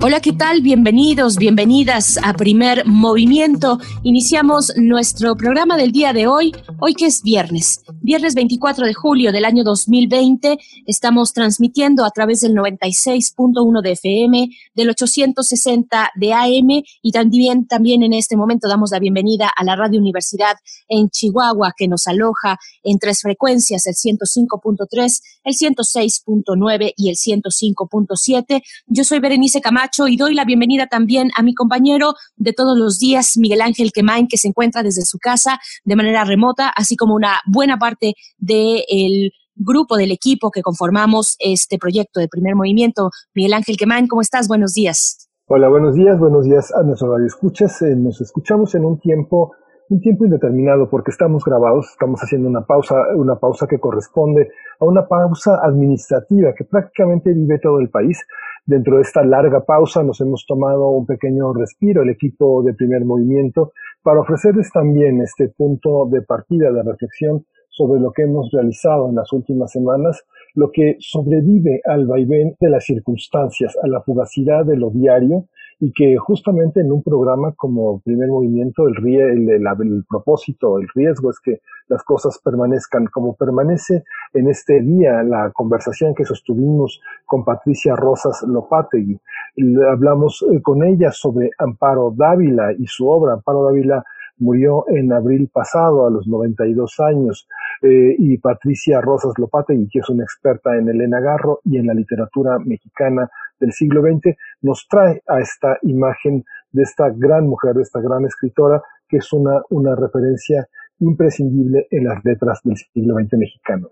Hola, ¿qué tal? Bienvenidos, bienvenidas a Primer Movimiento. Iniciamos nuestro programa del día de hoy, hoy que es viernes, viernes 24 de julio del año 2020. Estamos transmitiendo a través del 96.1 de FM, del 860 de AM y también, también en este momento damos la bienvenida a la Radio Universidad en Chihuahua que nos aloja en tres frecuencias, el 105.3, el 106.9 y el 105.7. Yo soy Berenice Camacho y doy la bienvenida también a mi compañero de todos los días, Miguel Ángel Quemain, que se encuentra desde su casa de manera remota, así como una buena parte del grupo, del equipo que conformamos este proyecto de primer movimiento. Miguel Ángel Quemain, ¿cómo estás? Buenos días. Hola, buenos días, buenos días a nuestros radioescuchas. Eh, nos escuchamos en un tiempo un tiempo indeterminado porque estamos grabados, estamos haciendo una pausa, una pausa que corresponde a una pausa administrativa que prácticamente vive todo el país. Dentro de esta larga pausa nos hemos tomado un pequeño respiro, el equipo de primer movimiento, para ofrecerles también este punto de partida de reflexión sobre lo que hemos realizado en las últimas semanas, lo que sobrevive al vaivén de las circunstancias, a la fugacidad de lo diario, y que justamente en un programa como primer movimiento el, el, el, propósito, el riesgo es que las cosas permanezcan como permanece en este día la conversación que sostuvimos con Patricia Rosas Lopategui. Hablamos eh, con ella sobre Amparo Dávila y su obra. Amparo Dávila murió en abril pasado a los 92 años, eh, y Patricia Rosas Lopategui, que es una experta en Elena Garro y en la literatura mexicana del siglo XX, nos trae a esta imagen de esta gran mujer, de esta gran escritora, que es una, una referencia imprescindible en las letras del siglo XX mexicano.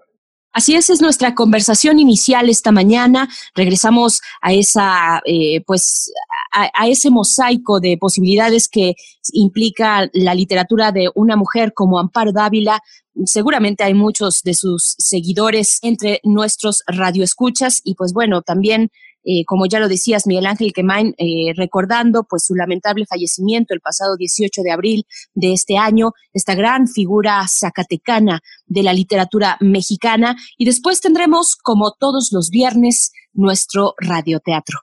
Así es, es nuestra conversación inicial esta mañana. Regresamos a esa, eh, pues, a, ese mosaico de posibilidades que implica la literatura de una mujer como Amparo Dávila. Seguramente hay muchos de sus seguidores entre nuestros radioescuchas y, pues, bueno, también eh, como ya lo decías, Miguel Ángel Quemain, eh, recordando pues su lamentable fallecimiento el pasado 18 de abril de este año, esta gran figura zacatecana de la literatura mexicana. Y después tendremos, como todos los viernes, nuestro radioteatro.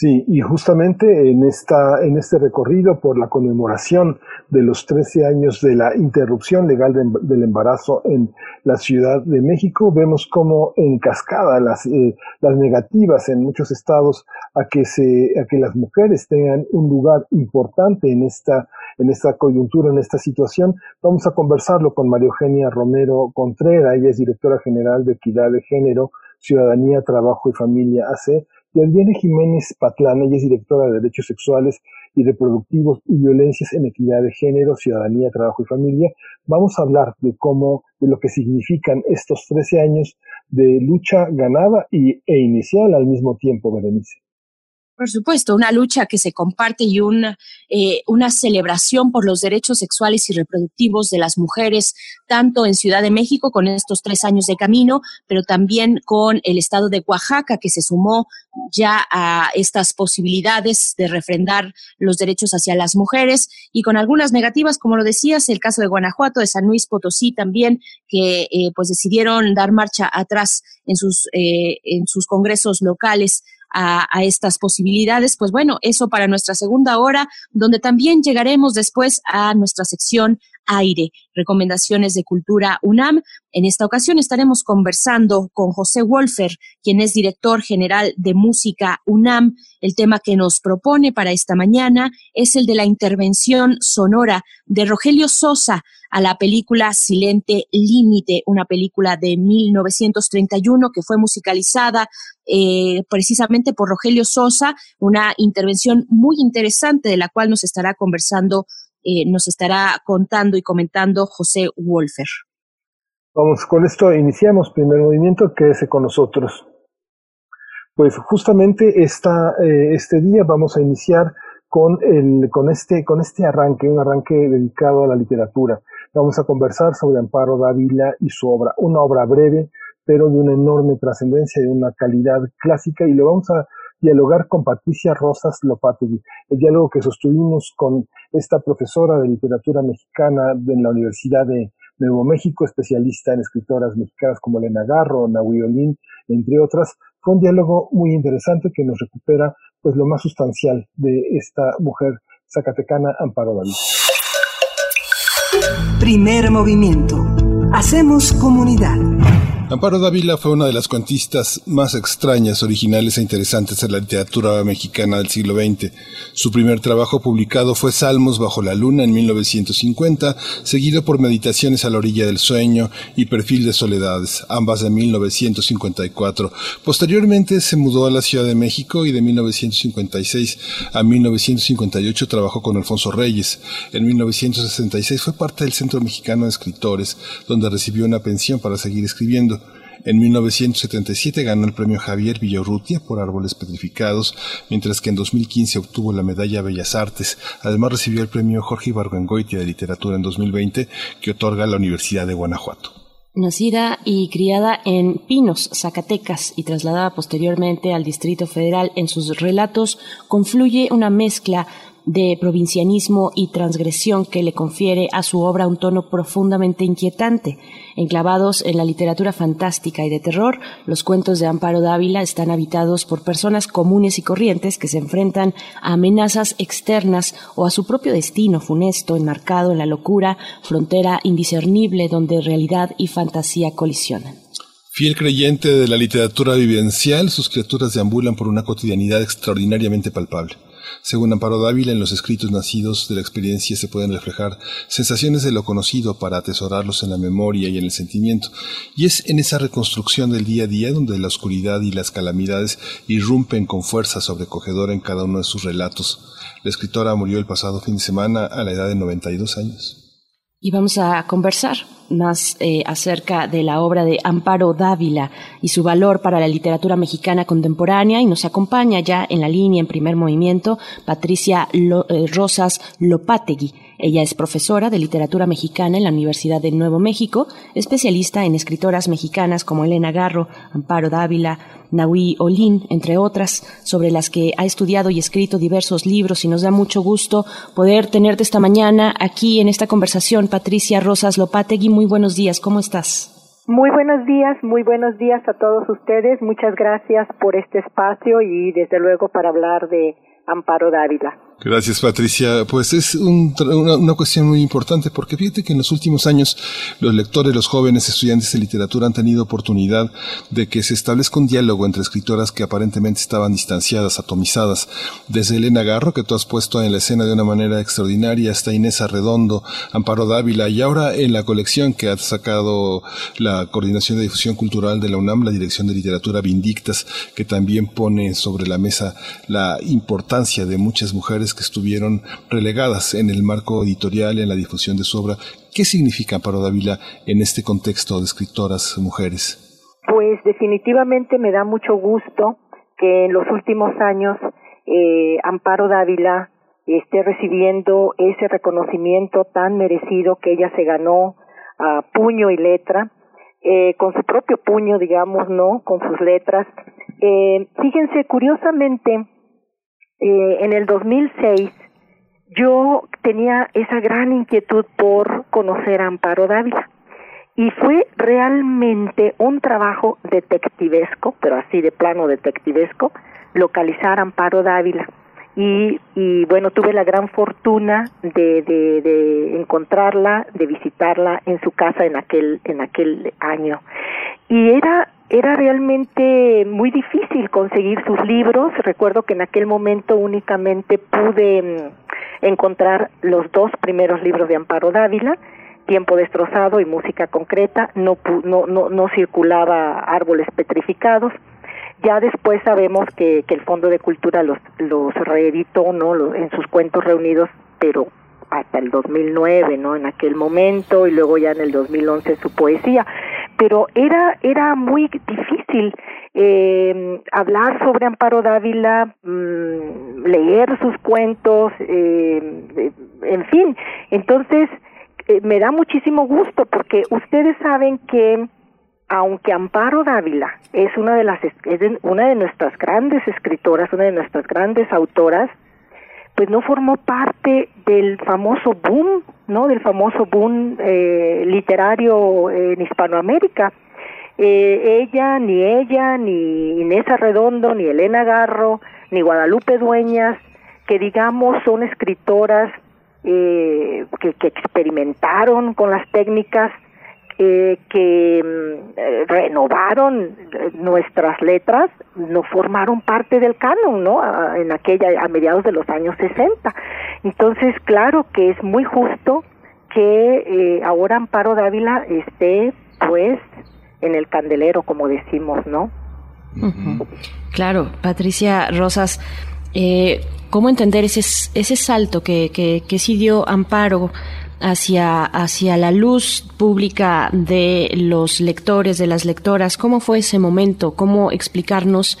Sí, y justamente en, esta, en este recorrido por la conmemoración de los 13 años de la interrupción legal del embarazo en la Ciudad de México, vemos cómo en cascada las, eh, las negativas en muchos estados a que, se, a que las mujeres tengan un lugar importante en esta, en esta coyuntura, en esta situación. Vamos a conversarlo con María Eugenia Romero Contreras, ella es directora general de Equidad de Género, Ciudadanía, Trabajo y Familia AC y Adriana Jiménez Patlán, ella es directora de Derechos Sexuales y Reproductivos y Violencias en Equidad de Género, Ciudadanía, Trabajo y Familia. Vamos a hablar de cómo, de lo que significan estos 13 años de lucha ganada y, e inicial al mismo tiempo, Berenice. Por supuesto, una lucha que se comparte y una, eh, una celebración por los derechos sexuales y reproductivos de las mujeres, tanto en Ciudad de México con estos tres años de camino, pero también con el estado de Oaxaca que se sumó ya a estas posibilidades de refrendar los derechos hacia las mujeres. Y con algunas negativas, como lo decías, el caso de Guanajuato, de San Luis Potosí también, que eh, pues decidieron dar marcha atrás en sus, eh, en sus congresos locales a, a, estas posibilidades. Pues bueno, eso para nuestra segunda hora, donde también llegaremos después a nuestra sección aire, recomendaciones de cultura UNAM. En esta ocasión estaremos conversando con José Wolfer, quien es director general de música UNAM. El tema que nos propone para esta mañana es el de la intervención sonora de Rogelio Sosa a la película Silente Límite, una película de 1931 que fue musicalizada eh, precisamente por Rogelio Sosa, una intervención muy interesante de la cual nos estará conversando eh, nos estará contando y comentando José Wolfer. Vamos, con esto iniciamos primer movimiento, quédese con nosotros. Pues justamente esta, eh, este día vamos a iniciar con, el, con, este, con este arranque, un arranque dedicado a la literatura. Vamos a conversar sobre Amparo Dávila y su obra, una obra breve, pero de una enorme trascendencia, de una calidad clásica, y lo vamos a dialogar con Patricia Rosas Lopategui, el diálogo que sostuvimos con esta profesora de literatura mexicana de la Universidad de Nuevo México, especialista en escritoras mexicanas como Elena Garro, Nahui Olin, entre otras. Fue un diálogo muy interesante que nos recupera pues lo más sustancial de esta mujer zacatecana Amparo David. Primer movimiento. Hacemos comunidad. Amparo Dávila fue una de las cuentistas más extrañas, originales e interesantes de la literatura mexicana del siglo XX. Su primer trabajo publicado fue Salmos bajo la luna en 1950, seguido por Meditaciones a la orilla del sueño y Perfil de soledades, ambas de 1954. Posteriormente se mudó a la Ciudad de México y de 1956 a 1958 trabajó con Alfonso Reyes. En 1966 fue parte del Centro Mexicano de Escritores, donde recibió una pensión para seguir escribiendo. En 1977 ganó el premio Javier Villarrutia por Árboles Petrificados, mientras que en 2015 obtuvo la medalla Bellas Artes. Además recibió el premio Jorge Ibargüengoitia de Literatura en 2020 que otorga la Universidad de Guanajuato. Nacida y criada en Pinos, Zacatecas, y trasladada posteriormente al Distrito Federal, en sus relatos confluye una mezcla de provincianismo y transgresión que le confiere a su obra un tono profundamente inquietante. Enclavados en la literatura fantástica y de terror, los cuentos de Amparo Dávila están habitados por personas comunes y corrientes que se enfrentan a amenazas externas o a su propio destino funesto enmarcado en la locura, frontera indiscernible donde realidad y fantasía colisionan. Fiel creyente de la literatura vivencial, sus criaturas deambulan por una cotidianidad extraordinariamente palpable. Según Amparo Dávila, en los escritos nacidos de la experiencia se pueden reflejar sensaciones de lo conocido para atesorarlos en la memoria y en el sentimiento. Y es en esa reconstrucción del día a día donde la oscuridad y las calamidades irrumpen con fuerza sobrecogedora en cada uno de sus relatos. La escritora murió el pasado fin de semana a la edad de 92 años. Y vamos a conversar más eh, acerca de la obra de Amparo Dávila y su valor para la literatura mexicana contemporánea y nos acompaña ya en la línea en primer movimiento Patricia eh, Rosas Lopategui. Ella es profesora de literatura mexicana en la Universidad de Nuevo México, especialista en escritoras mexicanas como Elena Garro, Amparo Dávila, Nahui Olin, entre otras, sobre las que ha estudiado y escrito diversos libros y nos da mucho gusto poder tenerte esta mañana aquí en esta conversación. Patricia Rosas Lopategui, muy buenos días, ¿cómo estás? Muy buenos días, muy buenos días a todos ustedes. Muchas gracias por este espacio y desde luego para hablar de Amparo Dávila. Gracias, Patricia. Pues es una, cuestión muy importante porque fíjate que en los últimos años los lectores, los jóvenes estudiantes de literatura han tenido oportunidad de que se establezca un diálogo entre escritoras que aparentemente estaban distanciadas, atomizadas. Desde Elena Garro, que tú has puesto en la escena de una manera extraordinaria, hasta Inés Arredondo, Amparo Dávila y ahora en la colección que ha sacado la Coordinación de Difusión Cultural de la UNAM, la Dirección de Literatura Vindictas, que también pone sobre la mesa la importancia de muchas mujeres que estuvieron relegadas en el marco editorial, en la difusión de su obra. ¿Qué significa Amparo Dávila en este contexto de escritoras mujeres? Pues definitivamente me da mucho gusto que en los últimos años eh, Amparo Dávila esté recibiendo ese reconocimiento tan merecido que ella se ganó a puño y letra, eh, con su propio puño, digamos, ¿no? Con sus letras. Eh, fíjense, curiosamente, eh, en el 2006 yo tenía esa gran inquietud por conocer a Amparo Dávila y fue realmente un trabajo detectivesco, pero así de plano detectivesco, localizar a Amparo Dávila. Y, y bueno, tuve la gran fortuna de, de, de encontrarla, de visitarla en su casa en aquel, en aquel año. Y era era realmente muy difícil conseguir sus libros. Recuerdo que en aquel momento únicamente pude mm, encontrar los dos primeros libros de Amparo Dávila, Tiempo destrozado y Música concreta. No, no, no, no circulaba Árboles petrificados. Ya después sabemos que, que el Fondo de Cultura los, los reeditó ¿no? en sus cuentos reunidos, pero hasta el 2009, ¿no? En aquel momento y luego ya en el 2011 su poesía pero era era muy difícil eh, hablar sobre Amparo Dávila, mm, leer sus cuentos, eh, en fin. Entonces, eh, me da muchísimo gusto porque ustedes saben que aunque Amparo Dávila es una de las es una de nuestras grandes escritoras, una de nuestras grandes autoras, pues no formó parte del famoso boom, ¿no? Del famoso boom eh, literario en Hispanoamérica. Eh, ella, ni ella, ni Inés Arredondo, ni Elena Garro, ni Guadalupe Dueñas, que digamos son escritoras eh, que, que experimentaron con las técnicas eh, que mm, renovaron nuestras letras, no formaron parte del canon, ¿no? en aquella, a mediados de los años 60. Entonces, claro que es muy justo que eh, ahora Amparo Dávila esté, pues, en el candelero, como decimos, ¿no? Claro, Patricia Rosas, eh, ¿cómo entender ese, ese salto que, que, que sí dio Amparo hacia, hacia la luz pública de los lectores, de las lectoras. ¿Cómo fue ese momento? ¿Cómo explicarnos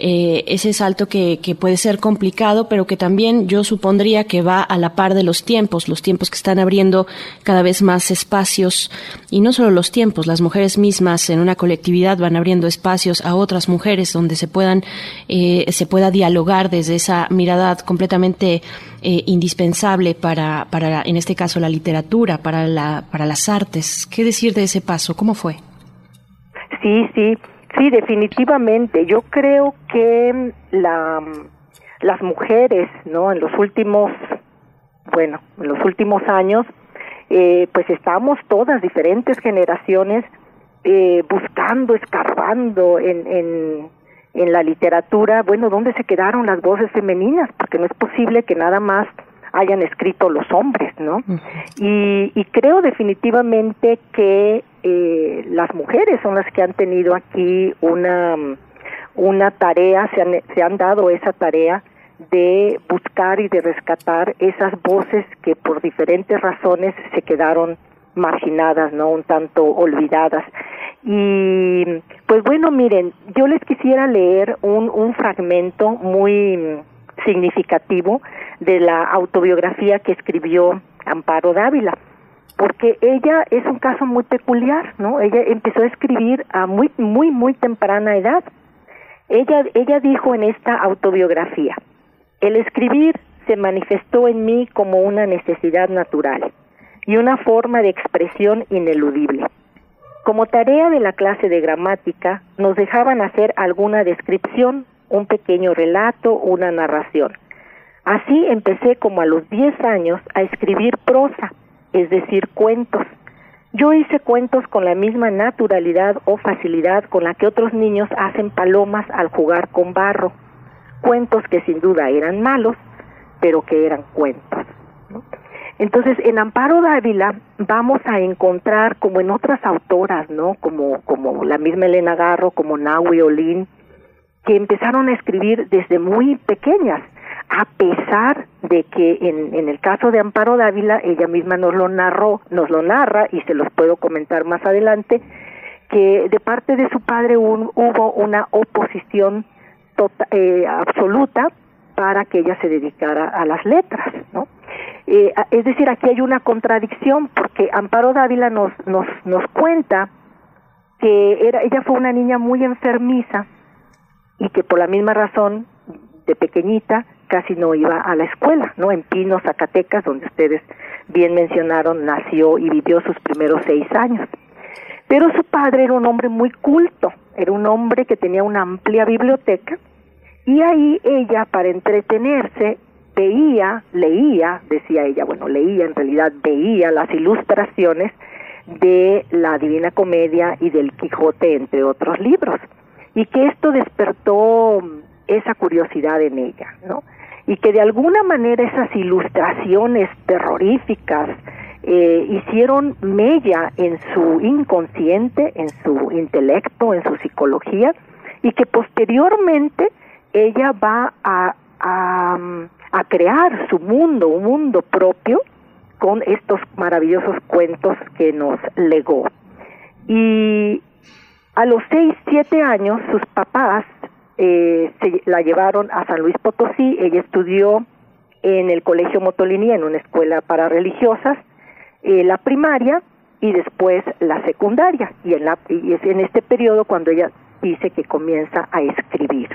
eh, ese salto que, que, puede ser complicado, pero que también yo supondría que va a la par de los tiempos, los tiempos que están abriendo cada vez más espacios, y no solo los tiempos, las mujeres mismas en una colectividad van abriendo espacios a otras mujeres donde se puedan, eh, se pueda dialogar desde esa mirada completamente eh, indispensable para, para, en este caso, la literatura, para, la, para las artes. ¿Qué decir de ese paso? ¿Cómo fue? Sí, sí. Sí, definitivamente. Yo creo que la, las mujeres, ¿no? En los últimos, bueno, en los últimos años, eh, pues estamos todas, diferentes generaciones, eh, buscando, escarbando en, en, en la literatura, bueno, ¿dónde se quedaron las voces femeninas? Porque no es posible que nada más hayan escrito los hombres, ¿no? y, y, creo definitivamente que eh, las mujeres son las que han tenido aquí una, una tarea, se han, se han dado esa tarea de buscar y de rescatar esas voces que por diferentes razones se quedaron marginadas, ¿no? Un tanto olvidadas. Y pues bueno, miren, yo les quisiera leer un, un fragmento muy significativo de la autobiografía que escribió Amparo Dávila porque ella es un caso muy peculiar, ¿no? Ella empezó a escribir a muy muy muy temprana edad. Ella ella dijo en esta autobiografía, el escribir se manifestó en mí como una necesidad natural y una forma de expresión ineludible. Como tarea de la clase de gramática, nos dejaban hacer alguna descripción, un pequeño relato, una narración. Así empecé como a los 10 años a escribir prosa es decir, cuentos. Yo hice cuentos con la misma naturalidad o facilidad con la que otros niños hacen palomas al jugar con barro. Cuentos que sin duda eran malos, pero que eran cuentos. Entonces, en Amparo Dávila vamos a encontrar, como en otras autoras, ¿no? Como, como la misma Elena Garro, como Nahui Olin, que empezaron a escribir desde muy pequeñas a pesar de que en, el caso de Amparo Dávila, ella misma nos lo narró, nos lo narra y se los puedo comentar más adelante, que de parte de su padre hubo una oposición tota, eh, absoluta para que ella se dedicara a las letras, ¿no? Eh, es decir, aquí hay una contradicción porque Amparo Dávila nos, nos, nos cuenta que era, ella fue una niña muy enfermiza y que por la misma razón de pequeñita casi no iba a la escuela, ¿no? En Pino, Zacatecas, donde ustedes bien mencionaron, nació y vivió sus primeros seis años. Pero su padre era un hombre muy culto, era un hombre que tenía una amplia biblioteca y ahí ella, para entretenerse, veía, leía, decía ella, bueno, leía, en realidad veía las ilustraciones de la Divina Comedia y del Quijote, entre otros libros, y que esto despertó esa curiosidad en ella, ¿no? Y que de alguna manera esas ilustraciones terroríficas eh, hicieron mella en su inconsciente, en su intelecto, en su psicología, y que posteriormente ella va a, a, a crear su mundo, un mundo propio, con estos maravillosos cuentos que nos legó. Y A los seis, siete años, sus papás eh, se la llevaron a San Luis Potosí. Ella estudió en el Colegio Motolini, en una escuela para religiosas, eh, la primaria y después la secundaria. Y, en la, y es en este periodo cuando ella dice que comienza a escribir.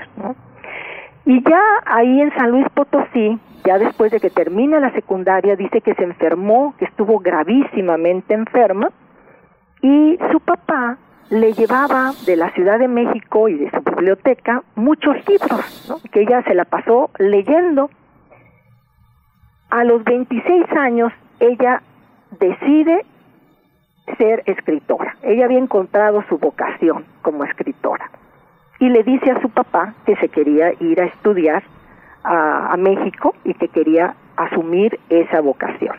Y ya ahí en San Luis Potosí, ya después de que termina la secundaria, dice que se enfermó, que estuvo gravísimamente enferma, y su papá le llevaba de la Ciudad de México y de su biblioteca muchos libros, que ella se la pasó leyendo. A los 26 años, ella decide ser escritora. Ella había encontrado su vocación como escritora y le dice a su papá que se quería ir a estudiar a, México y que quería asumir esa vocación.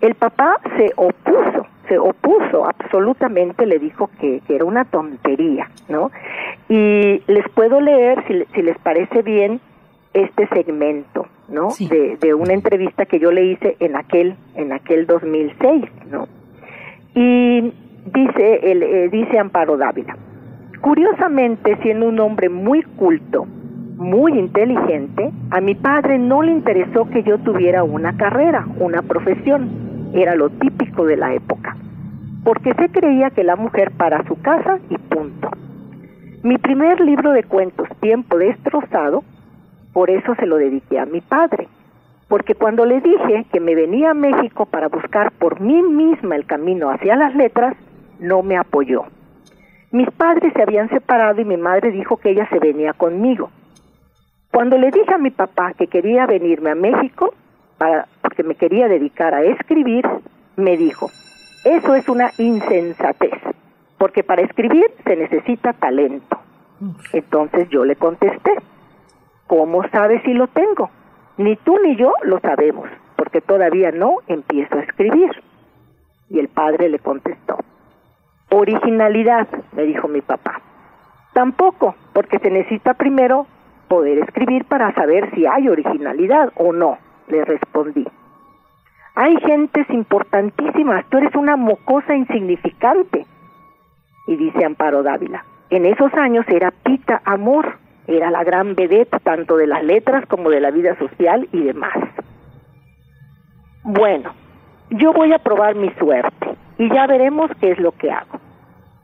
El papá se opuso, se opuso absolutamente, le dijo que, era una tontería, ¿no? Y les puedo leer, si, si les parece bien, este segmento, ¿no? De, de, una entrevista que yo le hice en aquel, en aquel 2006, ¿no? Y dice, el, eh, dice Amparo Dávila, Curiosamente, siendo un hombre muy culto, muy inteligente, a mi padre no le interesó que yo tuviera una carrera, una profesión. Era lo típico de la época. Porque se creía que la mujer para su casa y punto. Mi primer libro de cuentos, Tiempo destrozado, por eso se lo dediqué a mi padre. Porque cuando le dije que me venía a México para buscar por mí misma el camino hacia las letras, no me apoyó. Mis padres se habían separado y mi madre dijo que ella se venía conmigo. Cuando le dije a mi papá que quería venirme a México, para, porque me quería dedicar a escribir, me dijo, eso es una insensatez, porque para escribir se necesita talento. Entonces yo le contesté, ¿cómo sabes si lo tengo? Ni tú ni yo lo sabemos, porque todavía no empiezo a escribir. Y el padre le contestó, Originalidad, me dijo mi papá. Tampoco, porque se necesita primero poder escribir para saber si hay originalidad o no, le respondí. Hay gentes importantísimas, tú eres una mocosa insignificante. Y dice Amparo Dávila, en esos años era Pita Amor, era la gran vedette tanto de las letras como de la vida social y demás. Bueno, yo voy a probar mi suerte y ya veremos qué es lo que hago.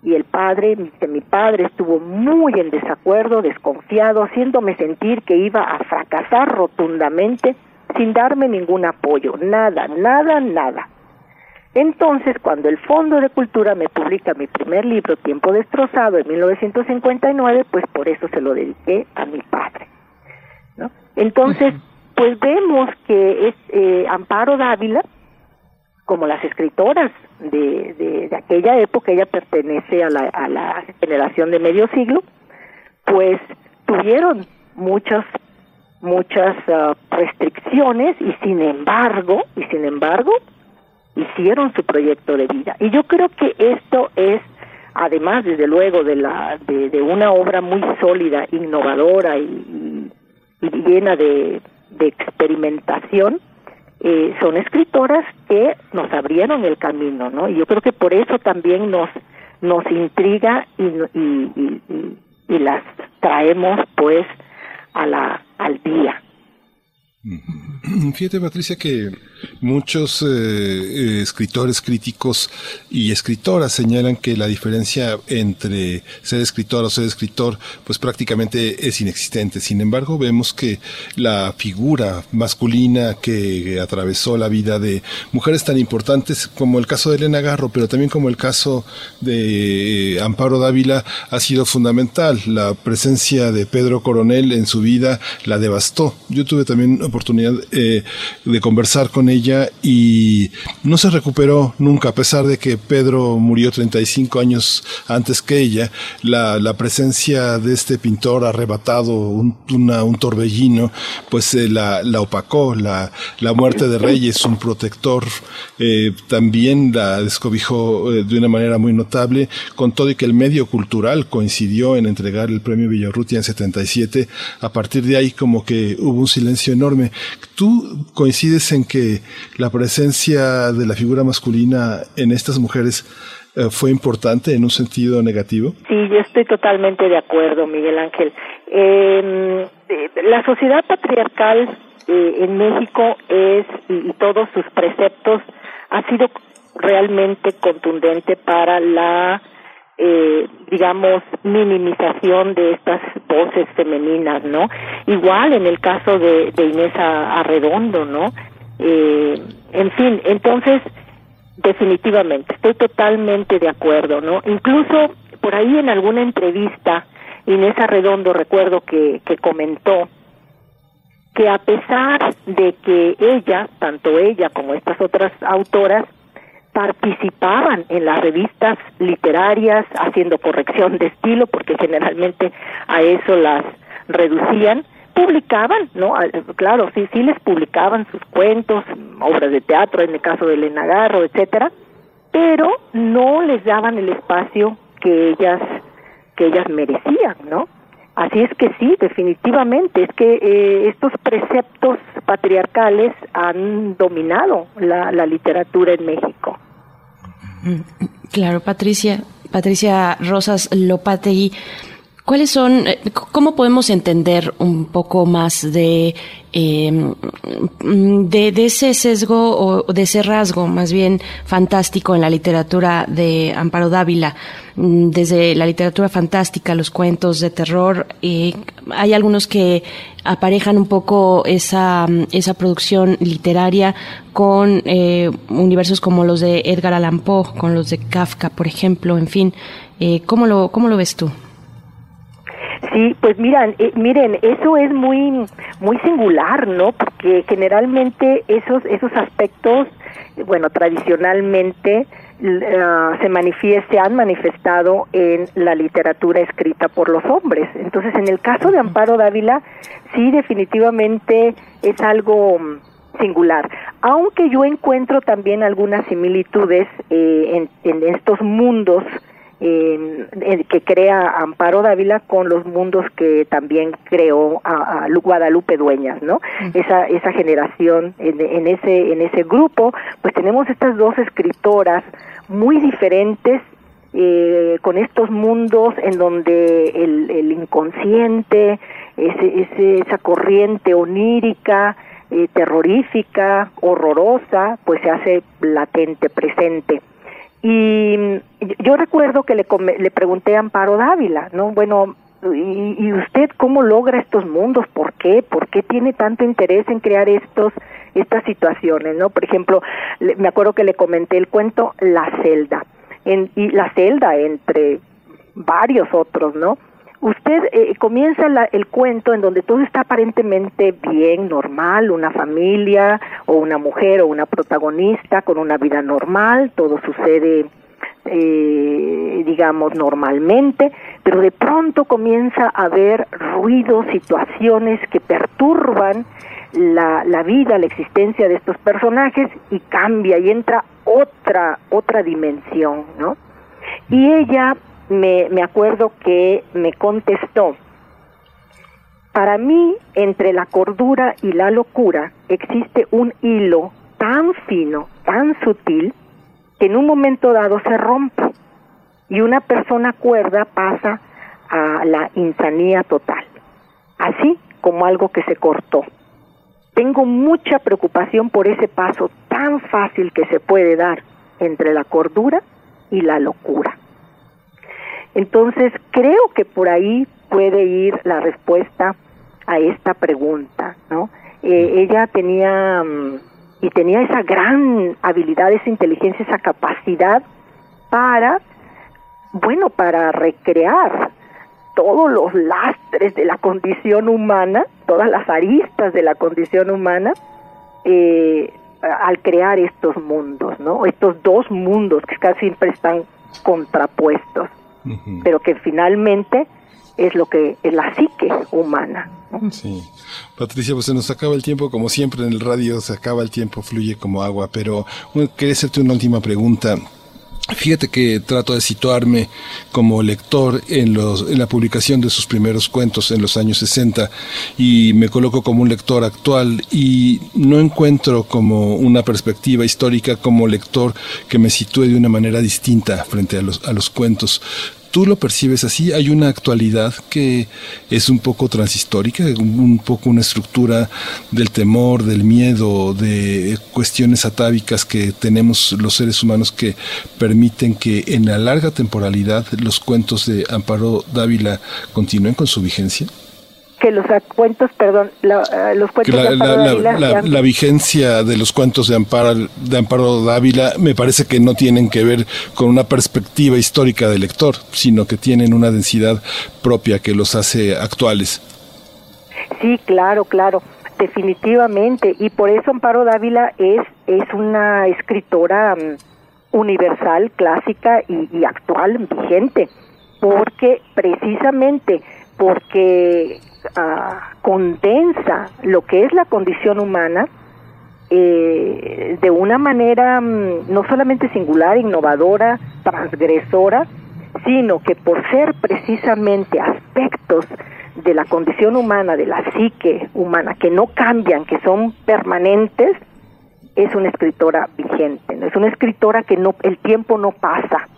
Y el padre, mi padre estuvo muy en desacuerdo, desconfiado, haciéndome sentir que iba a fracasar rotundamente sin darme ningún apoyo, nada, nada, nada. Entonces, cuando el Fondo de Cultura me publica mi primer libro, Tiempo Destrozado, en 1959, pues por eso se lo dediqué a mi padre. ¿no? Entonces, pues vemos que es eh, Amparo Dávila, como las escritoras de, de, aquella época, ella pertenece a la, a la generación de medio siglo, pues tuvieron muchas muchas ah, restricciones y sin embargo y sin embargo hicieron su proyecto de vida y yo creo que esto es además desde luego de la de, de una obra muy sólida innovadora y, y llena de, de experimentación eh, son escritoras que nos abrieron el camino, ¿no? Y yo creo que por eso también nos nos intriga y, y, y, y las traemos pues a la al día. Fíjate, Patricia, que muchos eh, eh, escritores críticos y escritoras señalan que la diferencia entre ser escritor o ser escritor, pues prácticamente es inexistente. Sin embargo, vemos que la figura masculina que atravesó la vida de mujeres tan importantes como el caso de Elena Garro, pero también como el caso de eh, Amparo Dávila, ha sido fundamental. La presencia de Pedro Coronel en su vida la devastó. Yo tuve también oportunidad eh, de conversar con ella y no se recuperó nunca, a pesar de que Pedro murió 35 años antes que ella. La, la presencia de este pintor arrebatado, un, un torbellino, pues eh, la, la, opacó. La, la muerte de Reyes, un protector, eh, también la descobijó de una manera muy notable, con todo y que el medio cultural coincidió en entregar el premio Villarrutia en 77. A partir de ahí como que hubo un silencio enorme ¿Tú coincides en que la presencia de la figura masculina en estas mujeres eh, fue importante en un sentido negativo? Sí, yo estoy totalmente de acuerdo, Miguel Ángel. Em, la sociedad patriarcal eh, en México es, y, todos sus preceptos, ha sido realmente contundente para la, eh, digamos, minimización de estas voces femeninas, ¿no? Igual en el caso de, de Inés Arredondo, ¿no? Eh, en fin, entonces, definitivamente, estoy totalmente de acuerdo, ¿no? Incluso por ahí en alguna entrevista, Inés Arredondo recuerdo que, que comentó que a pesar de que ella, tanto ella como estas otras autoras, participaban en las revistas literarias haciendo corrección de estilo, porque generalmente a eso las reducían, publicaban, ¿no? Claro, sí, sí les publicaban sus cuentos, obras de teatro, en el caso de Elena Garro, etcétera, pero no les daban el espacio que ellas que ellas merecían, ¿no? Así es que sí, definitivamente, es que eh, estos preceptos patriarcales han dominado la, la literatura en México. Claro, Patricia, Patricia Rosas Lopategui. ¿Cuáles son, eh, cómo podemos entender un poco más de, em, de, ese sesgo o de ese rasgo más bien fantástico en la literatura de Amparo Dávila? Mm, desde la literatura fantástica, los cuentos de terror, eh, hay algunos que aparejan un poco esa, esa producción literaria con eh, universos como los de Edgar Allan Poe, con los de Kafka, por ejemplo, en fin. Eh, ¿cómo, lo, ¿Cómo lo ves tú? Sí, pues miran, eh, miren, eso es muy muy singular, ¿no? Porque generalmente esos esos aspectos, bueno, tradicionalmente eh, se manifieste, han manifestado en la literatura escrita por los hombres. Entonces, en el caso de Amparo Dávila, sí definitivamente es algo mm, singular, aunque yo encuentro también algunas similitudes eh, en, en estos mundos que crea Amparo Dávila con los mundos que también creó a, Guadalupe Dueñas, ¿no? Esa esa generación en, ese en ese grupo, pues tenemos estas dos escritoras muy diferentes eh, con estos mundos en donde el, el inconsciente, ese, ese, esa corriente onírica, eh, terrorífica, horrorosa, pues se hace latente, presente. Y yo recuerdo que le, le pregunté a Amparo Dávila, ¿no? Bueno, ¿y, ¿y, usted cómo logra estos mundos? ¿Por qué? ¿Por qué tiene tanto interés en crear estos estas situaciones, ¿no? Por ejemplo, me acuerdo que le comenté el cuento La celda, en, y la celda entre varios otros, ¿no? Usted eh, comienza el cuento en donde todo está aparentemente bien, normal, una familia o una mujer o una protagonista con una vida normal, todo sucede, eh, digamos, normalmente, pero de pronto comienza a haber ruidos, situaciones que perturban la, la vida, la existencia de estos personajes y cambia y entra otra, otra dimensión, ¿no? Y ella me, acuerdo que me contestó, para mí, entre la cordura y la locura existe un hilo tan fino, tan sutil, que en un momento dado se rompe y una persona cuerda pasa a la insanía total, así como algo que se cortó. Tengo mucha preocupación por ese paso tan fácil que se puede dar entre la cordura y la locura. Entonces, creo que por ahí puede ir la respuesta a esta pregunta, ¿no? Eh, ella tenía mm, y tenía esa gran habilidad, esa inteligencia, esa capacidad para, bueno, para recrear todos los lastres de la condición humana, todas las aristas de la condición humana, eh, al crear estos mundos, ¿no? Estos dos mundos que casi siempre están contrapuestos pero que finalmente es lo que es la psique humana. Sí. Patricia, pues se nos acaba el tiempo, como siempre en el radio se acaba el tiempo, fluye como agua, pero quería hacerte una última pregunta. Fíjate que trato de situarme como lector en, los, la publicación de sus primeros cuentos en los años 60 y me coloco como un lector actual y no encuentro como una perspectiva histórica como lector que me sitúe de una manera distinta frente a los cuentos tú lo percibes así, hay una actualidad que es un poco transhistórica, un poco una estructura del temor, del miedo, de cuestiones atávicas que tenemos los seres humanos que permiten que en la larga temporalidad los cuentos de Amparo Dávila continúen con su vigencia que los cuentos, perdón, eh, los cuentos de Amparo Dávila, la, vigencia de los cuentos de Amparo, de Amparo Dávila me parece que no tienen que ver con una perspectiva histórica del lector, sino que tienen una densidad propia que los hace actuales. Sí, claro, claro, definitivamente, y por eso Amparo Dávila es, es una escritora mm, universal, clásica y, y actual, vigente, porque precisamente porque condensa lo que es la condición humana eh, de una manera mm, no solamente singular, innovadora, transgresora, sino que por ser precisamente aspectos de la condición humana, de la psique humana, que no cambian, que son permanentes, es una escritora vigente, es una escritora que no, el tiempo no pasa,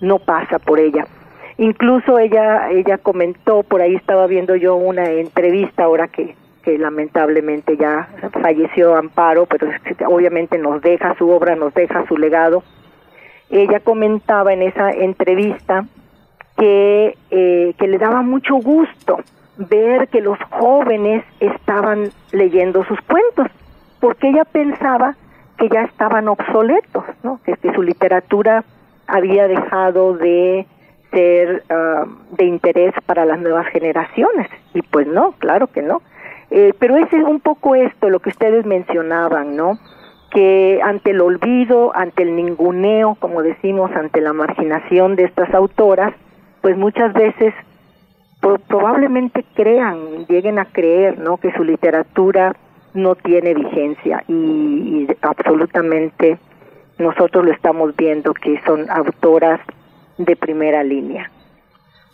no pasa por ella. Incluso ella, ella comentó, por ahí estaba viendo yo una entrevista ahora que, lamentablemente ya falleció Amparo, pero obviamente nos deja su obra, nos deja su legado. Ella comentaba en esa entrevista que, eh, que le daba mucho gusto ver que los jóvenes estaban leyendo sus cuentos, porque ella pensaba que ya estaban obsoletos, ¿no? que su literatura había dejado de ser ah, de interés para las nuevas generaciones. Y pues no, claro que no. Eh, pero es un poco esto lo que ustedes mencionaban, ¿no? Que ante el olvido, ante el ninguneo, como decimos, ante la marginación de estas autoras, pues muchas veces probablemente crean, lleguen a creer, ¿no? Que su literatura no tiene vigencia y absolutamente nosotros lo estamos viendo que son autoras de primera línea.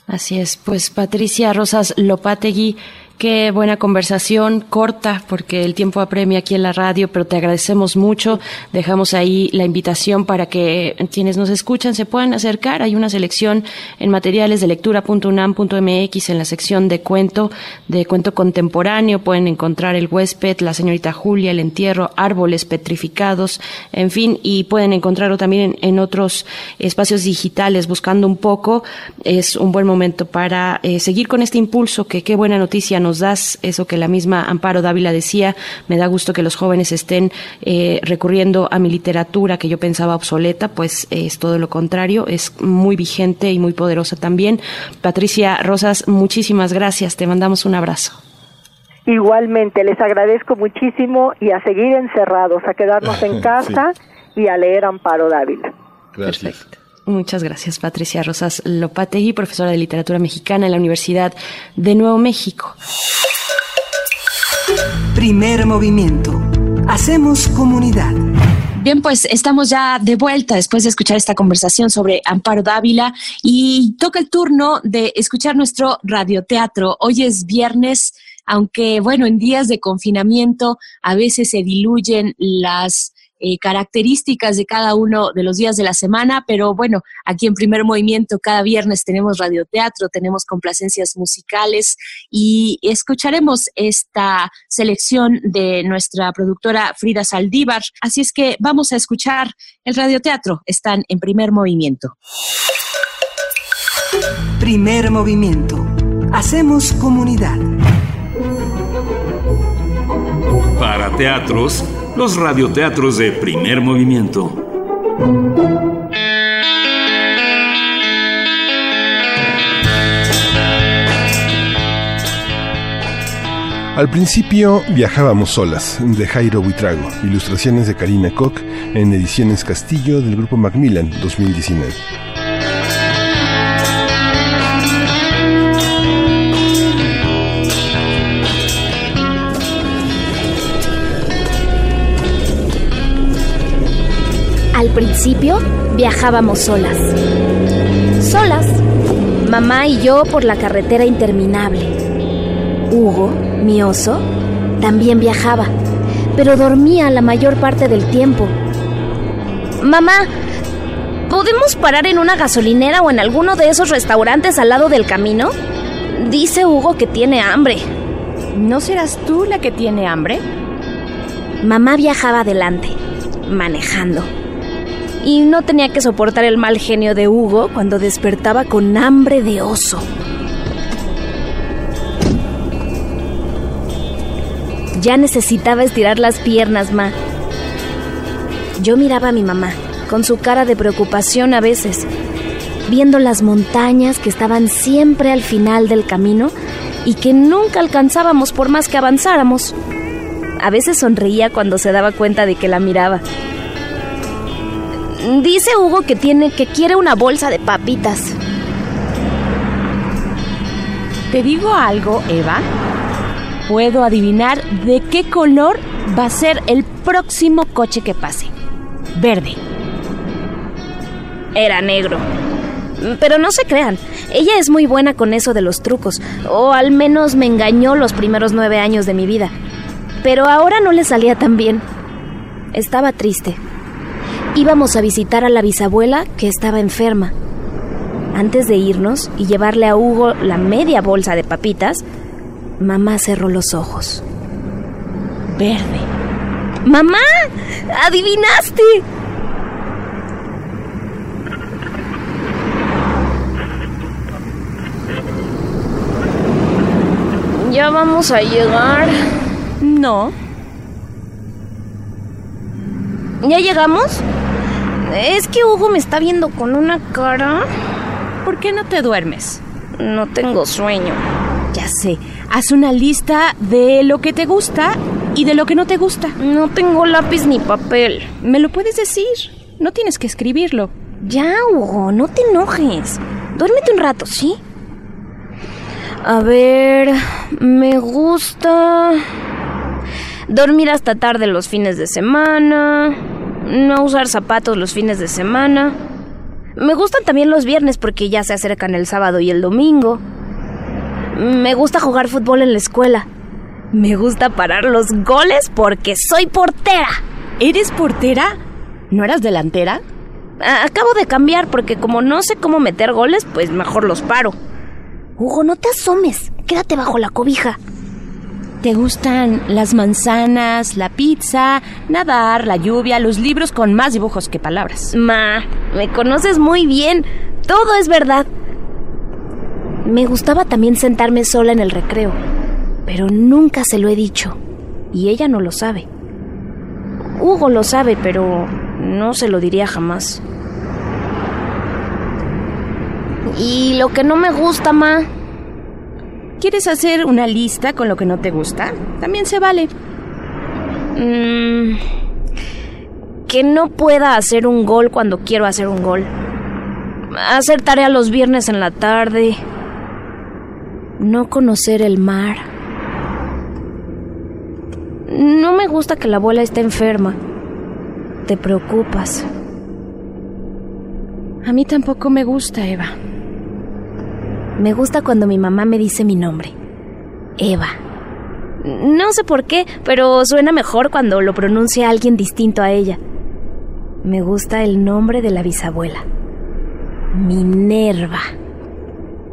Así es, pues Patricia Rosas Lopategui, Qué buena conversación, corta, porque el tiempo apremia aquí en la radio, pero te agradecemos mucho. Dejamos ahí la invitación para que quienes nos escuchan se puedan acercar. Hay una selección en materiales de lectura.unam.mx en la sección de cuento, de cuento contemporáneo. Pueden encontrar el huésped, la señorita Julia, el entierro, árboles petrificados, en fin, y pueden encontrarlo también en, otros espacios digitales, buscando un poco. Es un buen momento para eh, seguir con este impulso, que qué buena noticia nos nos das eso que la misma Amparo Dávila decía, me da gusto que los jóvenes estén eh, recurriendo a mi literatura que yo pensaba obsoleta, pues es todo lo contrario, es muy vigente y muy poderosa también. Patricia Rosas, muchísimas gracias, te mandamos un abrazo. Igualmente, les agradezco muchísimo y a seguir encerrados, a quedarnos en casa y a leer Amparo Dávila. Gracias. Muchas gracias, Patricia Rosas Lopategui, profesora de literatura mexicana en la Universidad de Nuevo México. Primer movimiento. Hacemos comunidad. Bien, pues estamos ya de vuelta después de escuchar esta conversación sobre Amparo Dávila y toca el turno de escuchar nuestro radioteatro. Hoy es viernes, aunque bueno, en días de confinamiento a veces se diluyen las eh, características de cada uno de los días de la semana, pero bueno, aquí en primer movimiento cada viernes tenemos radioteatro, tenemos complacencias musicales y escucharemos esta selección de nuestra productora Frida Saldívar. Así es que vamos a escuchar el radioteatro, están en primer movimiento. Primer movimiento. Hacemos comunidad. Para teatros los radioteatros de primer movimiento. Al principio viajábamos solas, de Jairo Buitrago, ilustraciones de Karina Koch en Ediciones Castillo del Grupo Macmillan 2019. Al principio viajábamos solas. Solas. Mamá y yo por la carretera interminable. Hugo, mi oso, también viajaba, pero dormía la mayor parte del tiempo. Mamá, ¿podemos parar en una gasolinera o en alguno de esos restaurantes al lado del camino? Dice Hugo que tiene hambre. ¿No serás tú la que tiene hambre? Mamá viajaba adelante, manejando. Y no tenía que soportar el mal genio de Hugo cuando despertaba con hambre de oso. Ya necesitaba estirar las piernas, ma. Yo miraba a mi mamá, con su cara de preocupación a veces, viendo las montañas que estaban siempre al final del camino y que nunca alcanzábamos por más que avanzáramos. A veces sonreía cuando se daba cuenta de que la miraba. Dice Hugo que tiene que quiere una bolsa de papitas. ¿Te digo algo, Eva? Puedo adivinar de qué color va a ser el próximo coche que pase. Verde. Era negro. Pero no se crean, ella es muy buena con eso de los trucos, o al menos me engañó los primeros nueve años de mi vida. Pero ahora no le salía tan bien. Estaba triste. Íbamos a visitar a la bisabuela que estaba enferma. Antes de irnos y llevarle a Hugo la media bolsa de papitas, mamá cerró los ojos. Verde. ¡Mamá! ¡Adivinaste! Ya vamos a llegar. No. ¿Ya llegamos? Es que Hugo me está viendo con una cara. ¿Por qué no te duermes? No tengo sueño. Ya sé. Haz una lista de lo que te gusta y de lo que no te gusta. No tengo lápiz ni papel. Me lo puedes decir. No tienes que escribirlo. Ya, Hugo, no te enojes. Duérmete un rato, ¿sí? A ver, me gusta dormir hasta tarde los fines de semana, no usar zapatos los fines de semana. Me gustan también los viernes porque ya se acercan el sábado y el domingo. Me gusta jugar fútbol en la escuela. Me gusta parar los goles porque soy portera. ¿Eres portera? ¿No eras delantera? Acabo de cambiar porque como no sé cómo meter goles, pues mejor los paro. Hugo, no te asomes. Quédate bajo la cobija. ¿Te gustan las manzanas, la pizza, nadar, la lluvia, los libros con más dibujos que palabras? Ma, me conoces muy bien. Todo es verdad. Me gustaba también sentarme sola en el recreo, pero nunca se lo he dicho. Y ella no lo sabe. Hugo lo sabe, pero no se lo diría jamás. Y lo que no me gusta, ma. ¿Quieres hacer una lista con lo que no te gusta? También se vale. Mm, que no pueda hacer un gol cuando quiero hacer un gol. Hacer tarea los viernes en la tarde. No conocer el mar. No me gusta que la abuela esté enferma. Te preocupas. A mí tampoco me gusta, Eva. Me gusta cuando mi mamá me dice mi nombre. Eva. No sé por qué, pero suena mejor cuando lo pronuncia alguien distinto a ella. Me gusta el nombre de la bisabuela. Minerva.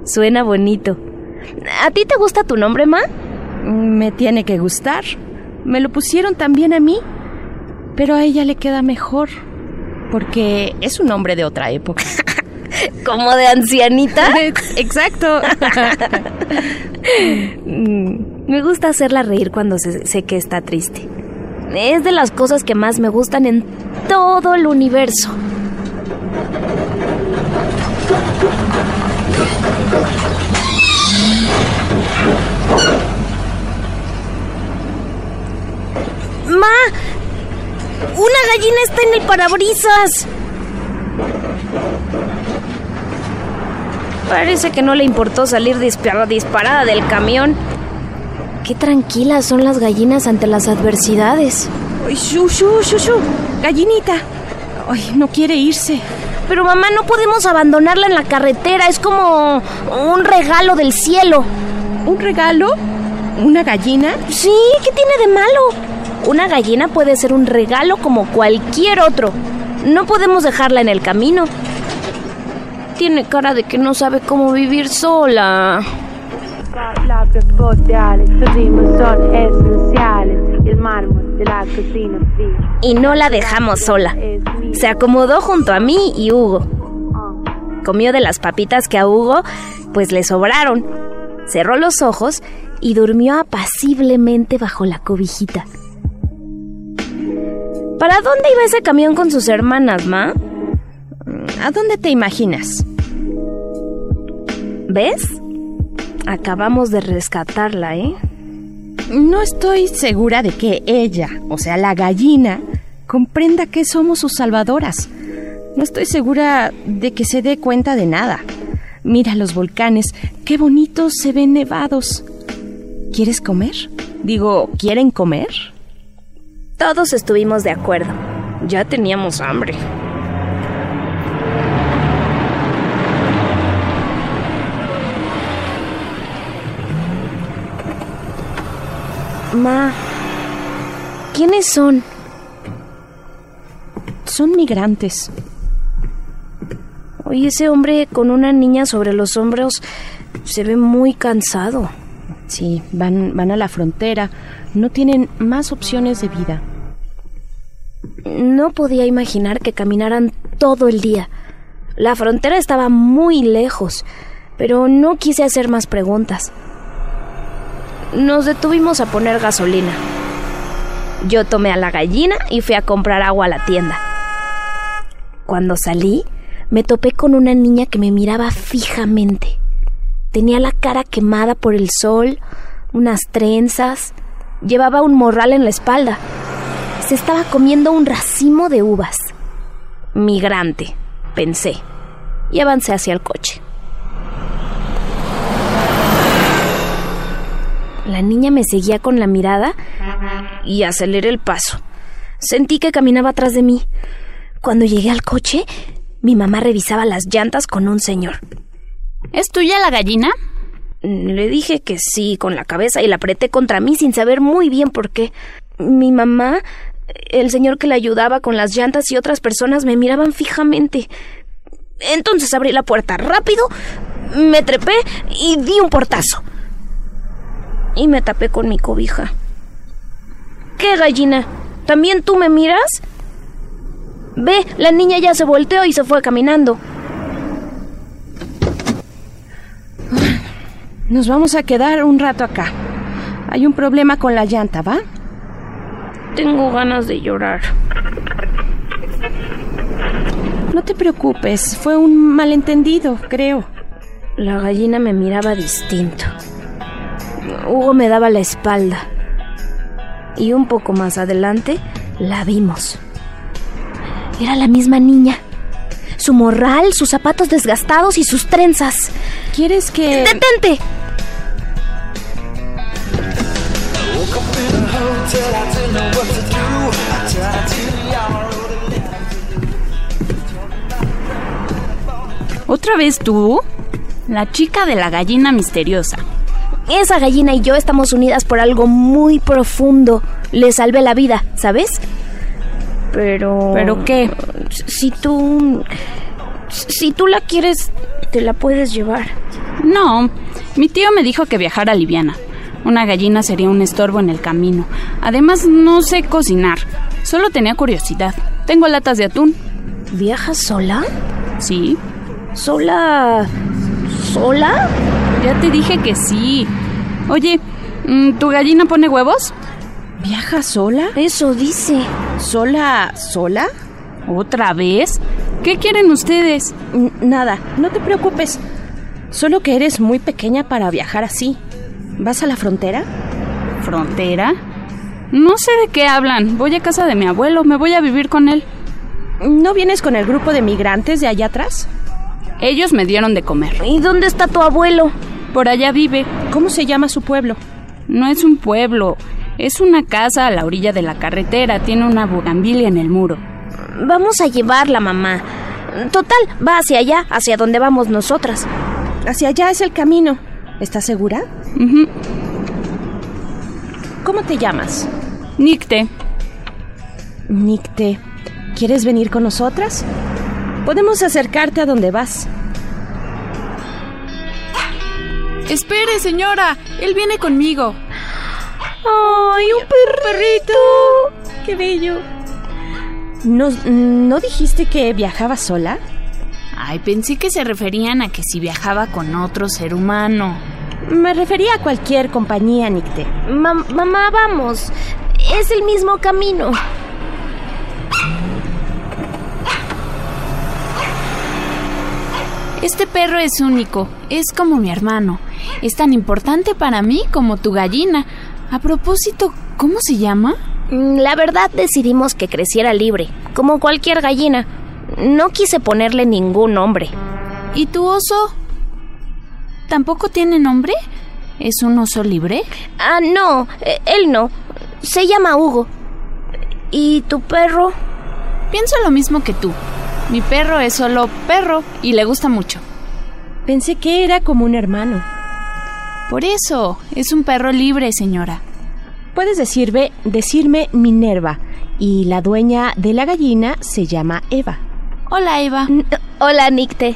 Suena bonito. ¿A ti te gusta tu nombre, Ma? Me tiene que gustar. Me lo pusieron también a mí, pero a ella le queda mejor, porque es un nombre de otra época. ¿Como de ancianita? Exacto. me gusta hacerla reír cuando sé que está triste. Es de las cosas que más me gustan en todo el universo. ¡Ma! ¡Una gallina está en el parabrisas! Parece que no le importó salir disparada del camión. Qué tranquilas son las gallinas ante las adversidades. ¡Shu, shu, shu, shu! Gallinita, Ay, no quiere irse. Pero mamá, no podemos abandonarla en la carretera. Es como un regalo del cielo. ¿Un regalo? ¿Una gallina? Sí, ¿qué tiene de malo? Una gallina puede ser un regalo como cualquier otro. No podemos dejarla en el camino. Tiene cara de que no sabe cómo vivir sola. Y no la dejamos sola. Se acomodó junto a mí y Hugo. Comió de las papitas que a Hugo pues le sobraron. Cerró los ojos y durmió apaciblemente bajo la cobijita. ¿Para dónde iba ese camión con sus hermanas, Ma? ¿A dónde te imaginas? ¿Ves? Acabamos de rescatarla, ¿eh? No estoy segura de que ella, o sea, la gallina, comprenda que somos sus salvadoras. No estoy segura de que se dé cuenta de nada. Mira los volcanes, qué bonitos se ven nevados. ¿Quieres comer? Digo, ¿quieren comer? Todos estuvimos de acuerdo. Ya teníamos hambre. ¿Quiénes son? Son migrantes. Oye, ese hombre con una niña sobre los hombros se ve muy cansado. Sí, van, van a la frontera. No tienen más opciones de vida. No podía imaginar que caminaran todo el día. La frontera estaba muy lejos, pero no quise hacer más preguntas. Nos detuvimos a poner gasolina. Yo tomé a la gallina y fui a comprar agua a la tienda. Cuando salí, me topé con una niña que me miraba fijamente. Tenía la cara quemada por el sol, unas trenzas, llevaba un morral en la espalda. Se estaba comiendo un racimo de uvas. Migrante, pensé, y avancé hacia el coche. La niña me seguía con la mirada y aceleré el paso. Sentí que caminaba atrás de mí. Cuando llegué al coche, mi mamá revisaba las llantas con un señor. ¿Es tuya la gallina? Le dije que sí con la cabeza y la apreté contra mí sin saber muy bien por qué. Mi mamá, el señor que la ayudaba con las llantas y otras personas me miraban fijamente. Entonces abrí la puerta rápido, me trepé y di un portazo y me tapé con mi cobija. ¿Qué gallina? ¿También tú me miras? Ve, la niña ya se volteó y se fue caminando. Nos vamos a quedar un rato acá. Hay un problema con la llanta, ¿va? Tengo ganas de llorar. No te preocupes, fue un malentendido, creo. La gallina me miraba distinto. Hugo me daba la espalda. Y un poco más adelante la vimos. Era la misma niña. Su morral, sus zapatos desgastados y sus trenzas. ¿Quieres que... ¡Detente! ¿Otra vez tú? La chica de la gallina misteriosa. Esa gallina y yo estamos unidas por algo muy profundo. Le salvé la vida, ¿sabes? Pero... ¿Pero qué? Si tú... Si tú la quieres, te la puedes llevar. No, mi tío me dijo que viajara liviana. Una gallina sería un estorbo en el camino. Además, no sé cocinar. Solo tenía curiosidad. Tengo latas de atún. ¿Viajas sola? Sí. ¿Sola? ¿Sola? Ya te dije que sí. Oye, mm, ¿tu gallina pone huevos? ¿Viaja sola? Eso dice. ¿Sola? ¿Sola? ¿Otra vez? ¿Qué quieren ustedes? N nada, no te preocupes. Solo que eres muy pequeña para viajar así. ¿Vas a la frontera? ¿Frontera? No sé de qué hablan. Voy a casa de mi abuelo, me voy a vivir con él. ¿No vienes con el grupo de migrantes de allá atrás? Ellos me dieron de comer. ¿Y dónde está tu abuelo? Por allá vive. ¿Cómo se llama su pueblo? No es un pueblo. Es una casa a la orilla de la carretera. Tiene una bugambilia en el muro. Vamos a llevarla, mamá. Total, va hacia allá, hacia donde vamos nosotras. Hacia allá es el camino. ¿Estás segura? ¿Cómo te llamas? Nicte. Nicte. ¿Quieres venir con nosotras? Podemos acercarte a donde vas. Espere, señora. Él viene conmigo. ¡Ay, un perrito! ¡Qué bello! ¿No, ¿No dijiste que viajaba sola? Ay, pensé que se referían a que si viajaba con otro ser humano. Me refería a cualquier compañía, Nicte. mamá, vamos. Es el mismo camino. Este perro es único, es como mi hermano. Es tan importante para mí como tu gallina. A propósito, ¿cómo se llama? Mm, la verdad decidimos que creciera libre, como cualquier gallina. No quise ponerle ningún nombre. ¿Y tu oso? ¿Tampoco tiene nombre? ¿Es un oso libre? Ah, no, eh, él no. Se llama Hugo. ¿Y tu perro? Pienso lo mismo que tú. Mi perro es solo perro y le gusta mucho. Pensé que era como un hermano. Por eso, es un perro libre, señora. Puedes decirme, decirme Minerva, y la dueña de la gallina se llama Eva. Hola, Eva. hola, Nicte.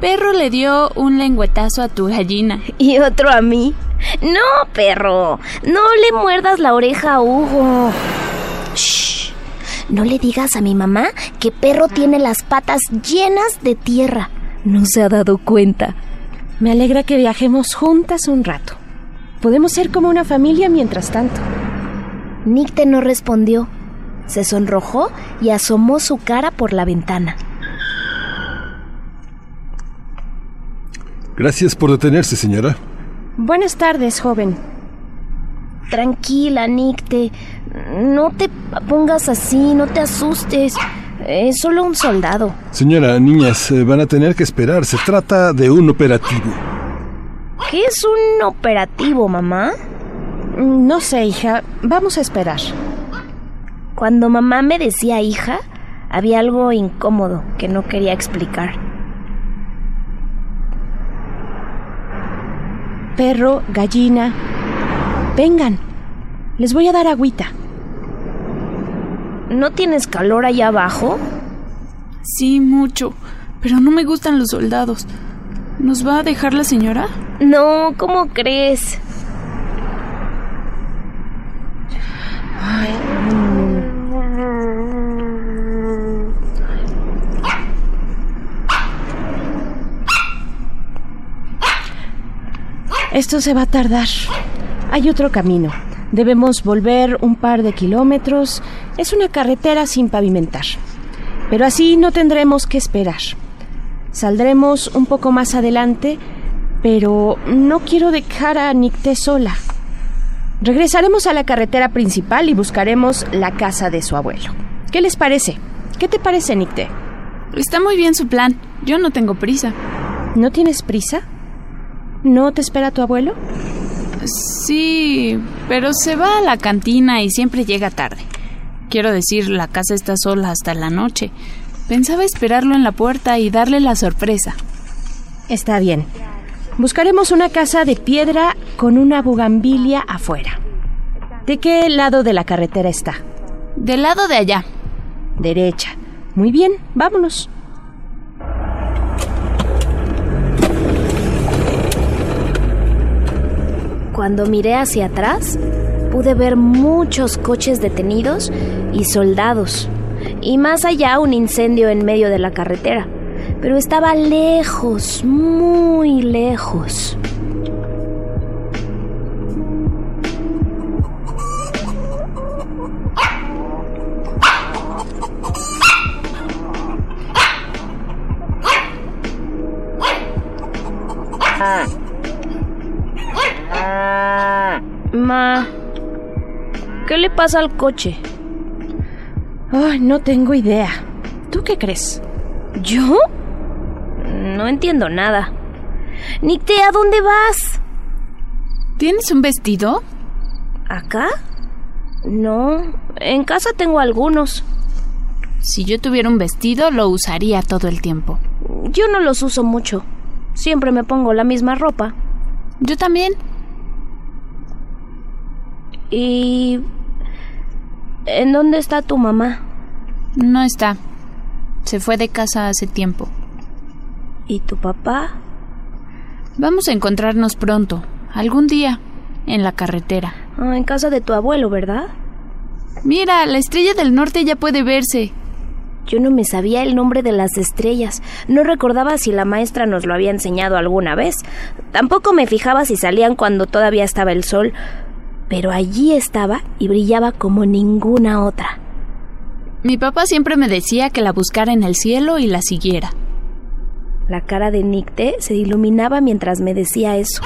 Perro le dio un lengüetazo a tu gallina. Y otro a mí. No, perro. No le muerdas la oreja a Hugo. Shh. No le digas a mi mamá que perro tiene las patas llenas de tierra. No se ha dado cuenta. Me alegra que viajemos juntas un rato. Podemos ser como una familia mientras tanto. Nicte no respondió. Se sonrojó y asomó su cara por la ventana. Gracias por detenerse, señora. Buenas tardes, joven. Tranquila, Nicte. No te pongas así, no te asustes. Es solo un soldado. Señora, niñas, eh, van a tener que esperar. Se trata de un operativo. ¿Qué es un operativo, mamá? No sé, hija. Vamos a esperar. Cuando mamá me decía hija, había algo incómodo que no quería explicar. Perro, gallina. Vengan, les voy a dar agüita. ¿No tienes calor allá abajo? Sí, mucho, pero no me gustan los soldados. ¿Nos va a dejar la señora? No, ¿cómo crees? Ay, Esto se va a tardar. Hay otro camino. Debemos volver un par de kilómetros. Es una carretera sin pavimentar. Pero así no tendremos que esperar. Saldremos un poco más adelante, pero no quiero dejar a Nicté sola. Regresaremos a la carretera principal y buscaremos la casa de su abuelo. ¿Qué les parece? ¿Qué te parece, Nicté? Está muy bien su plan. Yo no tengo prisa. ¿No tienes prisa? ¿No te espera tu abuelo? Sí, pero se va a la cantina y siempre llega tarde. Quiero decir, la casa está sola hasta la noche. Pensaba esperarlo en la puerta y darle la sorpresa. Está bien. Buscaremos una casa de piedra con una bugambilia afuera. ¿De qué lado de la carretera está? Del lado de allá. Derecha. Muy bien, vámonos. Cuando miré hacia atrás, pude ver muchos coches detenidos y soldados, y más allá un incendio en medio de la carretera, pero estaba lejos, muy lejos. ¿Qué le pasa al coche? Ay, no tengo idea. ¿Tú qué crees? ¿Yo? No entiendo nada. Nicte, ¿a dónde vas? ¿Tienes un vestido? ¿Acá? No, en casa tengo algunos. Si yo tuviera un vestido, lo usaría todo el tiempo. Yo no los uso mucho. Siempre me pongo la misma ropa. Yo también. ¿Y... ¿En dónde está tu mamá? No está. Se fue de casa hace tiempo. ¿Y tu papá? Vamos a encontrarnos pronto, algún día, en la carretera. Ah, en casa de tu abuelo, ¿verdad? Mira, la estrella del norte ya puede verse. Yo no me sabía el nombre de las estrellas. No recordaba si la maestra nos lo había enseñado alguna vez. Tampoco me fijaba si salían cuando todavía estaba el sol. Pero allí estaba y brillaba como ninguna otra. Mi papá siempre me decía que la buscara en el cielo y la siguiera. La cara de Nicte se iluminaba mientras me decía eso.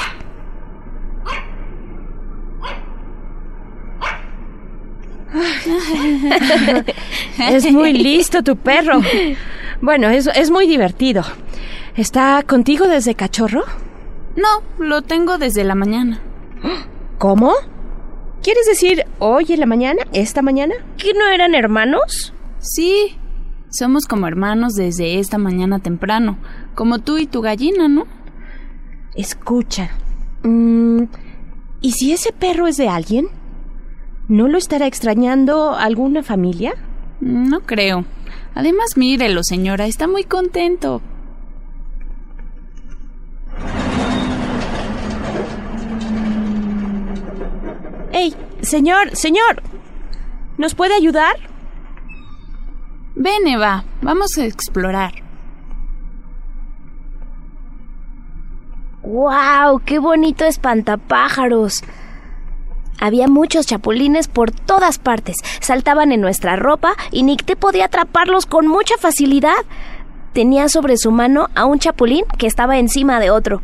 es muy listo tu perro. Bueno, es, es muy divertido. ¿Está contigo desde cachorro? No, lo tengo desde la mañana. ¿Cómo? ¿Quieres decir hoy en la mañana? ¿Esta mañana? ¿Que no eran hermanos? Sí, somos como hermanos desde esta mañana temprano, como tú y tu gallina, ¿no? Escucha. mm, ¿Y si ese perro es de alguien? ¿No lo estará extrañando alguna familia? No creo. Además, mírelo, señora, está muy contento. ¡Ey! Señor, señor. ¿Nos puede ayudar? Ven, Eva, vamos a explorar. ¡Guau! ¡Qué bonito espantapájaros! Había muchos chapulines por todas partes. Saltaban en nuestra ropa y Nicté podía atraparlos con mucha facilidad. Tenía sobre su mano a un chapulín que estaba encima de otro.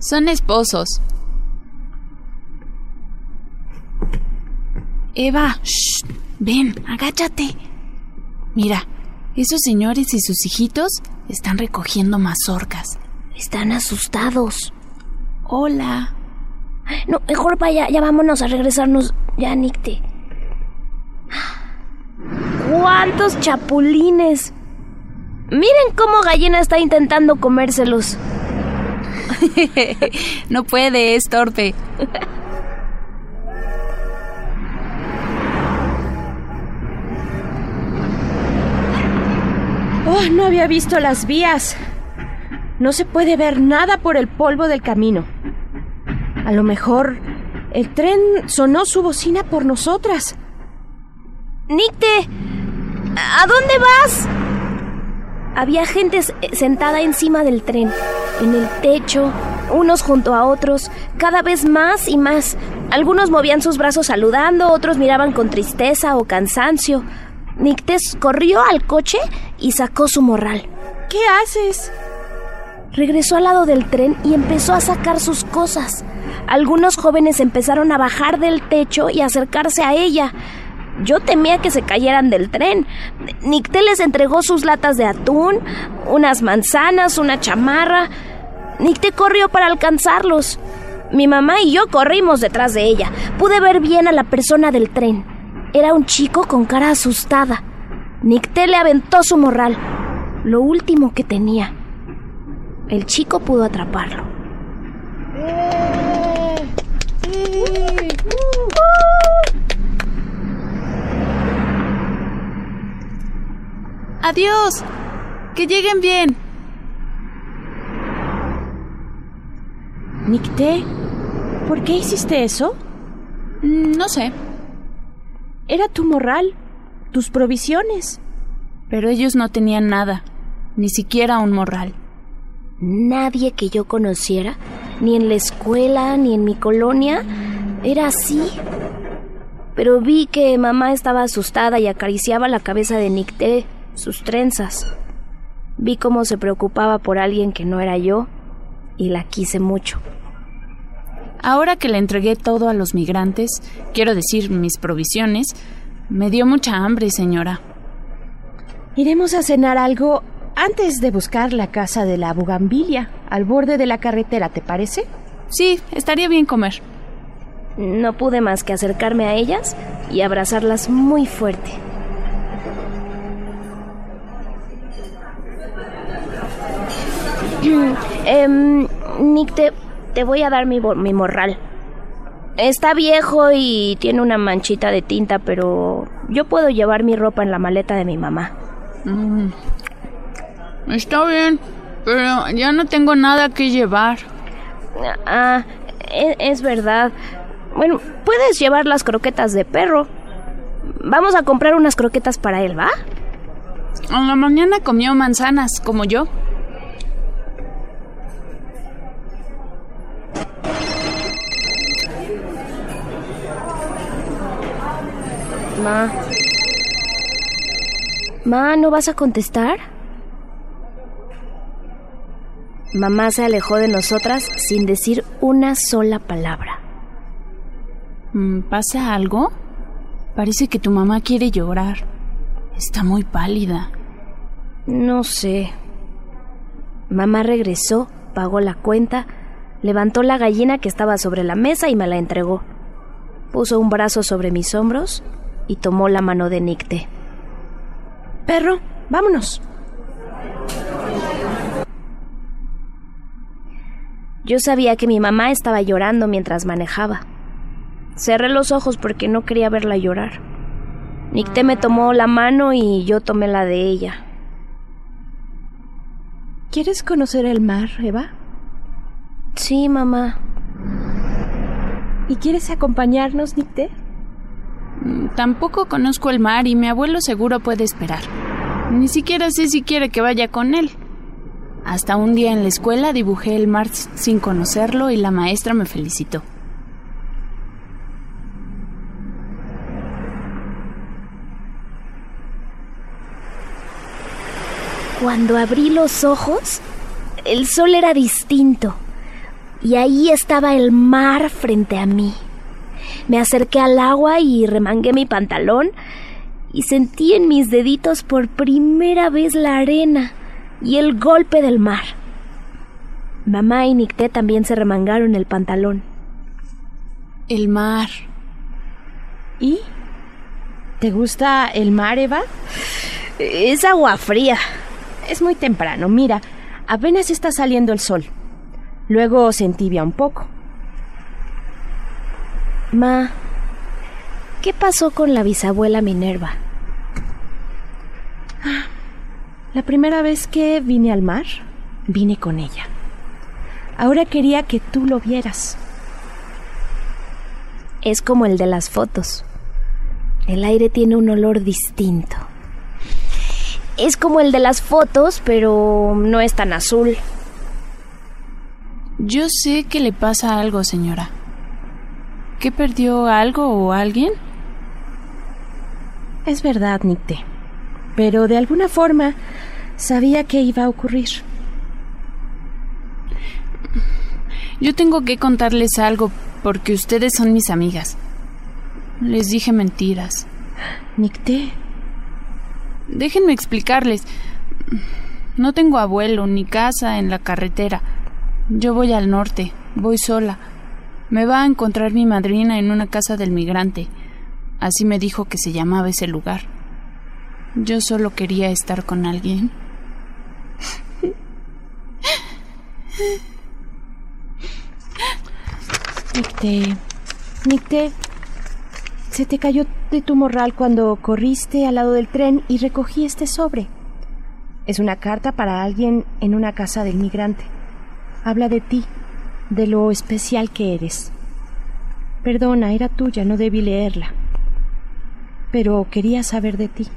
Son esposos. Eva, shh, ven, agáchate. Mira, esos señores y sus hijitos están recogiendo mazorcas. Están asustados. Hola. No, mejor vaya, ya vámonos a regresarnos ya, Nicte. ¡Cuántos chapulines! Miren cómo Gallina está intentando comérselos. no puede, es torpe. Oh, no había visto las vías. No se puede ver nada por el polvo del camino. A lo mejor el tren sonó su bocina por nosotras. Nicte, ¿a dónde vas? Había gente sentada encima del tren, en el techo, unos junto a otros, cada vez más y más. Algunos movían sus brazos saludando, otros miraban con tristeza o cansancio. Nictes corrió al coche y sacó su morral. ¿Qué haces? Regresó al lado del tren y empezó a sacar sus cosas. Algunos jóvenes empezaron a bajar del techo y acercarse a ella. Yo temía que se cayeran del tren. Nicté les entregó sus latas de atún, unas manzanas, una chamarra. Nicté corrió para alcanzarlos. Mi mamá y yo corrimos detrás de ella. Pude ver bien a la persona del tren. Era un chico con cara asustada. Nicté le aventó su morral, lo último que tenía. El chico pudo atraparlo. Adiós. Que lleguen bien. Nicté, ¿por qué hiciste eso? Mm, No sé, Era tu morral, tus provisiones. pero ellos no tenían nada, ni siquiera un morral. Nadie que yo conociera, ni en la escuela, ni en mi colonia, era así. Pero vi que mamá estaba asustada y acariciaba la cabeza de Nicté, sus trenzas. Vi cómo se preocupaba por alguien que no era yo y la quise mucho. Ahora que le entregué todo a los migrantes, quiero decir mis provisiones, me dio mucha hambre, señora. Iremos a cenar algo antes de buscar la casa de la bugambilia, al borde de la carretera, ¿te parece? Sí, estaría bien comer. No pude más que acercarme a ellas y abrazarlas muy fuerte. eh, Nick, te, te, voy a dar mi, mi morral. Está viejo y tiene una manchita de tinta, pero yo puedo llevar mi ropa en la maleta de mi mamá. Mm. Está bien, pero ya no tengo nada que llevar. Ah, es, es verdad. Bueno, puedes llevar las croquetas de perro. Vamos a comprar unas croquetas para él, ¿va? En la mañana comió manzanas, como yo. Ma. Ma, ¿no vas a contestar? Mamá se alejó de nosotras sin decir una sola palabra. ¿Pasa algo? Parece que tu mamá quiere llorar. Está muy pálida. No sé. Mamá regresó, pagó la cuenta, levantó la gallina que estaba sobre la mesa y me la entregó. Puso un brazo sobre mis hombros y tomó la mano de Nicte. Perro, vámonos. Yo sabía que mi mamá estaba llorando mientras manejaba. Cerré los ojos porque no quería verla llorar. Nicte me tomó la mano y yo tomé la de ella. ¿Quieres conocer el mar, Eva? Sí, mamá. ¿Y quieres acompañarnos, Nicte? Tampoco conozco el mar y mi abuelo seguro puede esperar. Ni siquiera sé si quiere que vaya con él. Hasta un día en la escuela dibujé el mar sin conocerlo y la maestra me felicitó. Cuando abrí los ojos, el sol era distinto y ahí estaba el mar frente a mí. Me acerqué al agua y remangué mi pantalón y sentí en mis deditos por primera vez la arena y el golpe del mar. Mamá y Nicté también se remangaron el pantalón. El mar. ¿Y? ¿Te gusta el mar, Eva? Es agua fría. Es muy temprano, mira, apenas está saliendo el sol. Luego se entibia un poco. Ma, ¿qué pasó con la bisabuela Minerva? La primera vez que vine al mar, vine con ella. Ahora quería que tú lo vieras. Es como el de las fotos. El aire tiene un olor distinto. Es como el de las fotos, pero no es tan azul. Yo sé que le pasa algo, señora. ¿Que perdió algo o alguien? Es verdad, Nicte. Pero de alguna forma sabía que iba a ocurrir. Yo tengo que contarles algo porque ustedes son mis amigas. Les dije mentiras. Nicte. Déjenme explicarles. No tengo abuelo ni casa en la carretera. Yo voy al norte, voy sola. Me va a encontrar mi madrina en una casa del migrante. Así me dijo que se llamaba ese lugar. Yo solo quería estar con alguien. Nicte. Nicte. Se te cayó de tu morral cuando corriste al lado del tren y recogí este sobre. Es una carta para alguien en una casa del migrante. Habla de ti, de lo especial que eres. Perdona, era tuya, no debí leerla. Pero quería saber de ti.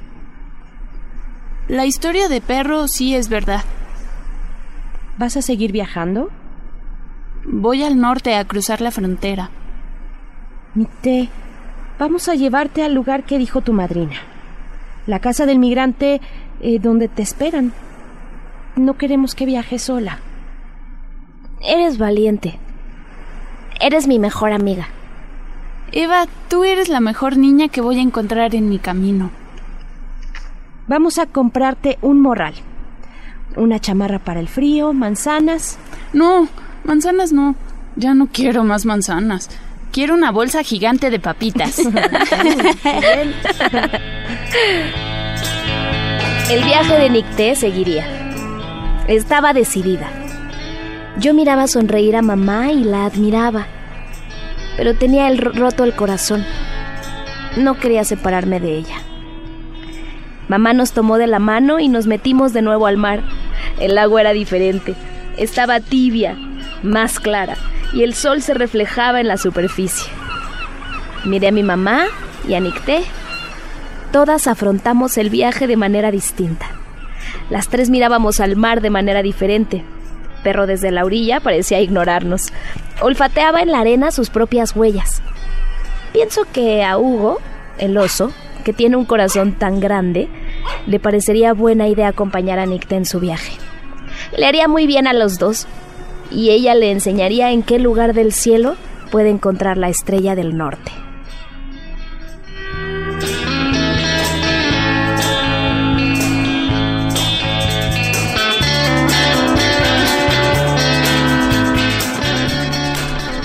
La historia de perro sí es verdad. ¿Vas a seguir viajando? Voy al norte a cruzar la frontera. Nicte, vamos a llevarte al lugar que dijo tu madrina. La casa del migrante eh, donde te esperan. No queremos que viajes sola. Eres valiente. Eres mi mejor amiga. Eva, tú eres la mejor niña que voy a encontrar en mi camino. Vamos a comprarte un morral. Una chamarra para el frío, manzanas. No, manzanas no. Ya no quiero más manzanas. Quiero una bolsa gigante de papitas. El viaje de Nicté seguiría. Estaba decidida. Yo miraba sonreír a mamá y la admiraba, pero tenía el roto el corazón. No quería separarme de ella. Mamá nos tomó de la mano y nos metimos de nuevo al mar. El agua era diferente. Estaba tibia, más clara, y el sol se reflejaba en la superficie. Miré a mi mamá y a Nicté. Todas afrontamos el viaje de manera distinta. Las tres mirábamos al mar de manera diferente. Perro desde la orilla parecía ignorarnos. Olfateaba en la arena sus propias huellas. Pienso que a Hugo, el oso, que tiene un corazón tan grande, le parecería buena idea acompañar a Nicté en su viaje. Le haría muy bien a los dos, y ella le enseñaría en qué lugar del cielo puede encontrar la estrella del norte.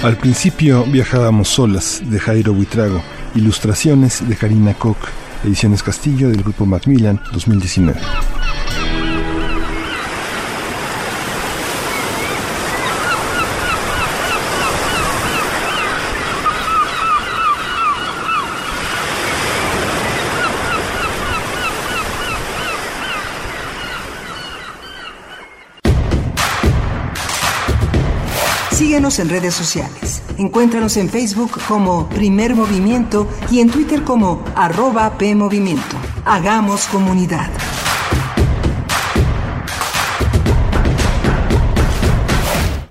Al principio viajábamos solas, de Jairo Buitrago, ilustraciones de Karina Koch, ediciones Castillo del grupo Macmillan 2019. En redes sociales. Encuéntranos en Facebook como Primer Movimiento y en Twitter como arroba PMovimiento. Hagamos comunidad.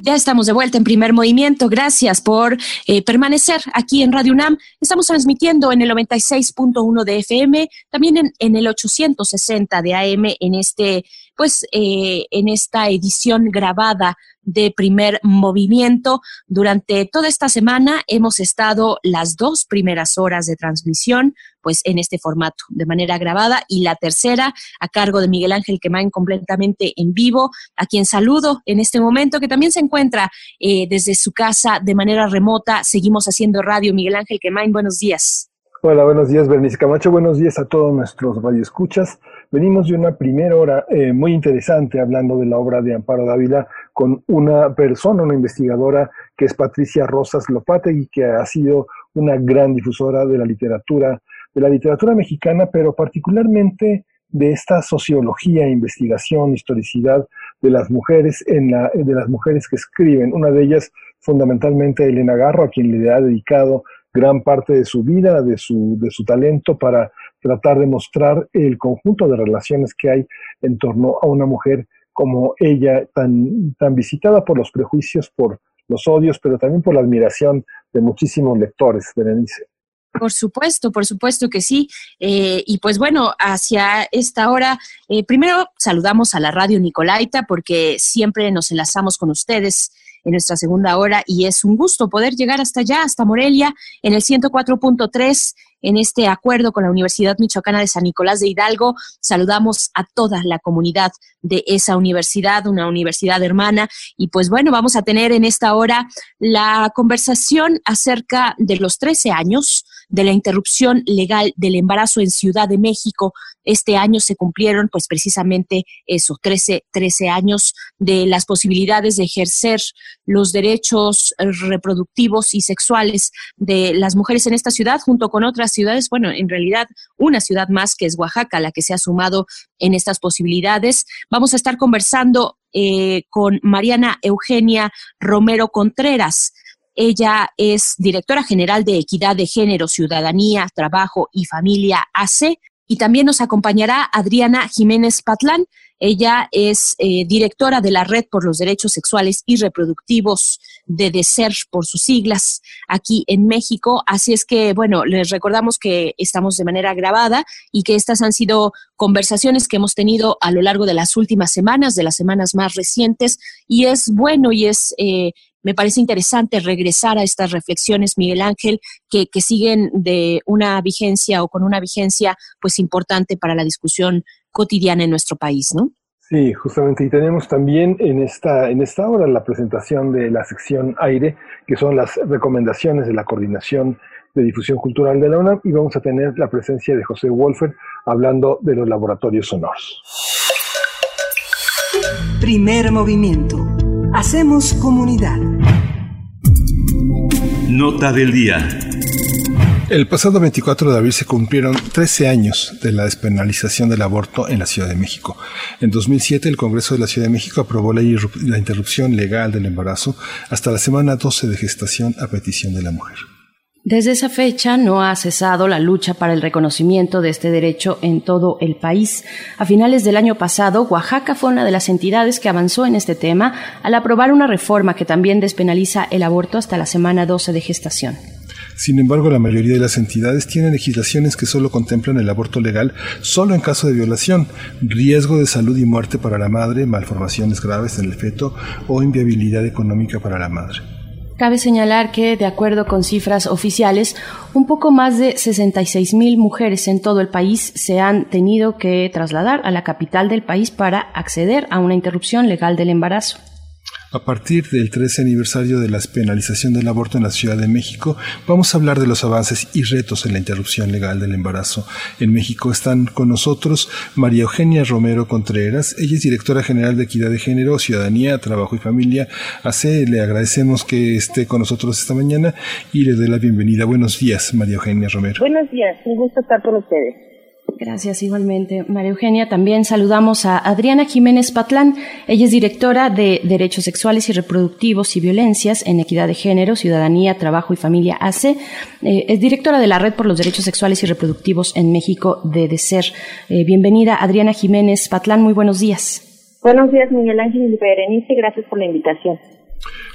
Ya estamos de vuelta en primer movimiento. Gracias por eh, permanecer aquí en Radio UNAM. Estamos transmitiendo en el 96.1 de FM, también en, en, el 860 de AM en este, pues, eh, en esta edición grabada de primer movimiento. Durante toda esta semana hemos estado las dos primeras horas de transmisión, pues en este formato, de manera grabada, y la tercera a cargo de Miguel Ángel Quemain completamente en vivo, a quien saludo en este momento, que también se encuentra eh, desde su casa de manera remota. Seguimos haciendo radio. Miguel Ángel Quemain, buenos días. Hola, buenos días, Bernice Camacho. Buenos días a todos nuestros radioescuchas. Venimos de una primera hora eh, muy interesante hablando de la obra de Amparo Dávila con una persona, una investigadora que es Patricia Rosas Lopate y que ha sido una gran difusora de la literatura, de la literatura mexicana, pero particularmente de esta sociología, investigación, historicidad de las mujeres en la, de las mujeres que escriben. Una de ellas, fundamentalmente Elena Garro, a quien le ha dedicado gran parte de su vida, de su, de su talento para tratar de mostrar el conjunto de relaciones que hay en torno a una mujer como ella, tan, tan visitada por los prejuicios, por los odios, pero también por la admiración de muchísimos lectores, Berenice. Por supuesto, por supuesto que sí. Eh, y pues bueno, hacia esta hora, eh, primero saludamos a la radio Nicolaita porque siempre nos enlazamos con ustedes en nuestra segunda hora y es un gusto poder llegar hasta allá, hasta Morelia, en el 104.3 en este acuerdo con la Universidad Michoacana de San Nicolás de Hidalgo. Saludamos a toda la comunidad de esa universidad, una universidad hermana. Y pues bueno, vamos a tener en esta hora la conversación acerca de los 13 años de la interrupción legal del embarazo en Ciudad de México. Este año se cumplieron pues precisamente esos 13, 13 años de las posibilidades de ejercer los derechos reproductivos y sexuales de las mujeres en esta ciudad junto con otras ciudades. Bueno, en realidad una ciudad más que es Oaxaca la que se ha sumado en estas posibilidades. Vamos a estar conversando eh, con Mariana Eugenia Romero Contreras. Ella es directora general de Equidad de Género, Ciudadanía, Trabajo y Familia AC. Y también nos acompañará Adriana Jiménez Patlán. Ella es eh, directora de la Red por los Derechos Sexuales y Reproductivos de DESER por sus siglas aquí en México. Así es que, bueno, les recordamos que estamos de manera grabada y que estas han sido conversaciones que hemos tenido a lo largo de las últimas semanas, de las semanas más recientes. Y es bueno y es eh, me parece interesante regresar a estas reflexiones, Miguel Ángel, que, que, siguen de una vigencia o con una vigencia pues importante para la discusión cotidiana en nuestro país, ¿no? Sí, justamente. Y tenemos también en esta, en esta hora la presentación de la sección aire, que son las recomendaciones de la Coordinación de Difusión Cultural de la UNAM, y vamos a tener la presencia de José Wolfer hablando de los laboratorios sonoros. Primer movimiento. Hacemos comunidad. Nota del día. El pasado 24 de abril se cumplieron 13 años de la despenalización del aborto en la Ciudad de México. En 2007 el Congreso de la Ciudad de México aprobó la, la interrupción legal del embarazo hasta la semana 12 de gestación a petición de la mujer. Desde esa fecha no ha cesado la lucha para el reconocimiento de este derecho en todo el país. A finales del año pasado, Oaxaca fue una de las entidades que avanzó en este tema al aprobar una reforma que también despenaliza el aborto hasta la semana 12 de gestación. Sin embargo, la mayoría de las entidades tienen legislaciones que solo contemplan el aborto legal solo en caso de violación, riesgo de salud y muerte para la madre, malformaciones graves en el feto o inviabilidad económica para la madre. Cabe señalar que, de acuerdo con cifras oficiales, un poco más de 66 mil mujeres en todo el país se han tenido que trasladar a la capital del país para acceder a una interrupción legal del embarazo. A partir del 13 aniversario de la penalización del aborto en la Ciudad de México, vamos a hablar de los avances y retos en la interrupción legal del embarazo. En México están con nosotros María Eugenia Romero Contreras. Ella es directora general de Equidad de Género, Ciudadanía, Trabajo y Familia. AC, le agradecemos que esté con nosotros esta mañana y le doy la bienvenida. Buenos días, María Eugenia Romero. Buenos días, un gusto estar con ustedes. Gracias, igualmente. María Eugenia, también saludamos a Adriana Jiménez Patlán. Ella es directora de Derechos Sexuales y Reproductivos y Violencias en Equidad de Género, Ciudadanía, Trabajo y Familia AC. Eh, es directora de la Red por los Derechos Sexuales y Reproductivos en México de DECER. Eh, bienvenida, Adriana Jiménez Patlán. Muy buenos días. Buenos días, Miguel Ángel y Berenice. Gracias por la invitación.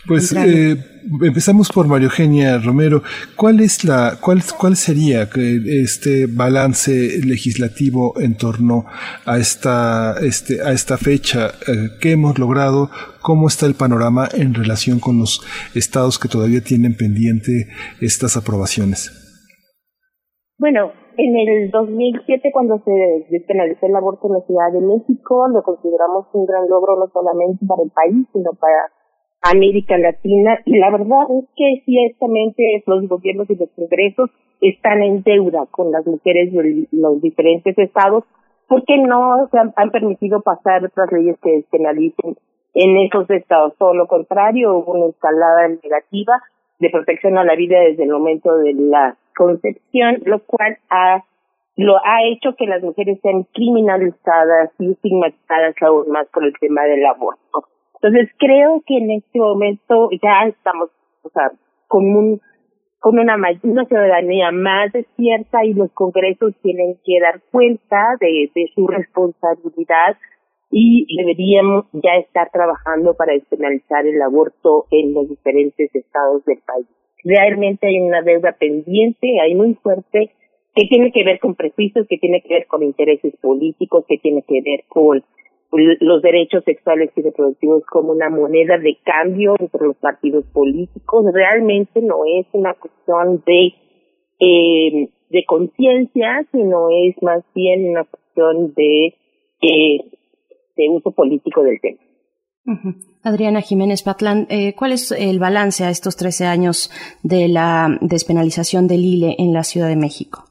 Pues eh, empezamos por María Eugenia Romero. ¿Cuál es la, cuál, cuál sería este balance legislativo en torno a esta, este, a esta fecha? Eh, ¿Qué hemos logrado? ¿Cómo está el panorama en relación con los estados que todavía tienen pendiente estas aprobaciones? Bueno, en el 2007, cuando se despenalizó el aborto en la Ciudad de México, lo consideramos un gran logro no solamente para el país, sino para América Latina y la verdad es que ciertamente los gobiernos y los congresos están en deuda con las mujeres de los diferentes estados porque no se han, permitido pasar otras leyes que despenalicen en esos estados. Todo lo contrario, hubo una escalada negativa de protección a la vida desde el momento de la concepción, lo cual ha lo ha hecho que las mujeres sean criminalizadas y estigmatizadas aún más por el tema del aborto. Entonces creo que en este momento ya estamos, o sea, con un con una, una ciudadanía más despierta y los congresos tienen que dar cuenta de, de su responsabilidad y deberíamos ya estar trabajando para despenalizar el aborto en los diferentes estados del país. Realmente hay una deuda pendiente, hay muy fuerte, que tiene que ver con prejuicios, que tiene que ver con intereses políticos, que tiene que ver con los derechos sexuales y reproductivos como una moneda de cambio entre los partidos políticos. Realmente no es una cuestión de, eh, de conciencia, sino es más bien una cuestión de, eh, de uso político del tema. Adriana Jiménez Patlán, eh, ¿cuál es el balance a estos 13 años de la despenalización del ILE en la Ciudad de México?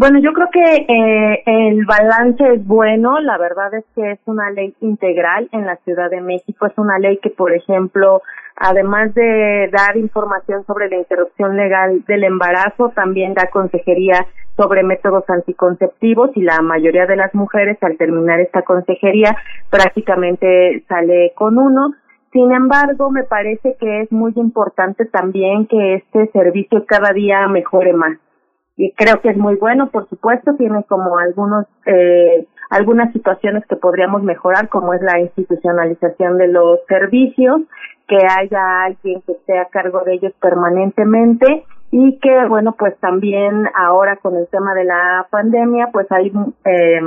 Bueno, yo creo que eh, el balance es bueno. La verdad es que es una ley integral en la Ciudad de México. Es una ley que, por ejemplo, además de dar información sobre la interrupción legal del embarazo, también da consejería sobre métodos anticonceptivos y la mayoría de las mujeres al terminar esta consejería prácticamente sale con uno. Sin embargo, me parece que es muy importante también que este servicio cada día mejore más y creo que es muy bueno, por supuesto, tiene como algunos eh, algunas situaciones que podríamos mejorar, como es la institucionalización de los servicios, que haya alguien que esté a cargo de ellos permanentemente y que, bueno, pues también ahora con el tema de la pandemia, pues hay eh,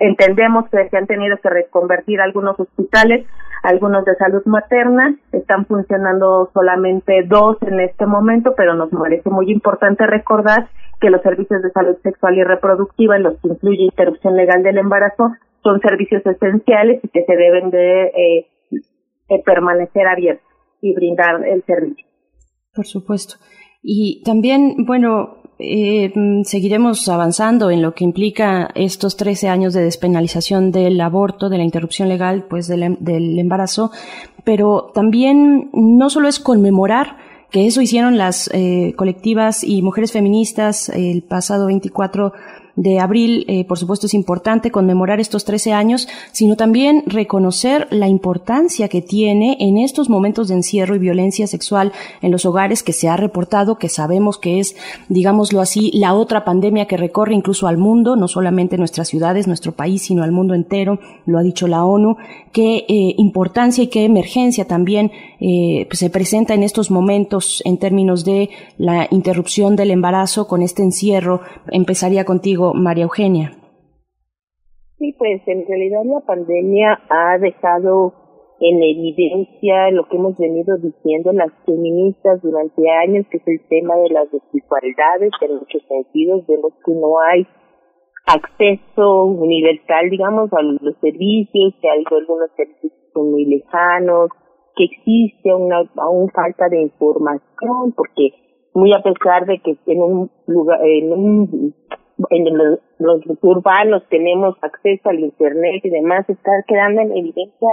entendemos que se han tenido que reconvertir algunos hospitales, algunos de salud materna, están funcionando solamente dos en este momento, pero nos parece muy importante recordar que los servicios de salud sexual y reproductiva, en los que incluye interrupción legal del embarazo, son servicios esenciales y que se deben de, eh, permanecer abiertos y brindar el servicio. Por supuesto. Y también, bueno, eh, seguiremos avanzando en lo que implica estos 13 años de despenalización del aborto, de la interrupción legal, pues del, em, del embarazo, pero también no solo es conmemorar que eso hicieron las eh, colectivas y mujeres feministas el pasado 24 de abril, eh, por supuesto, es importante conmemorar estos 13 años, sino también reconocer la importancia que tiene en estos momentos de encierro y violencia sexual en los hogares que se ha reportado, que sabemos que es, digámoslo así, la otra pandemia que recorre incluso al mundo, no solamente nuestras ciudades, nuestro país, sino al mundo entero, lo ha dicho la ONU, qué eh, importancia y qué emergencia también eh, pues, se presenta en estos momentos en términos de la interrupción del embarazo con este encierro. Empezaría contigo, María Eugenia. Sí, pues en realidad la pandemia ha dejado en evidencia lo que hemos venido diciendo las feministas durante años, que es el tema de las desigualdades en muchos sentidos. Vemos que no hay acceso universal, digamos, a los servicios, que hay algunos servicios son muy lejanos, que existe una aún falta de información, porque muy a pesar de que en un lugar, en un en los, los urbanos tenemos acceso al internet y demás, está quedando en evidencia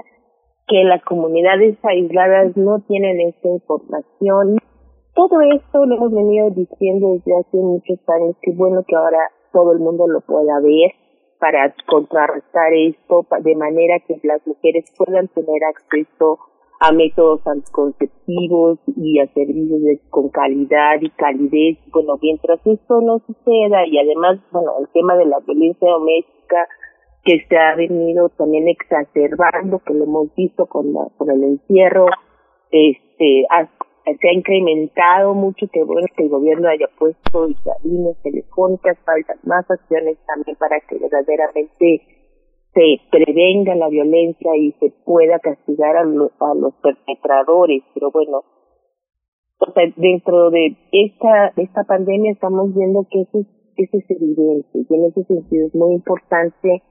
que las comunidades aisladas no tienen esta información. Todo esto lo hemos venido diciendo desde hace muchos años, que bueno que ahora todo el mundo lo pueda ver para contrarrestar esto, de manera que las mujeres puedan tener acceso a métodos anticonceptivos y a servicios de, con calidad y calidez. Bueno, mientras esto no suceda y además, bueno, el tema de la violencia doméstica que se ha venido también exacerbando, que lo hemos visto con, la, con el encierro, este, se ha incrementado mucho, que bueno que el gobierno haya puesto líneas telefónicas, faltan más acciones también para que verdaderamente se prevenga la violencia y se pueda castigar a, a los perpetradores, pero bueno, o sea, dentro de esta, esta pandemia estamos viendo que eso, eso es evidente y en ese sentido es muy importante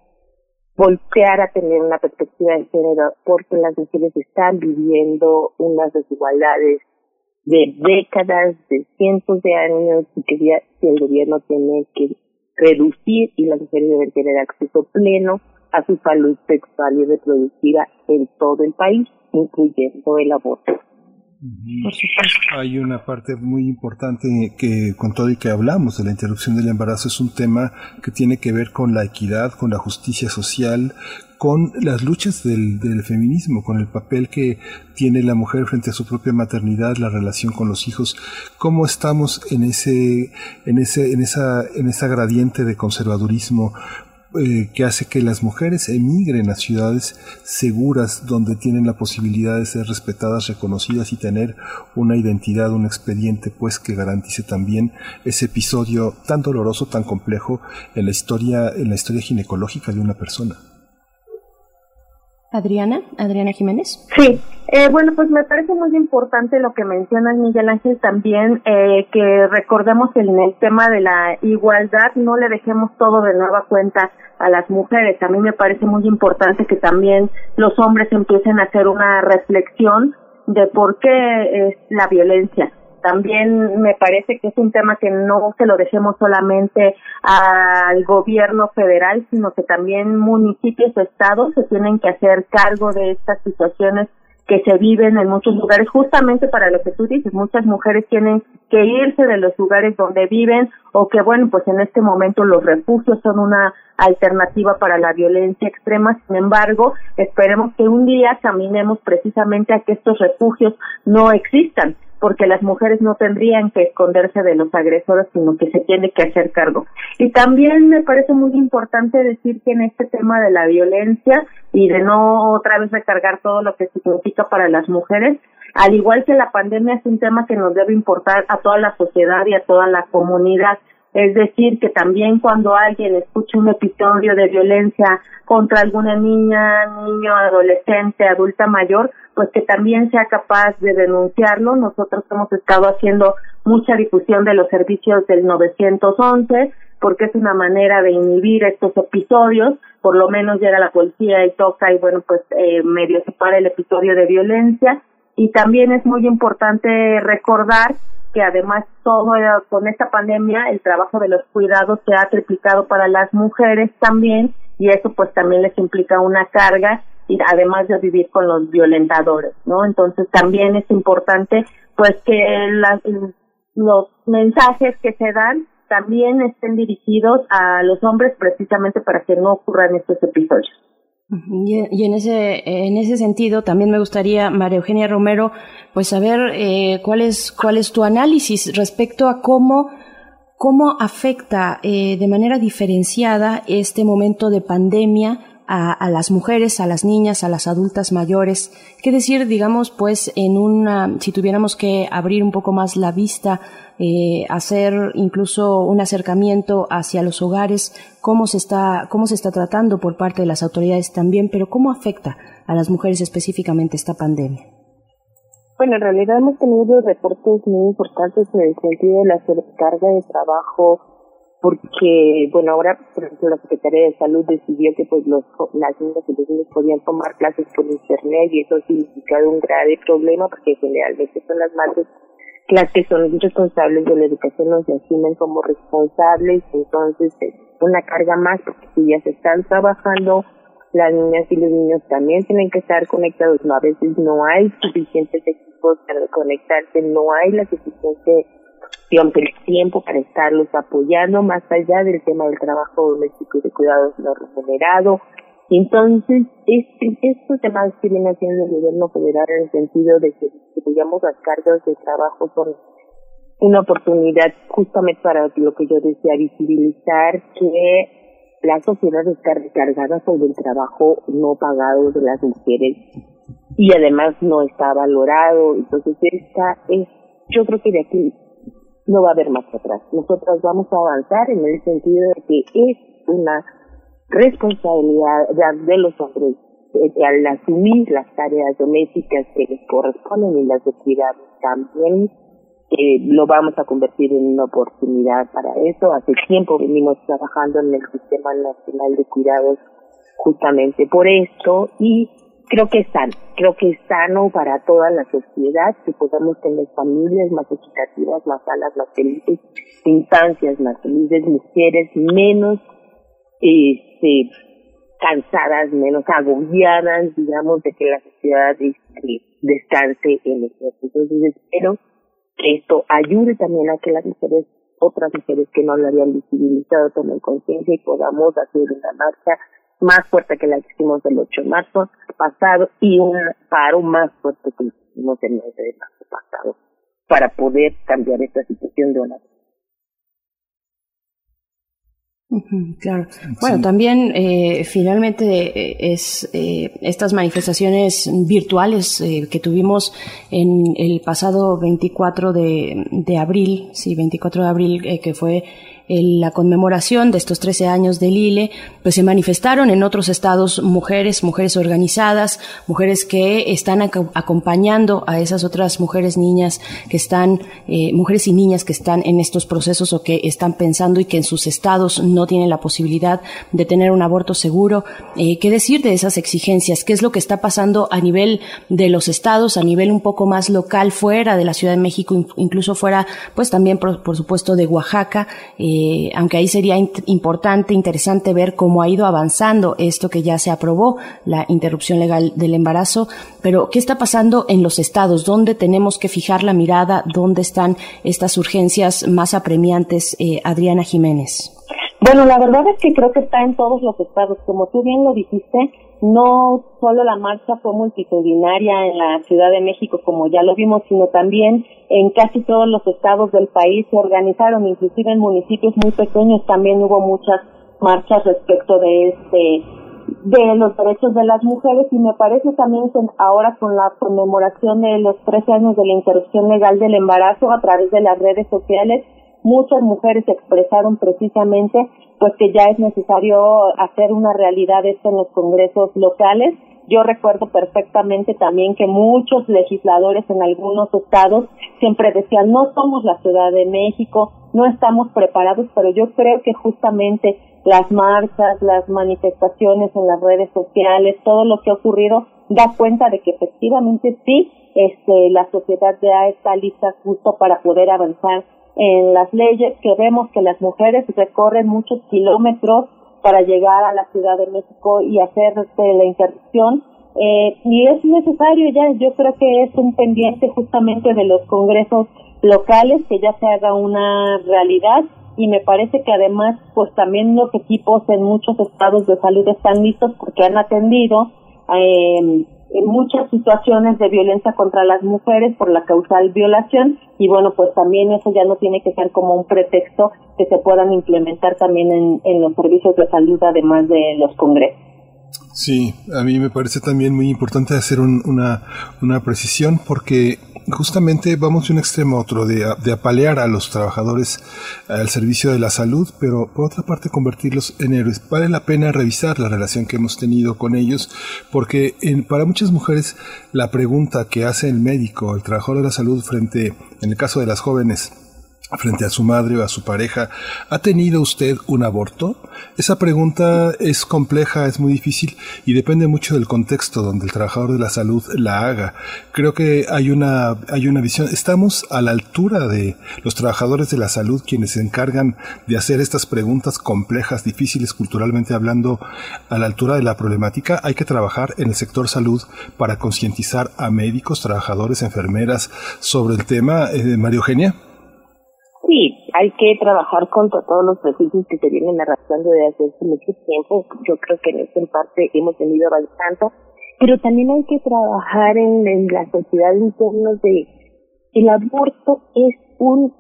voltear a tener una perspectiva de género porque las mujeres están viviendo unas desigualdades de décadas, de cientos de años y que el gobierno tiene que reducir y las mujeres deben tener acceso pleno a su salud sexual y reproductiva en todo el país, incluyendo el aborto. Hay una parte muy importante que con todo y que hablamos de la interrupción del embarazo es un tema que tiene que ver con la equidad, con la justicia social, con las luchas del, del, feminismo, con el papel que tiene la mujer frente a su propia maternidad, la relación con los hijos, cómo estamos en ese, en ese, en esa, en esa gradiente de conservadurismo eh, que hace que las mujeres emigren a ciudades seguras donde tienen la posibilidad de ser respetadas, reconocidas y tener una identidad, un expediente pues que garantice también ese episodio tan doloroso, tan complejo en la historia, en la historia ginecológica de una persona. Adriana, Adriana Jiménez. Sí, eh, bueno, pues me parece muy importante lo que menciona Miguel Ángel también, eh, que recordemos que en el tema de la igualdad no le dejemos todo de nueva cuenta a las mujeres. A mí me parece muy importante que también los hombres empiecen a hacer una reflexión de por qué es la violencia también me parece que es un tema que no se lo dejemos solamente al gobierno federal, sino que también municipios o estados se tienen que hacer cargo de estas situaciones que se viven en muchos lugares, justamente para lo que tú dices, muchas mujeres tienen que irse de los lugares donde viven o que, bueno, pues en este momento los refugios son una alternativa para la violencia extrema. Sin embargo, esperemos que un día caminemos precisamente a que estos refugios no existan porque las mujeres no tendrían que esconderse de los agresores, sino que se tiene que hacer cargo. Y también me parece muy importante decir que en este tema de la violencia y de no otra vez recargar todo lo que significa para las mujeres, al igual que la pandemia es un tema que nos debe importar a toda la sociedad y a toda la comunidad. Es decir, que también cuando alguien escucha un episodio de violencia contra alguna niña, niño, adolescente, adulta mayor, pues que también sea capaz de denunciarlo. Nosotros hemos estado haciendo mucha difusión de los servicios del 911 porque es una manera de inhibir estos episodios, por lo menos llega la policía y toca y bueno, pues eh, medio se para el episodio de violencia. Y también es muy importante recordar que además todo con esta pandemia el trabajo de los cuidados se ha triplicado para las mujeres también y eso pues también les implica una carga y además de vivir con los violentadores, ¿no? Entonces también es importante pues que los mensajes que se dan también estén dirigidos a los hombres precisamente para que no ocurran estos episodios. Y en ese, en ese sentido, también me gustaría, María Eugenia Romero, pues saber eh, cuál, es, cuál es tu análisis respecto a cómo, cómo afecta eh, de manera diferenciada este momento de pandemia a, a, las mujeres, a las niñas, a las adultas mayores. ¿Qué decir, digamos, pues, en una, si tuviéramos que abrir un poco más la vista eh, hacer incluso un acercamiento hacia los hogares, cómo se está, cómo se está tratando por parte de las autoridades también, pero cómo afecta a las mujeres específicamente esta pandemia. Bueno, en realidad hemos tenido reportes muy importantes en el sentido de la sobrecarga de trabajo, porque, bueno, ahora, por ejemplo, la Secretaría de Salud decidió que pues los, las niñas y los niños podían tomar clases por internet y eso ha significado un grave problema porque generalmente son las madres las que son responsables de la educación no se asumen como responsables, entonces es una carga más porque si ya se están trabajando, las niñas y los niños también tienen que estar conectados, no a veces no hay suficientes equipos para conectarse, no hay la suficiente el tiempo para estarlos apoyando más allá del tema del trabajo doméstico y de cuidados no remunerado, entonces, este, estos temas que viene haciendo el gobierno federal en el sentido de que distribuyamos las cargas de trabajo son una oportunidad justamente para lo que yo decía, visibilizar que la sociedad está recargada sobre el trabajo no pagado de las mujeres y además no está valorado. Entonces, esta es, yo creo que de aquí no va a haber más atrás. Nosotros vamos a avanzar en el sentido de que es una responsabilidad de los hombres eh, al asumir las tareas domésticas que les corresponden y las de cuidar también eh, lo vamos a convertir en una oportunidad para eso. Hace tiempo venimos trabajando en el Sistema Nacional de Cuidados justamente por esto y creo que es sano, creo que es sano para toda la sociedad que podamos tener familias más equitativas, más sanas, más felices, infancias más felices, mujeres menos este, cansadas, menos agobiadas, digamos, de que la sociedad este, descanse en eso. Entonces espero que esto ayude también a que las mujeres, otras mujeres que no lo habían visibilizado, tomen conciencia y podamos hacer una marcha más fuerte que la que hicimos el 8 de marzo pasado y un paro más fuerte que hicimos el 9 de marzo pasado para poder cambiar esta situación de una vez. Claro. Bueno, también eh, finalmente eh, es eh, estas manifestaciones virtuales eh, que tuvimos en el pasado 24 de, de abril, sí, 24 de abril, eh, que fue la conmemoración de estos 13 años del ILE, pues se manifestaron en otros estados mujeres, mujeres organizadas, mujeres que están acompañando a esas otras mujeres, niñas que están, eh, mujeres y niñas que están en estos procesos o que están pensando y que en sus estados no tienen la posibilidad de tener un aborto seguro. Eh, ¿Qué decir de esas exigencias? ¿Qué es lo que está pasando a nivel de los estados, a nivel un poco más local, fuera de la Ciudad de México, incluso fuera, pues también, por, por supuesto, de Oaxaca? Eh, eh, aunque ahí sería importante, interesante ver cómo ha ido avanzando esto que ya se aprobó, la interrupción legal del embarazo, pero ¿qué está pasando en los estados? ¿Dónde tenemos que fijar la mirada? ¿Dónde están estas urgencias más apremiantes, eh, Adriana Jiménez? Bueno, la verdad es que creo que está en todos los estados. Como tú bien lo dijiste, no solo la marcha fue multitudinaria en la Ciudad de México, como ya lo vimos, sino también en casi todos los estados del país se organizaron, inclusive en municipios muy pequeños también hubo muchas marchas respecto de este de los derechos de las mujeres. Y me parece también ahora con la conmemoración de los 13 años de la interrupción legal del embarazo a través de las redes sociales muchas mujeres expresaron precisamente pues que ya es necesario hacer una realidad esto en los congresos locales. Yo recuerdo perfectamente también que muchos legisladores en algunos estados siempre decían, no somos la Ciudad de México, no estamos preparados, pero yo creo que justamente las marchas, las manifestaciones en las redes sociales, todo lo que ha ocurrido da cuenta de que efectivamente sí, este, la sociedad ya está lista justo para poder avanzar en las leyes, que vemos que las mujeres recorren muchos kilómetros para llegar a la Ciudad de México y hacer este, la interdicción. Eh, y es necesario ya, yo creo que es un pendiente justamente de los congresos locales que ya se haga una realidad y me parece que además pues también los equipos en muchos estados de salud están listos porque han atendido eh, en muchas situaciones de violencia contra las mujeres por la causal violación y bueno pues también eso ya no tiene que ser como un pretexto que se puedan implementar también en, en los servicios de salud además de los congresos. Sí, a mí me parece también muy importante hacer una, una precisión porque justamente vamos de un extremo a otro, de, apalear a los trabajadores al servicio de la salud, pero por otra parte convertirlos en héroes. Vale la pena revisar la relación que hemos tenido con ellos, porque en, para muchas mujeres la pregunta que hace el médico, el trabajador de la salud frente, en el caso de las jóvenes, frente a su madre o a su pareja, ¿ha tenido usted un aborto? Esa pregunta es compleja, es muy difícil y depende mucho del contexto donde el trabajador de la salud la haga. Creo que hay una, hay una visión, estamos a la altura de los trabajadores de la salud quienes se encargan de hacer estas preguntas complejas, difíciles culturalmente hablando, a la altura de la problemática. Hay que trabajar en el sector salud para concientizar a médicos, trabajadores, enfermeras sobre el tema. Eh, María Eugenia. Sí, hay que trabajar contra todos los prejuicios que se vienen arrastrando desde hace mucho tiempo. Yo creo que en esta parte hemos venido avanzando, pero también hay que trabajar en, la sociedad en términos de el aborto es un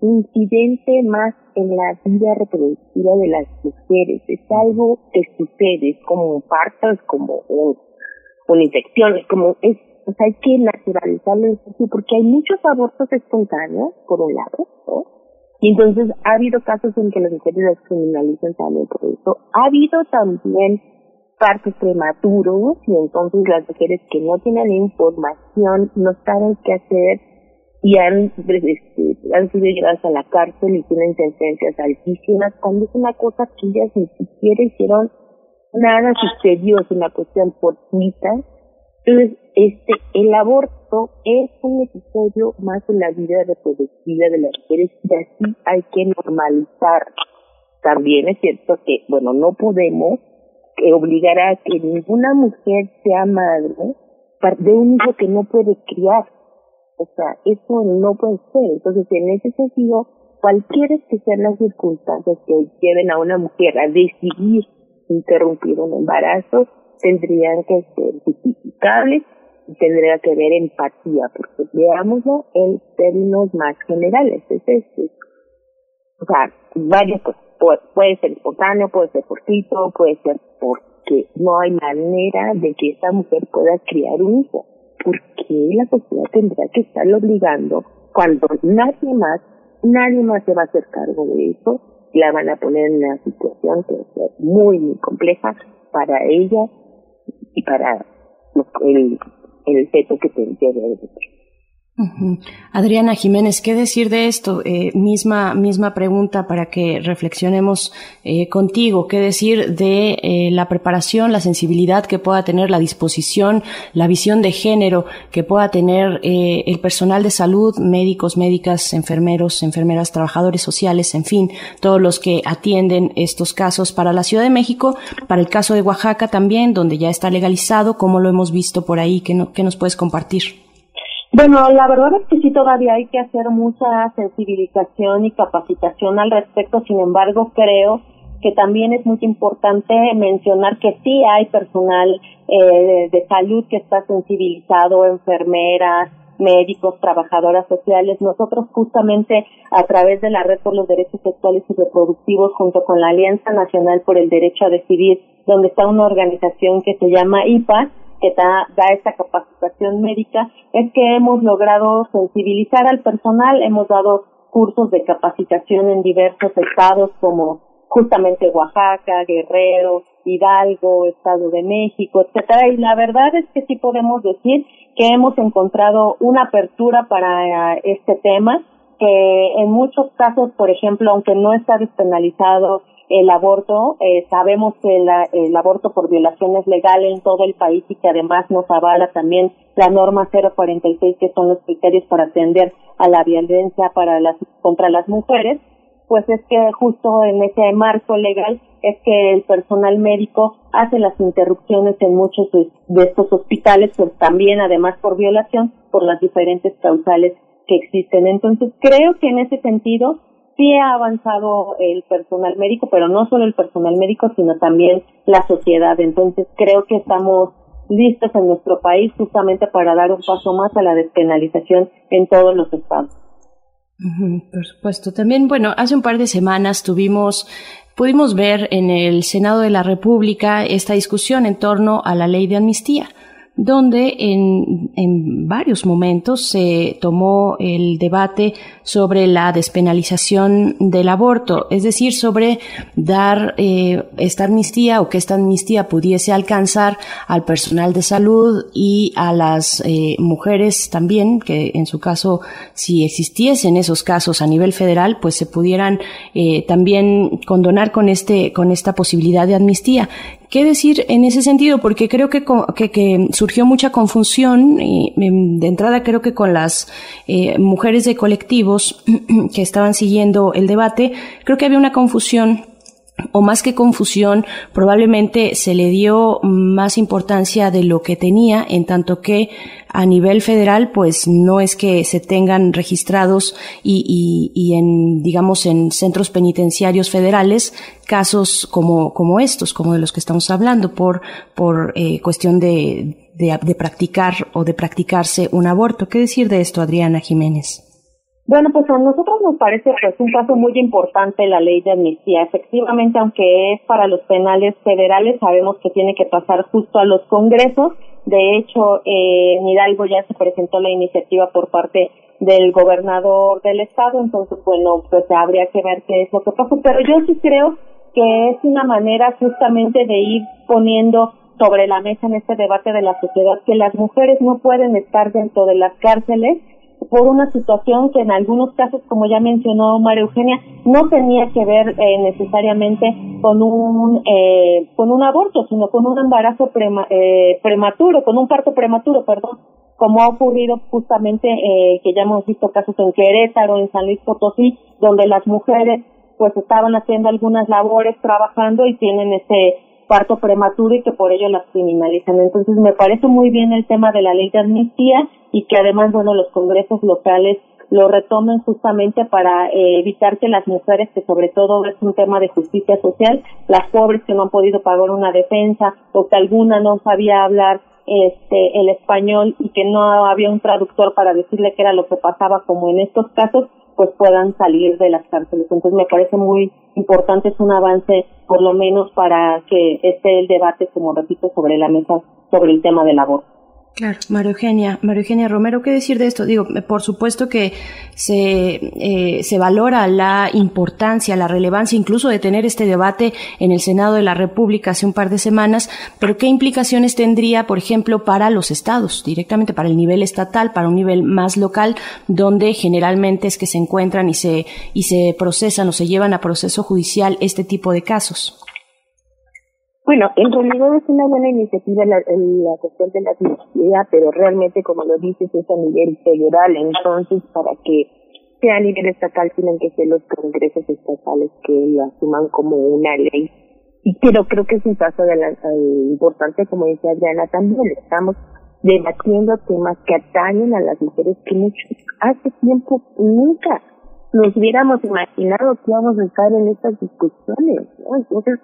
incidente más en la vida reproductiva de las mujeres. Es algo que sucede, es como un como un, infección, como es pues hay que naturalizarlo porque hay muchos abortos espontáneos, por un lado. Y entonces ha habido casos en que las mujeres las criminalizan también por eso. Ha habido también partos prematuros y entonces las mujeres que no tienen información no saben qué hacer y han, pues, este, han sido llevadas a la cárcel y tienen sentencias altísimas cuando es una cosa que ellas ni siquiera hicieron nada sucedió, es una cuestión fortuita entonces, este, el aborto es un episodio más en la vida reproductiva de las mujeres y así hay que normalizar. También es cierto que, bueno, no podemos obligar a que ninguna mujer sea madre de un hijo que no puede criar. O sea, eso no puede ser. Entonces, en ese sentido, cualquiera que sean las circunstancias que lleven a una mujer a decidir interrumpir un embarazo, tendrían que ser justificables tendría que haber empatía, porque veámoslo en términos más generales. Es este. O sea, varias cosas. puede ser espontáneo, puede ser fortuito, puede ser porque no hay manera de que esa mujer pueda criar un hijo. ¿Por qué la sociedad tendrá que estarlo obligando cuando nadie más, nadie más se va a hacer cargo de eso? La van a poner en una situación que es muy, muy compleja para ella y para el, el feto que te dentro. Adriana Jiménez, ¿qué decir de esto? Eh, misma, misma pregunta para que reflexionemos eh, contigo. ¿Qué decir de eh, la preparación, la sensibilidad que pueda tener, la disposición, la visión de género que pueda tener el personal de salud, médicos, médicas, enfermeros, enfermeras, trabajadores sociales, en fin, todos los que atienden estos casos para la Ciudad de México, para el caso de Oaxaca también, donde ya está legalizado, como lo hemos visto por ahí, ¿qué, no, qué nos puedes compartir? Bueno, la verdad es que sí todavía hay que hacer mucha sensibilización y capacitación al respecto, sin embargo creo que también es muy importante mencionar que sí hay personal eh, de salud que está sensibilizado, enfermeras, médicos, trabajadoras sociales. Nosotros justamente a través de la Red por los Derechos Sexuales y Reproductivos junto con la Alianza Nacional por el Derecho a Decidir, donde está una organización que se llama IPA, que da, da esta capacitación médica es que hemos logrado sensibilizar al personal, hemos dado cursos de capacitación en diversos estados como justamente Oaxaca, Guerrero, Hidalgo, Estado de México, etcétera. Y la verdad es que sí podemos decir que hemos encontrado una apertura para este tema, que en muchos casos, por ejemplo, aunque no está despenalizado el aborto, eh, sabemos que el aborto por violación es legal en todo el país y que además nos avala también la norma 046, que son los criterios para atender a la violencia para las, contra las mujeres, pues es que justo en ese marco legal es que el personal médico hace las interrupciones en muchos de estos hospitales, pues también además por violación, por las diferentes causales que existen. Entonces creo que en ese sentido sí ha avanzado el personal médico, pero no solo el personal médico, sino también la sociedad. Entonces creo que estamos listos en nuestro país justamente para dar un paso más a la despenalización en todos los estados. por supuesto. También, bueno, hace un par de semanas tuvimos pudimos ver en el Senado de la República esta discusión en torno a la ley de amnistía donde en, en, varios momentos se tomó el debate sobre la despenalización del aborto, es decir, sobre dar eh, esta amnistía o que esta amnistía pudiese alcanzar al personal de salud y a las eh, mujeres también, que en su caso, si existiesen esos casos a nivel federal, pues se pudieran eh, también condonar con este con esta posibilidad de amnistía. ¿Qué decir en ese sentido? Porque creo que, que, surgió mucha confusión y em, de entrada creo que con las eh, mujeres de colectivos que estaban siguiendo el debate, creo que había una confusión o más que confusión, probablemente se le dio más importancia de lo que tenía, en tanto que a nivel federal, pues no es que se tengan registrados y, y, y en, digamos, en centros penitenciarios federales casos como, como estos, como de los que estamos hablando, por, por eh, cuestión de, de, de practicar o de practicarse un aborto. ¿Qué decir de esto, Adriana Jiménez? Bueno, pues a nosotros nos parece pues un paso muy importante la ley de amnistía. Efectivamente, aunque es para los penales federales, sabemos que tiene que pasar justo a los congresos. De hecho, eh, en Hidalgo ya se presentó la iniciativa por parte del gobernador del estado, entonces, bueno, pues habría que ver qué es lo que pasa. Pero yo sí creo que es una manera justamente de ir poniendo sobre la mesa en este debate de la sociedad que las mujeres no pueden estar dentro de las cárceles por una situación que en algunos casos, como ya mencionó María Eugenia, no tenía que ver eh, necesariamente con un eh, con un aborto, sino con un embarazo eh, prematuro, con un parto prematuro, perdón, como ha ocurrido justamente que ya hemos visto casos en Querétaro, en San Luis Potosí, donde las mujeres pues estaban haciendo algunas labores, trabajando y tienen ese parto prematuro y que por ello las criminalizan. Entonces me parece muy bien el tema de la ley de amnistía y que además, bueno, los congresos locales lo retomen justamente para eh, evitar que las mujeres, que sobre todo es un tema de justicia social, las pobres que no han podido pagar una defensa o que alguna no sabía hablar este el español y que no había un traductor para decirle qué era lo que pasaba como en estos casos, pues puedan salir de las cárceles. Entonces me parece muy importante, es un avance por lo menos para que esté el debate, como repito, sobre la mesa sobre el tema del aborto. Claro, María Eugenia, María Eugenia Romero, ¿qué decir de esto? Digo, por supuesto que se, eh, se valora la importancia, la relevancia incluso de tener este debate en el Senado de la República hace un par de semanas, pero ¿qué implicaciones tendría, por ejemplo, para los estados, directamente para el nivel estatal, para un nivel más local, donde generalmente es que se encuentran y se, y se procesan o se llevan a proceso judicial este tipo de casos? Bueno, en realidad es una buena iniciativa la, cuestión de la amnistía, pero realmente, como lo dices, es a nivel federal. Entonces, para que sea a nivel estatal, tienen que ser los congresos estatales que lo asuman como una ley. Y pero creo que es un paso de la, eh, importante, como dice Adriana, también estamos debatiendo temas que atañen a las mujeres que mucho, hace tiempo nunca nos hubiéramos imaginado que íbamos a estar en estas discusiones. ¿no? Entonces,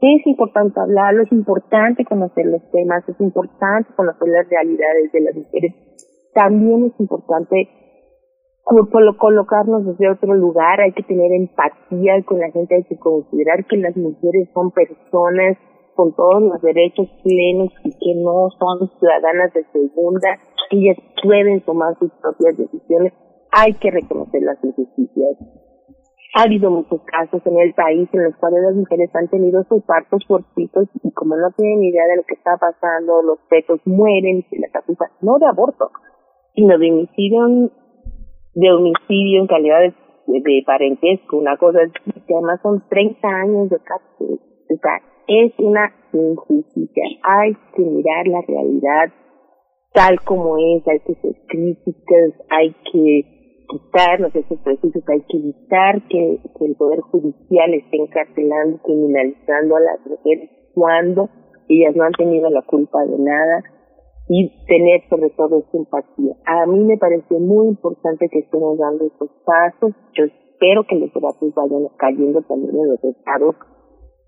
es importante hablarlo, es importante conocer los temas, es importante conocer las realidades de las mujeres. También es importante colocarnos desde otro lugar, hay que tener empatía con la gente, hay que considerar que las mujeres son personas con todos los derechos plenos y que no son ciudadanas de segunda, ellas pueden tomar sus propias decisiones, hay que reconocer las injusticias ha habido muchos casos en el país en los cuales las mujeres han tenido sus partos fortuitos y como no tienen idea de lo que está pasando, los fetos mueren se les acusa no de aborto, sino de homicidio, de homicidio en calidad de, de, parentesco, una cosa que además son 30 años de cárcel. O sea, es una injusticia. Hay que mirar la realidad tal como es, hay que ser críticas, hay que quitarnos esos prejuicios, hay que evitar que, el Poder Judicial esté encarcelando, criminalizando a las mujeres cuando ellas no han tenido la culpa de nada y tener sobre todo esa empatía. A mí me parece muy importante que estemos dando esos pasos. Yo espero que los debates vayan cayendo también en los estados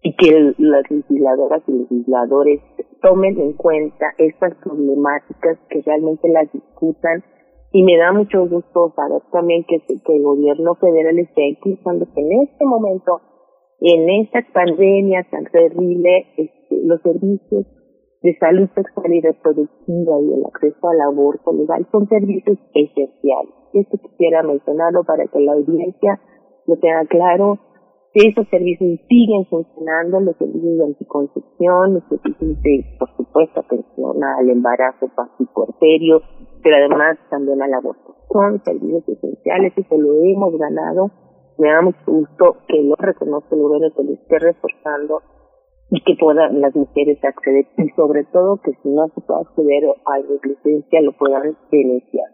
y que las legisladoras y legisladores tomen en cuenta estas problemáticas, que realmente las discutan y me da mucho gusto saber también que, el gobierno federal está impulsando que en este momento, en esta pandemia tan terrible, este, los servicios de salud sexual y reproductiva y el acceso al aborto legal son servicios esenciales. Esto quisiera mencionarlo para que la audiencia lo tenga claro. Que esos servicios siguen funcionando, los servicios de anticoncepción, los servicios de, por supuesto, atención al embarazo pasiporterio, pero además también al aborto. Son servicios esenciales y se lo hemos ganado. Me da mucho gusto que lo reconozca el gobierno, que lo esté reforzando y que puedan las mujeres acceder y sobre todo que si no se puede acceder a la licencia lo puedan denunciar.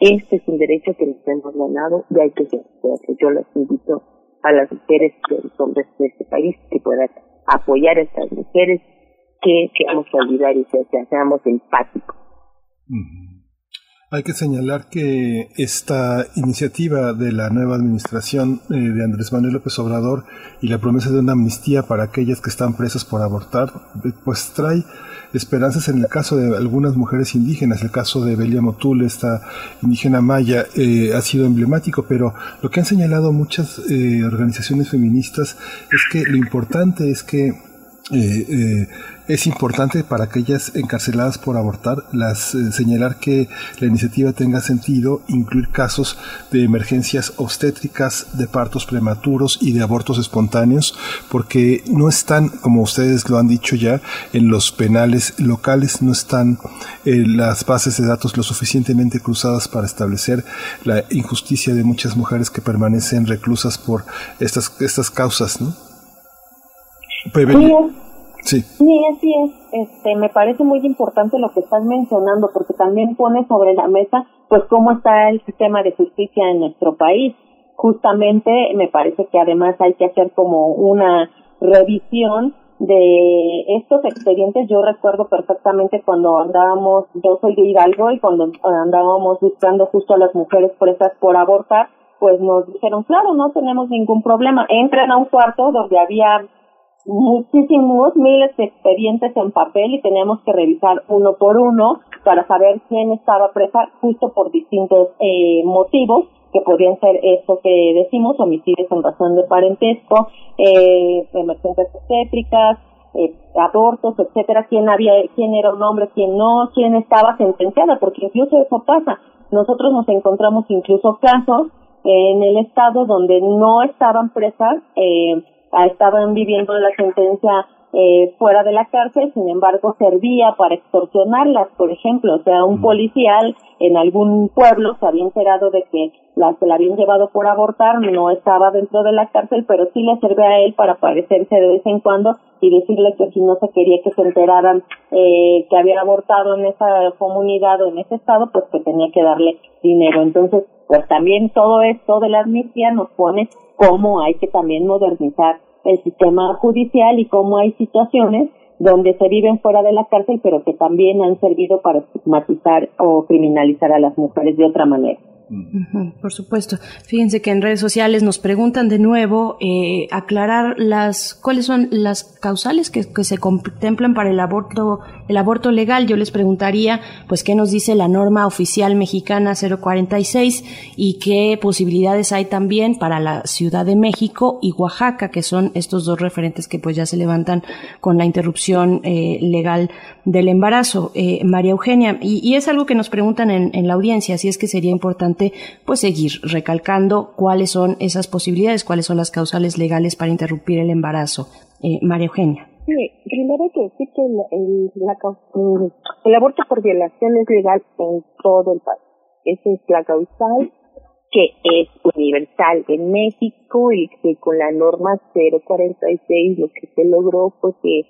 Este es un derecho que nos hemos ganado y hay que ejercerlo. Yo les invito a las mujeres y a los hombres de este país que puedan apoyar a estas mujeres, que seamos solidarios y que seamos empáticos. Hay que señalar que esta iniciativa de la nueva administración eh, de Andrés Manuel López Obrador y la promesa de una amnistía para aquellas que están presas por abortar, eh, pues trae esperanzas en el caso de algunas mujeres indígenas. El caso de Belia Motul, esta indígena maya, eh, ha sido emblemático, pero lo que han señalado muchas organizaciones feministas es que lo importante es que es importante para aquellas encarceladas por abortar las, eh, señalar que la iniciativa tenga sentido, incluir casos de emergencias obstétricas, de partos prematuros y de abortos espontáneos, porque no están, como ustedes lo han dicho ya, en los penales locales, no están eh, las bases de datos lo suficientemente cruzadas para establecer la injusticia de muchas mujeres que permanecen reclusas por estas, estas causas, ¿no? Sí. Sí, así es. Este, me parece muy importante lo que estás mencionando porque también pone sobre la mesa pues cómo está el sistema de justicia en nuestro país. Justamente me parece que además hay que hacer como una revisión de estos expedientes. Yo recuerdo perfectamente cuando andábamos, yo soy de Hidalgo y cuando andábamos buscando justo a las mujeres presas por abortar, pues nos dijeron, claro, no tenemos ningún problema. Entren a un cuarto donde había muchísimos miles de expedientes en papel y teníamos que revisar uno por uno para saber quién estaba presa justo por distintos eh, motivos que podían ser eso que decimos, homicidios en razón de parentesco, eh, emergencias obstétricas, eh, abortos, etcétera, quién había, quién era un hombre, quién no, quién estaba sentenciada, porque incluso eso pasa. Nosotros nos encontramos incluso casos en el estado donde no estaban presas eh, estaban viviendo la sentencia eh, fuera de la cárcel, sin embargo servía para extorsionarlas, por ejemplo, o sea, un policial en algún pueblo se había enterado de que la, se la habían llevado por abortar, no estaba dentro de la cárcel, pero sí le servía a él para aparecerse de vez en cuando y decirle que si no se quería que se enteraran eh, que había abortado en esa comunidad o en ese estado, pues que tenía que darle dinero. Entonces, pues también todo esto de la amnistía nos pone cómo hay que también modernizar el sistema judicial y cómo hay situaciones donde se viven fuera de la cárcel, pero que también han servido para estigmatizar o criminalizar a las mujeres de otra manera por supuesto. Fíjense que en redes sociales nos preguntan de nuevo eh, aclarar las cuáles son las causales que, se contemplan para el aborto el aborto legal. Yo les preguntaría, pues, qué nos dice la norma oficial mexicana 046 y qué posibilidades hay también para la Ciudad de México y Oaxaca, que son estos dos referentes que pues ya se levantan con la interrupción eh, legal del embarazo. Eh, María Eugenia, y, es algo que nos preguntan en, en la audiencia, si es que sería importante pues seguir recalcando cuáles son esas posibilidades, cuáles son las causales legales para interrumpir el embarazo. Eh, María Eugenia. Sí, primero hay que decir que el, el aborto por violación es legal en todo el país. Esa es la causal que es universal en México y que con la norma 046 lo que se logró fue que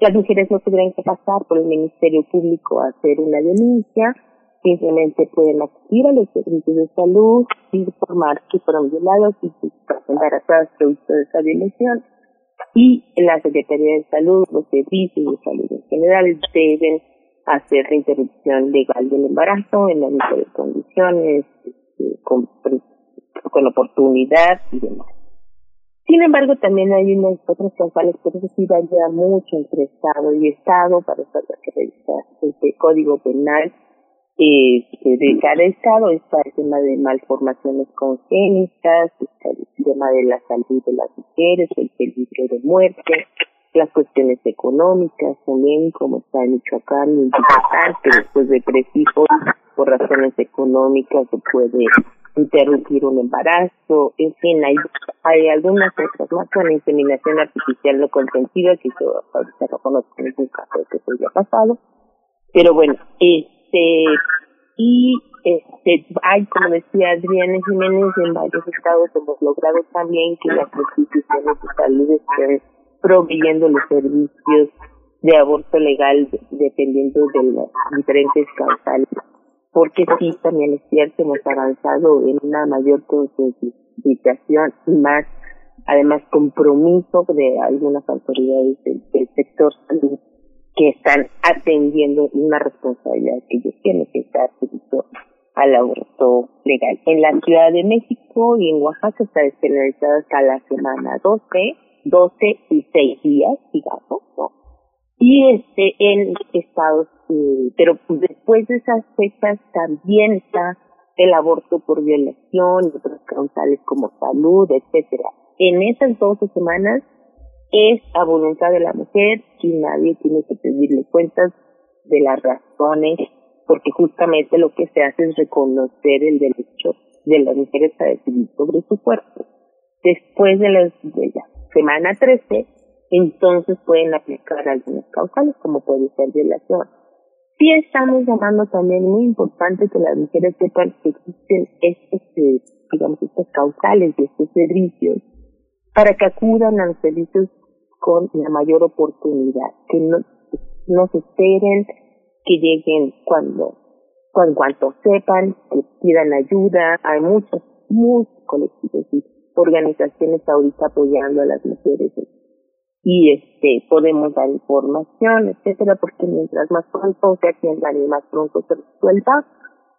las mujeres no tuvieran que pasar por el Ministerio Público a hacer una denuncia, simplemente pueden acudir a los servicios de salud, informar que fueron violados y que embarazadas producto de esa violación y la Secretaría de Salud, los servicios de salud en general deben hacer la interrupción legal del embarazo en las mejores condiciones, este, con, con oportunidad y demás. Sin embargo, también hay unas otras causales, por eso sí varía mucho entre Estado y Estado, para saber que revisar este Código Penal eh, de cada Estado. Está el tema de malformaciones congénitas, está el tema de la salud de las mujeres, el peligro de muerte, las cuestiones económicas también, como está en Michoacán en que después de tres hijos, por razones económicas, se puede interrumpir un embarazo, en fin, hay, hay algunas cosas más con la inseminación artificial no consentida, que yo ahorita no conozco ningún caso que se haya pasado, pero bueno, este, y este, hay, como decía Adriana Jiménez, en varios estados hemos logrado también que las instituciones de salud estén proveyendo los servicios de aborto legal dependiendo de las diferentes causales porque sí, también es cierto, hemos avanzado en una mayor concientización y más, además, compromiso de algunas autoridades del, sector salud que están atendiendo una responsabilidad que ellos tienen que estar servicio al aborto legal. En la Ciudad de México y en Oaxaca está despenalizado hasta la semana 12, 12 y 6 días, digamos, ¿no? y este en Estados Unidos. Pero después de esas fechas también está el aborto por violación y otros causales como salud, etcétera. En esas 12 semanas es a voluntad de la mujer y nadie tiene que pedirle cuentas de las razones, porque justamente lo que se hace es reconocer el derecho de las mujeres a decidir sobre su cuerpo. Después de la, de semana 13, entonces pueden aplicar algunas causales, como puede ser violación. Sí estamos llamando también muy importante que las mujeres sepan que existen estos, eh, digamos, estas causales y estos servicios para que acudan a los servicios con la mayor oportunidad, que no, no se esperen, que lleguen cuando, cuando cuanto sepan, que pidan ayuda. Hay muchos, muchos colectivos y organizaciones ahorita apoyando a las mujeres y este podemos dar información, etcétera, porque mientras más pronto se atiendan y más pronto se resuelva,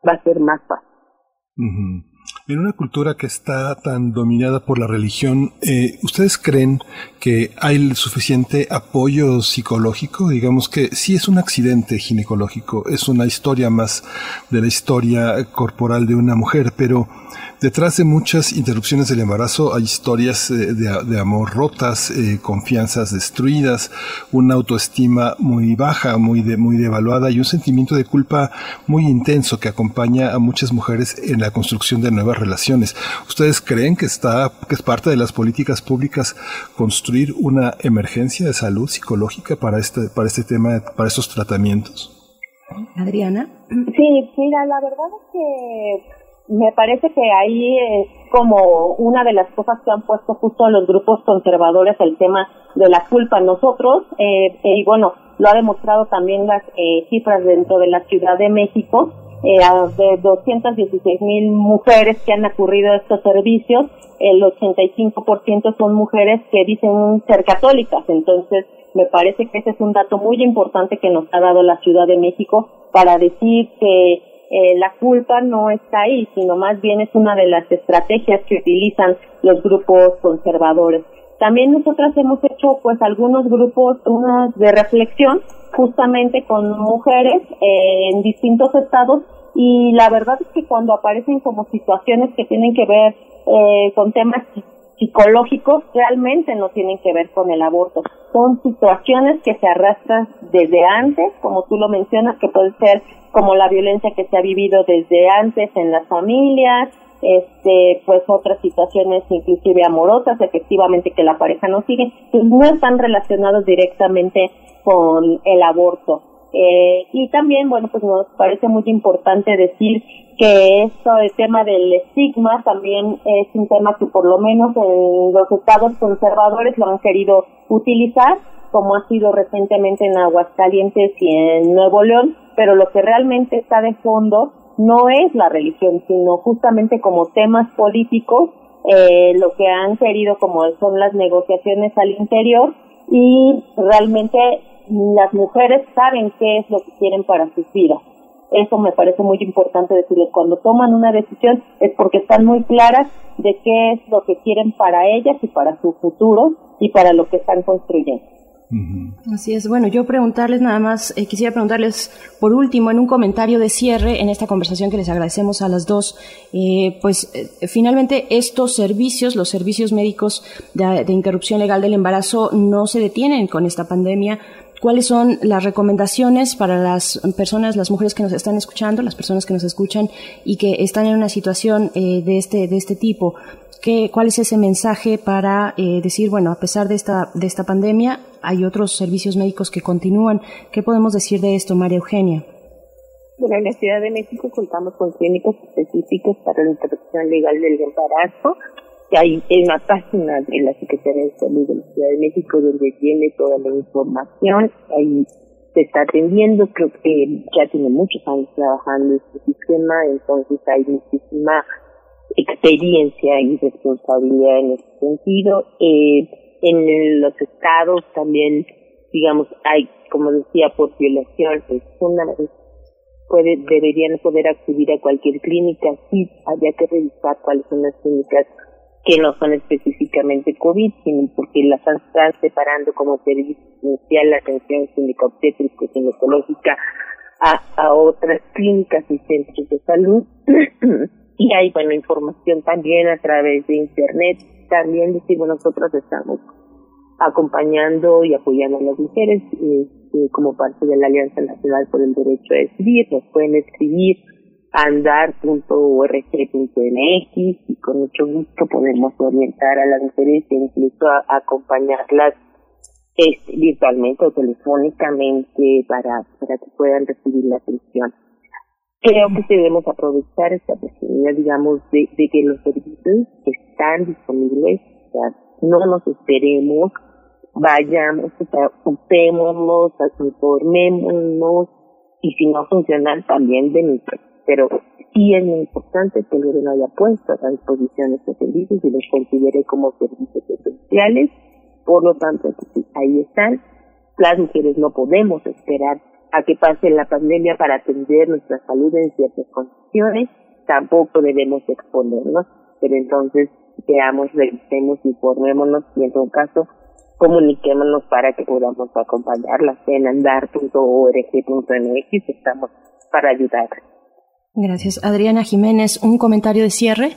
va a ser más fácil. En una cultura que está tan dominada por la religión, eh, ¿ustedes creen que hay suficiente apoyo psicológico? Digamos que sí es un accidente ginecológico, es una historia más de la historia corporal de una mujer, pero Detrás de muchas interrupciones del embarazo hay historias eh, de, amor rotas, eh, confianzas destruidas, una autoestima muy baja, muy, de, muy devaluada y un sentimiento de culpa muy intenso que acompaña a muchas mujeres en la construcción de nuevas relaciones. ¿Ustedes creen que está, que es parte de las políticas públicas construir una emergencia de salud psicológica para este, para este tema, para estos tratamientos? Adriana. Sí, mira, la verdad es que me parece que ahí es como una de las cosas que han puesto justo los grupos conservadores el tema de la culpa. Nosotros, eh, y bueno, lo ha demostrado también las eh, cifras dentro de la Ciudad de México, eh, de 216 mil mujeres que han ocurrido a estos servicios, el 85% son mujeres que dicen ser católicas. Entonces, me parece que ese es un dato muy importante que nos ha dado la Ciudad de México para decir que eh, la culpa no está ahí, sino más bien es una de las estrategias que utilizan los grupos conservadores. También nosotras hemos hecho pues algunos grupos unos de reflexión justamente con mujeres eh, en distintos estados y la verdad es que cuando aparecen como situaciones que tienen que ver eh, con temas psicológicos realmente no tienen que ver con el aborto. Son situaciones que se arrastran desde antes, como tú lo mencionas, que puede ser como la violencia que se ha vivido desde antes en las familias, este, pues otras situaciones inclusive amorosas, efectivamente que la pareja no sigue, pues no están relacionados directamente con el aborto. Eh, y también, bueno, pues nos parece muy importante decir que esto, el tema del estigma, también es un tema que por lo menos en los estados conservadores lo han querido utilizar, como ha sido recientemente en Aguascalientes y en Nuevo León, pero lo que realmente está de fondo no es la religión, sino justamente como temas políticos, eh, lo que han querido como son las negociaciones al interior y realmente las mujeres saben qué es lo que quieren para sus vidas. Eso me parece muy importante decirles. Cuando toman una decisión es porque están muy claras de qué es lo que quieren para ellas y para su futuro y para lo que están construyendo. Así es. Bueno, yo preguntarles nada más, eh, quisiera preguntarles por último en un comentario de cierre en esta conversación que les agradecemos a las dos, eh, pues eh, finalmente estos servicios, los servicios médicos de, de interrupción legal del embarazo no se detienen con esta pandemia, cuáles son las recomendaciones para las personas, las mujeres que nos están escuchando, las personas que nos escuchan y que están en una situación eh, de este de este tipo. ¿Qué, ¿Cuál es ese mensaje para eh, decir, bueno, a pesar de esta de esta pandemia, hay otros servicios médicos que continúan? ¿Qué podemos decir de esto, María Eugenia? Bueno, en la Ciudad de México contamos con clínicas específicas para la interrupción legal del embarazo hay una página de la Secretaría de Salud de la Ciudad de México donde tiene toda la información, ahí se está atendiendo, creo que ya tiene muchos años trabajando este sistema, entonces hay muchísima experiencia y responsabilidad en ese sentido. Eh, en los estados también, digamos, hay, como decía, por violación, es una, puede, deberían poder acudir a cualquier clínica, sí, habría que revisar cuáles son las clínicas que no son específicamente COVID, sino porque las están separando como servicio la atención clínica obstétrica y ginecológica a, a otras clínicas y centros de salud. y hay, bueno, información también a través de Internet. También decimos, nosotros estamos acompañando y apoyando a las mujeres este, como parte de la Alianza Nacional por el Derecho a Decidir. Nos pueden escribir andar.org.mx y con mucho gusto podemos orientar a las mujeres e incluso acompañarlas este, virtualmente o telefónicamente para, para que puedan recibir la atención. Creo que debemos aprovechar esta oportunidad, digamos, de, de que los servicios están disponibles, o sea, no nos esperemos, vayamos, ocupémonos, informémonos, y si no funcionan también de pero sí es muy importante que el gobierno haya puesto a disposición estos servicios y los considere como servicios esenciales. Por lo tanto, pues, ahí están. Las mujeres no podemos esperar a que pase la pandemia para atender nuestra salud en ciertas condiciones. Tampoco debemos exponernos, pero entonces veamos, revisemos, informémonos y en todo caso comuniquémonos para que podamos acompañarlas en andar.org.mx. Estamos para ayudar. Gracias. Adriana Jiménez, ¿un comentario de cierre?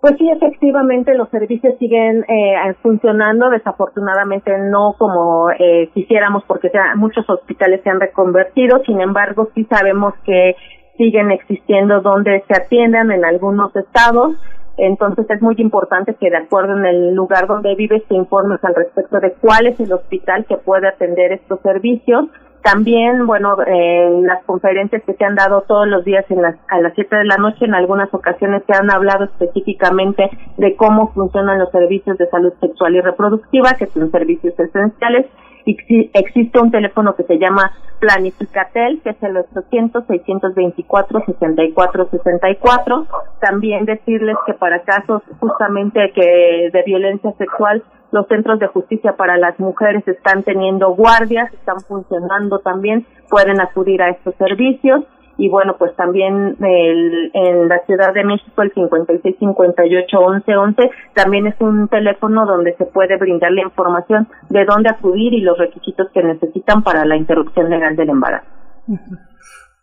Pues sí, efectivamente los servicios siguen eh, funcionando, desafortunadamente no como eh, quisiéramos porque ya muchos hospitales se han reconvertido, sin embargo sí sabemos que siguen existiendo donde se atiendan en algunos estados, entonces es muy importante que de acuerdo en el lugar donde vives te informes al respecto de cuál es el hospital que puede atender estos servicios también, bueno, en las conferencias que se han dado todos los días en las, a las 7 de la noche, en algunas ocasiones se han hablado específicamente de cómo funcionan los servicios de salud sexual y reproductiva, que son servicios esenciales. Existe un teléfono que se llama Planificatel, que es el 800-624-6464. También decirles que para casos justamente que de violencia sexual los centros de justicia para las mujeres están teniendo guardias, están funcionando también, pueden acudir a estos servicios y bueno, pues también el, en la Ciudad de México el 56581111 también es un teléfono donde se puede brindar la información de dónde acudir y los requisitos que necesitan para la interrupción legal del embarazo.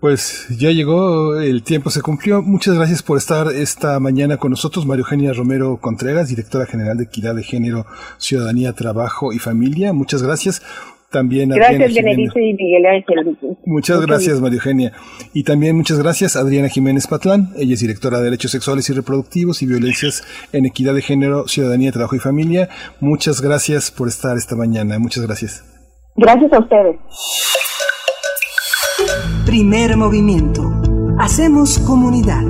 Pues ya llegó, el tiempo se cumplió. Muchas gracias por estar esta mañana con nosotros, Mario Eugenia Romero Contreras, directora general de Equidad de Género, Ciudadanía, Trabajo y Familia. Muchas gracias. También gracias, Benedito y Miguel Ángel. Muchas gracias, María Eugenia. Y también muchas gracias, Adriana Jiménez Patlán. Ella es directora de Derechos Sexuales y Reproductivos y Violencias en Equidad de Género, Ciudadanía, Trabajo y Familia. Muchas gracias por estar esta mañana. Muchas gracias. Gracias a ustedes. Primer movimiento. Hacemos comunidad.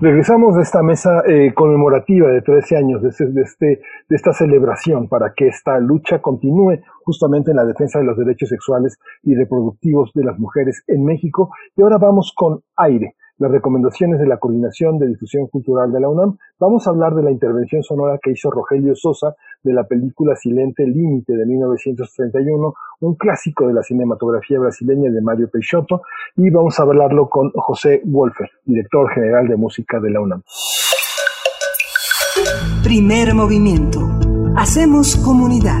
Regresamos de esta mesa eh, conmemorativa de 13 años, de, este, de, esta celebración para que esta lucha continúe justamente en la defensa de los derechos sexuales y reproductivos de las mujeres en México. Y ahora vamos con aire las recomendaciones de la Coordinación de Difusión Cultural de la UNAM, vamos a hablar de la intervención sonora que hizo Rogelio Sosa de la película Silente Límite de 1931, un clásico de la cinematografía brasileña de Mario Peixoto, y vamos a hablarlo con José Wolfer, director general de música de la UNAM. Primer movimiento. Hacemos comunidad.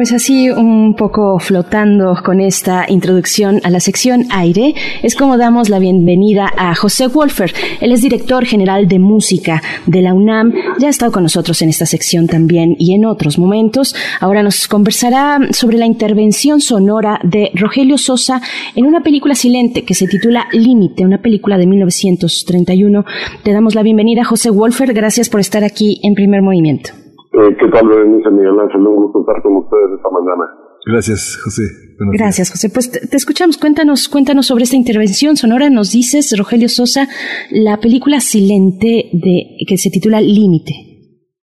Pues así, un poco flotando con esta introducción a la sección aire, es como damos la bienvenida a José Wolfer. Él es director general de música de la UNAM. Ya ha estado con nosotros en esta sección también y en otros momentos. Ahora nos conversará sobre la intervención sonora de Rogelio Sosa en una película silente que se titula Límite, una película de 1931. Te damos la bienvenida, José Wolfer. Gracias por estar aquí en primer movimiento. Eh, ¿Qué tal, Berenice Miguel Ángel? Un gusto estar con ustedes esta mañana. Gracias, José. Gracias, José. Pues te, escuchamos. Cuéntanos, cuéntanos sobre esta intervención sonora. Nos dices, Rogelio Sosa, la película silente de que se titula Límite.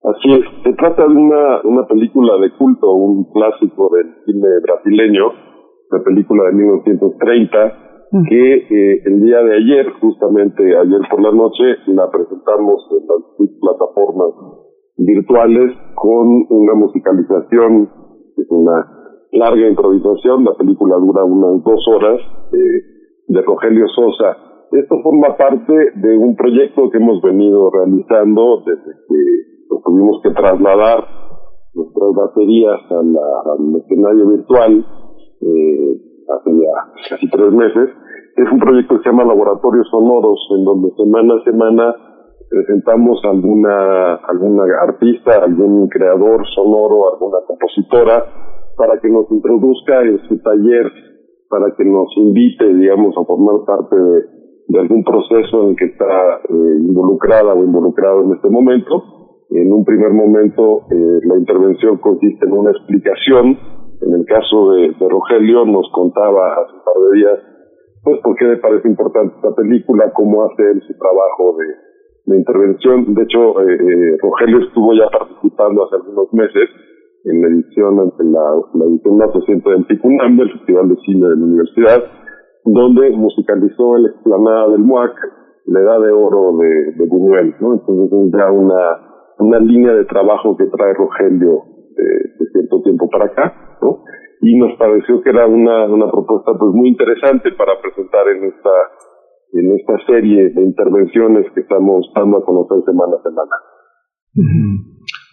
Así es. Se trata de una, una película de culto, un clásico del cine brasileño, una película de 1930, mm. que eh, el día de ayer, justamente ayer por la noche, la presentamos en las plataformas virtuales con una musicalización, es una larga improvisación, la película dura unas dos horas, eh, de Rogelio Sosa. Esto forma parte de un proyecto que hemos venido realizando desde que tuvimos que trasladar nuestras baterías al escenario virtual eh, hace ya casi tres meses. Es un proyecto que se llama Laboratorios Sonoros, en donde semana a semana presentamos alguna, alguna artista, algún creador sonoro, alguna compositora, para que nos introduzca en su taller, para que nos invite, digamos, a formar parte de, algún proceso en el que está eh, involucrada o involucrado en este momento. En un primer momento, eh, la intervención consiste en una explicación. En el caso de, de Rogelio, nos contaba hace un par de días, pues, por qué le parece importante esta película, cómo hace él su trabajo de, de intervención. De hecho, eh, eh, Rogelio estuvo ya participando hace algunos meses en la edición ante la, la edición más reciente del PICUNAM, del Festival de Cine de la Universidad, donde musicalizó la explanada del MUAC, la edad de oro de, de Buñuel, ¿no? Entonces es ya una, una línea de trabajo que trae Rogelio de, de cierto tiempo para acá, ¿no? Y nos pareció que era una, una propuesta pues muy interesante para presentar en esta en esta serie de intervenciones que estamos dando a conocer semana a semana.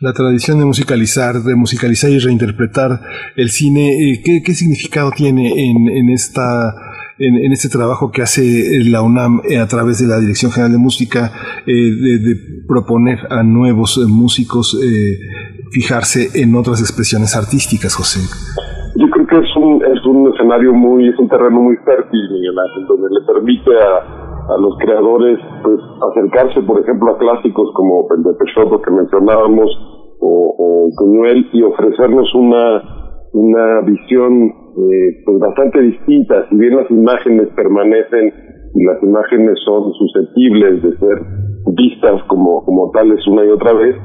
La tradición de musicalizar, de musicalizar y reinterpretar el cine, eh, ¿qué, qué significado tiene en, en esta en, en, este trabajo que hace la UNAM eh, a través de la Dirección General de Música eh, de, de, proponer a nuevos eh, músicos eh, fijarse en otras expresiones artísticas, José? Yo creo que es un es un terreno muy fértil, Miguel donde le permite a, a los creadores pues acercarse, por ejemplo, a clásicos como el de Peixoto que mencionábamos, o, o y ofrecernos una, una visión eh, pues bastante distinta, si bien las imágenes permanecen y las imágenes son susceptibles de ser vistas como, como tales una y otra vez,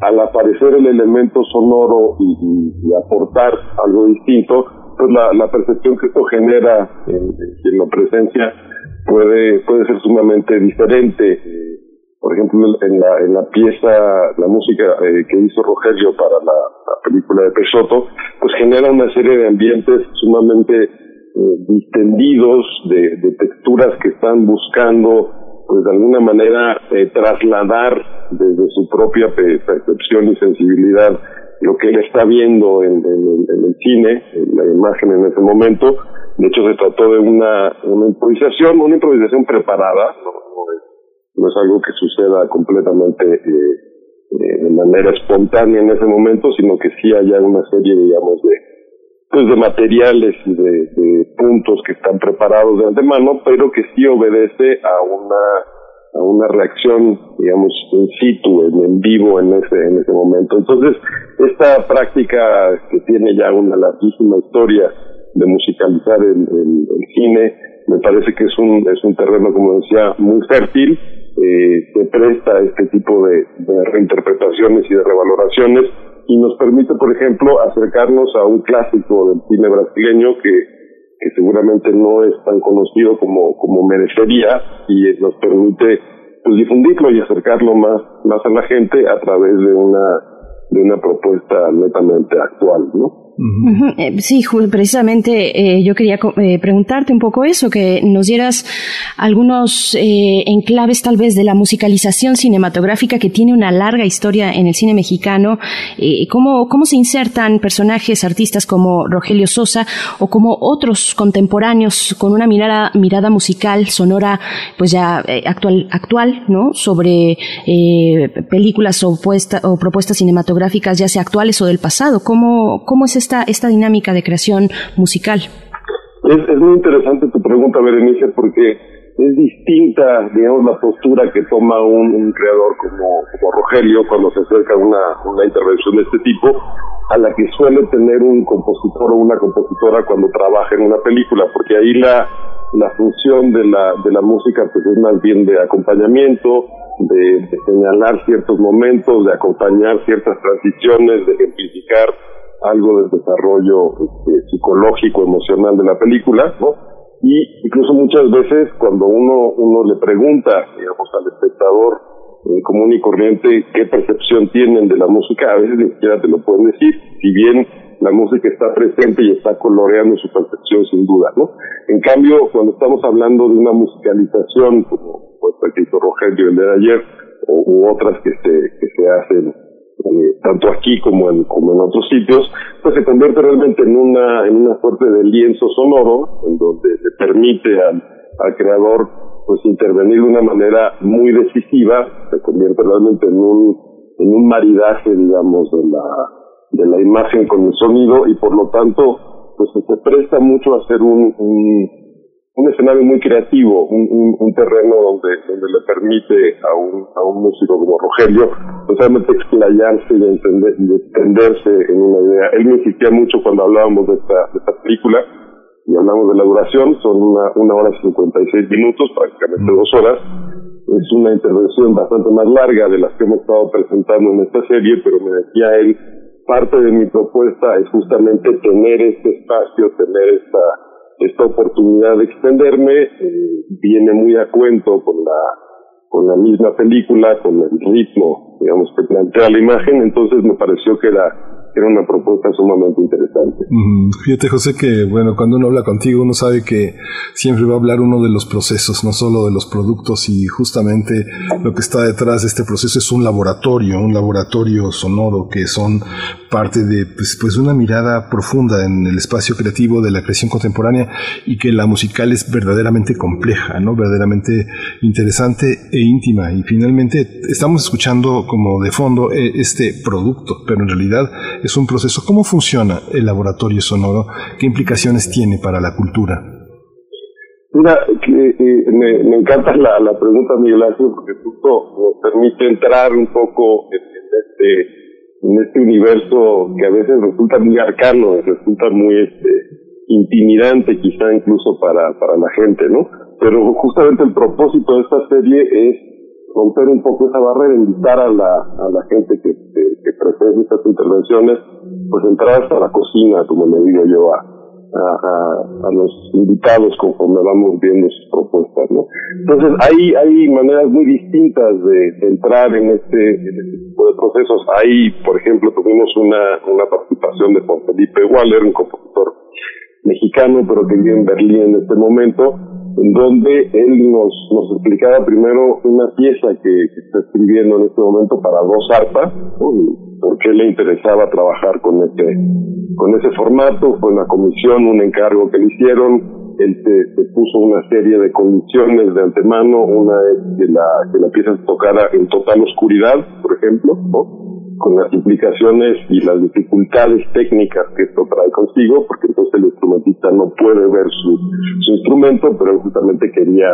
al aparecer el elemento sonoro y, aportar algo distinto, pues la, percepción que esto genera en, en la presencia puede, puede ser sumamente diferente. Por ejemplo, en la, en la pieza, la música eh, que hizo Rogelio para la, película de Peixoto, pues genera una serie de ambientes sumamente eh, distendidos, de, de texturas que están buscando pues de alguna manera eh, trasladar desde su propia percepción y sensibilidad lo que él está viendo en, el cine, en la imagen en ese momento. De hecho, se trató de una, una improvisación, una improvisación preparada, no, es, algo que suceda completamente eh, eh, de manera espontánea en ese momento, sino que sí haya una serie, digamos, de, pues de materiales y de, puntos que están preparados de antemano, pero que sí obedece a una a una reacción, digamos, in situ, en, vivo en ese en ese momento. Entonces, esta práctica que tiene ya una larguísima historia de musicalizar el, cine, me parece que es un es un terreno, como decía, muy fértil, eh, se presta este tipo de, de reinterpretaciones y de revaloraciones y nos permite, por ejemplo, acercarnos a un clásico del cine brasileño que, que seguramente no es tan conocido como, como merecería y nos permite pues, difundirlo y acercarlo más, más a la gente a través de una, de una propuesta netamente actual, ¿no? Eh, sí, precisamente eh, yo quería eh, preguntarte un poco eso, que nos dieras algunos enclaves tal vez de la musicalización cinematográfica que tiene una larga historia en el cine mexicano, cómo, cómo se insertan personajes, artistas como Rogelio Sosa o como otros contemporáneos con una mirada, mirada musical, sonora, pues ya actual, actual, ¿no? Sobre películas o, o propuestas cinematográficas, ya sea actuales o del pasado. ¿Cómo, cómo es esta, esta dinámica de creación musical? Es, muy interesante tu pregunta, Berenice, porque es distinta, digamos, la postura que toma un, creador como, como, Rogelio cuando se acerca a una, una intervención de este tipo, a la que suele tener un compositor o una compositora cuando trabaja en una película, porque ahí la, la función de la, de la música pues es más bien de acompañamiento, de, de señalar ciertos momentos, de acompañar ciertas transiciones, de ejemplificar algo del desarrollo este, psicológico, emocional de la película, ¿no? Y incluso muchas veces cuando uno, uno le pregunta, digamos, al espectador eh, común y corriente qué percepción tienen de la música, a veces ni siquiera te lo pueden decir, si bien la música está presente y está coloreando su percepción sin duda, ¿no? En cambio, cuando estamos hablando de una musicalización, como pues, que hizo Rogelio el de ayer, o, u otras que se, que se hacen eh, tanto aquí como en, como en otros sitios, pues se convierte realmente en una, en una suerte de lienzo sonoro, en donde se permite al, al creador pues intervenir de una manera muy decisiva, se convierte realmente en un, en un maridaje, digamos, de la, de la imagen con el sonido y por lo tanto, pues se presta mucho a hacer un, un un escenario muy creativo, un, un, terreno donde, donde le permite a un, a un músico como Rogelio totalmente pues, explayarse y, entender, y entenderse en una idea. Él me insistía mucho cuando hablábamos de esta, de esta película y hablamos de la duración, son una, una hora y 56 minutos, prácticamente dos horas. Es una intervención bastante más larga de las que hemos estado presentando en esta serie, pero me decía él, parte de mi propuesta es justamente tener este espacio, tener esta esta oportunidad de extenderme eh, viene muy a cuento con la con la misma película, con el ritmo, digamos, que plantea la imagen, entonces me pareció que era era una propuesta sumamente interesante. Fíjate, José, que bueno, cuando uno habla contigo, uno sabe que siempre va a hablar uno de los procesos, no solo de los productos, y justamente lo que está detrás de este proceso es un laboratorio, un laboratorio sonoro que son parte de pues, pues una mirada profunda en el espacio creativo de la creación contemporánea y que la musical es verdaderamente compleja, ¿no? verdaderamente interesante e íntima. Y finalmente estamos escuchando como de fondo eh, este producto, pero en realidad es un proceso. ¿Cómo funciona el laboratorio sonoro? ¿Qué implicaciones tiene para la cultura? Mira, eh, me, encanta la, pregunta, Miguel Ángel, porque justo nos permite entrar un poco en, este en este universo que a veces resulta muy arcano, resulta muy este intimidante quizá incluso para, para la gente, ¿no? Pero justamente el propósito de esta serie es romper un poco esa barrera, invitar a la, a la gente que, que, presenta estas intervenciones, pues entrar hasta la cocina, como le digo yo a, a, a, los invitados conforme vamos viendo sus propuestas, ¿no? Entonces hay, hay maneras muy distintas de, entrar en este, en este tipo de procesos. Hay, por ejemplo, tuvimos una, una participación de Juan Felipe Waller, un compositor mexicano, pero que vive en Berlín en este momento, donde él nos, nos explicaba primero una pieza que, está escribiendo en este momento para dos arpas, por qué le interesaba trabajar con ese, con ese formato, fue una comisión, un encargo que le hicieron, él se, puso una serie de condiciones de antemano, una es que la, que la pieza se tocara en total oscuridad, por ejemplo. Con las implicaciones y las dificultades técnicas que esto trae consigo, porque entonces el instrumentista no puede ver su, su instrumento, pero justamente quería,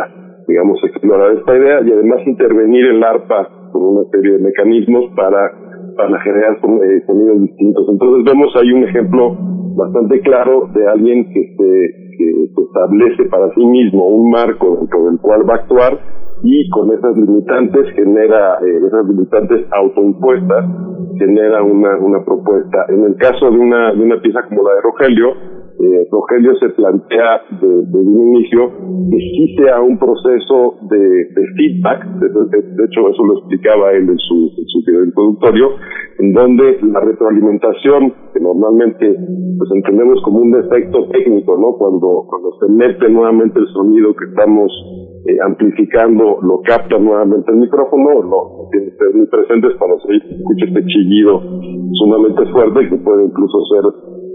digamos, explorar esta idea y además intervenir el arpa con una serie de mecanismos para, para generar eh, sonidos distintos. Entonces vemos ahí un ejemplo bastante claro de alguien que se, que establece para sí mismo un marco dentro del cual va a actuar y con esas limitantes genera, eh, esas limitantes autoimpuestas, genera una, una propuesta. En el caso de una, de una pieza como la de Rogelio, eh, Rogelio se plantea desde un inicio que sí sea un proceso de, de feedback, de, hecho eso lo explicaba él en su, en su video introductorio, en donde la retroalimentación, que normalmente pues entendemos como un defecto técnico, ¿no? Cuando, cuando se mete nuevamente el sonido que estamos eh, amplificando, lo capta nuevamente el micrófono, lo tiene ser muy presentes cuando se escucha este chillido sumamente fuerte que puede incluso ser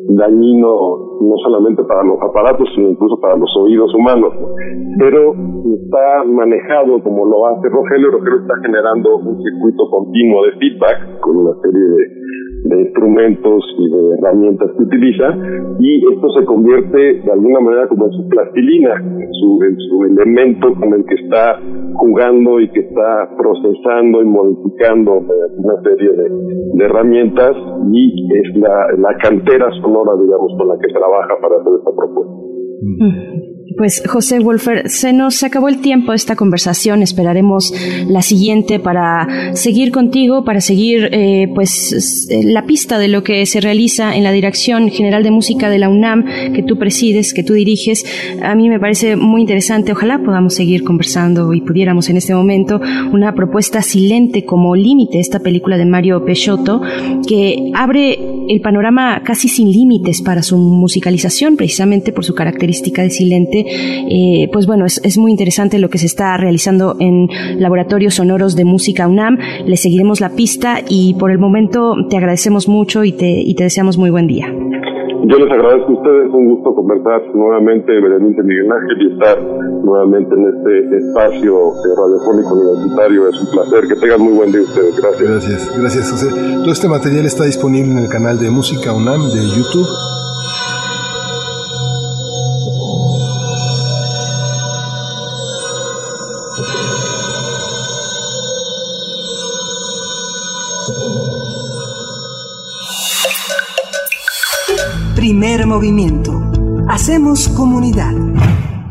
dañino no solamente para los aparatos, sino incluso para los oídos humanos. Pero está manejado como lo hace Rogelio. Rogelio está generando un circuito continuo de feedback con una serie de de instrumentos y de herramientas que utiliza y esto se convierte de alguna manera como en su plastilina, en su, en su elemento con el que está jugando y que está procesando y modificando una serie de, de herramientas y es la, la cantera sonora, digamos, con la que trabaja para hacer esta propuesta. Mm. Pues José Wolfer, se nos acabó el tiempo de esta conversación. Esperaremos la siguiente para seguir contigo, para seguir eh, pues la pista de lo que se realiza en la Dirección General de Música de la UNAM que tú presides, que tú diriges. A mí me parece muy interesante. Ojalá podamos seguir conversando y pudiéramos en este momento una propuesta silente como límite, esta película de Mario Peixoto, que abre el panorama casi sin límites para su musicalización, precisamente por su característica de silente eh, pues bueno, es, muy interesante lo que se está realizando en laboratorios sonoros de música UNAM. Le seguiremos la pista y por el momento te agradecemos mucho y te, y te deseamos muy buen día. Yo les agradezco a ustedes, un gusto conversar nuevamente, Berenice Miguel Ángel, y estar nuevamente en este espacio radiofónico universitario. Es un placer, que tengan muy buen día ustedes. Gracias. Gracias, gracias José. Todo este material está disponible en el canal de Música UNAM de YouTube Primer movimiento. Hacemos comunidad.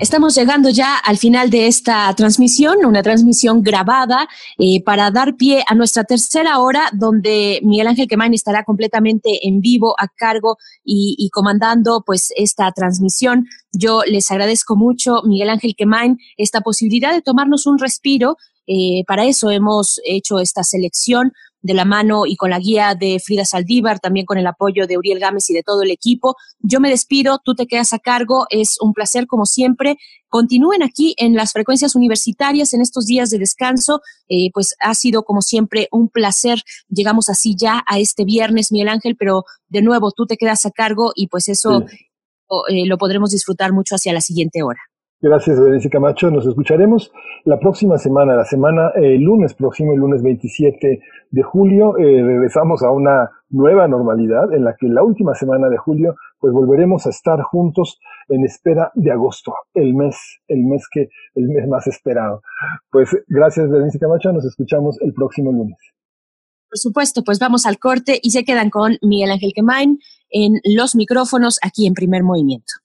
Estamos llegando ya al final de esta transmisión, una transmisión grabada eh, para dar pie a nuestra tercera hora, donde Miguel Ángel Quemain estará completamente en vivo a cargo y, comandando pues esta transmisión. Yo les agradezco mucho, Miguel Ángel Quemain, esta posibilidad de tomarnos un respiro. Eh, para eso hemos hecho esta selección de la mano y con la guía de Frida Saldívar, también con el apoyo de Uriel Gámez y de todo el equipo. Yo me despido, tú te quedas a cargo, es un placer como siempre. Continúen aquí en las frecuencias universitarias en estos días de descanso, eh, pues ha sido como siempre un placer. Llegamos así ya a este viernes, Miguel Ángel, pero de nuevo tú te quedas a cargo y pues eso eh, lo podremos disfrutar mucho hacia la siguiente hora. Gracias, Berenice Camacho. Nos escucharemos la próxima semana, la semana, el lunes próximo, el lunes 27 de julio. Eh, regresamos a una nueva normalidad en la que la última semana de julio, pues volveremos a estar juntos en espera de agosto, el mes, el mes que, el mes más esperado. Pues gracias, Berenice Camacho. Nos escuchamos el próximo lunes. Por supuesto, pues vamos al corte y se quedan con Miguel Ángel Quemain en los micrófonos aquí en Primer Movimiento.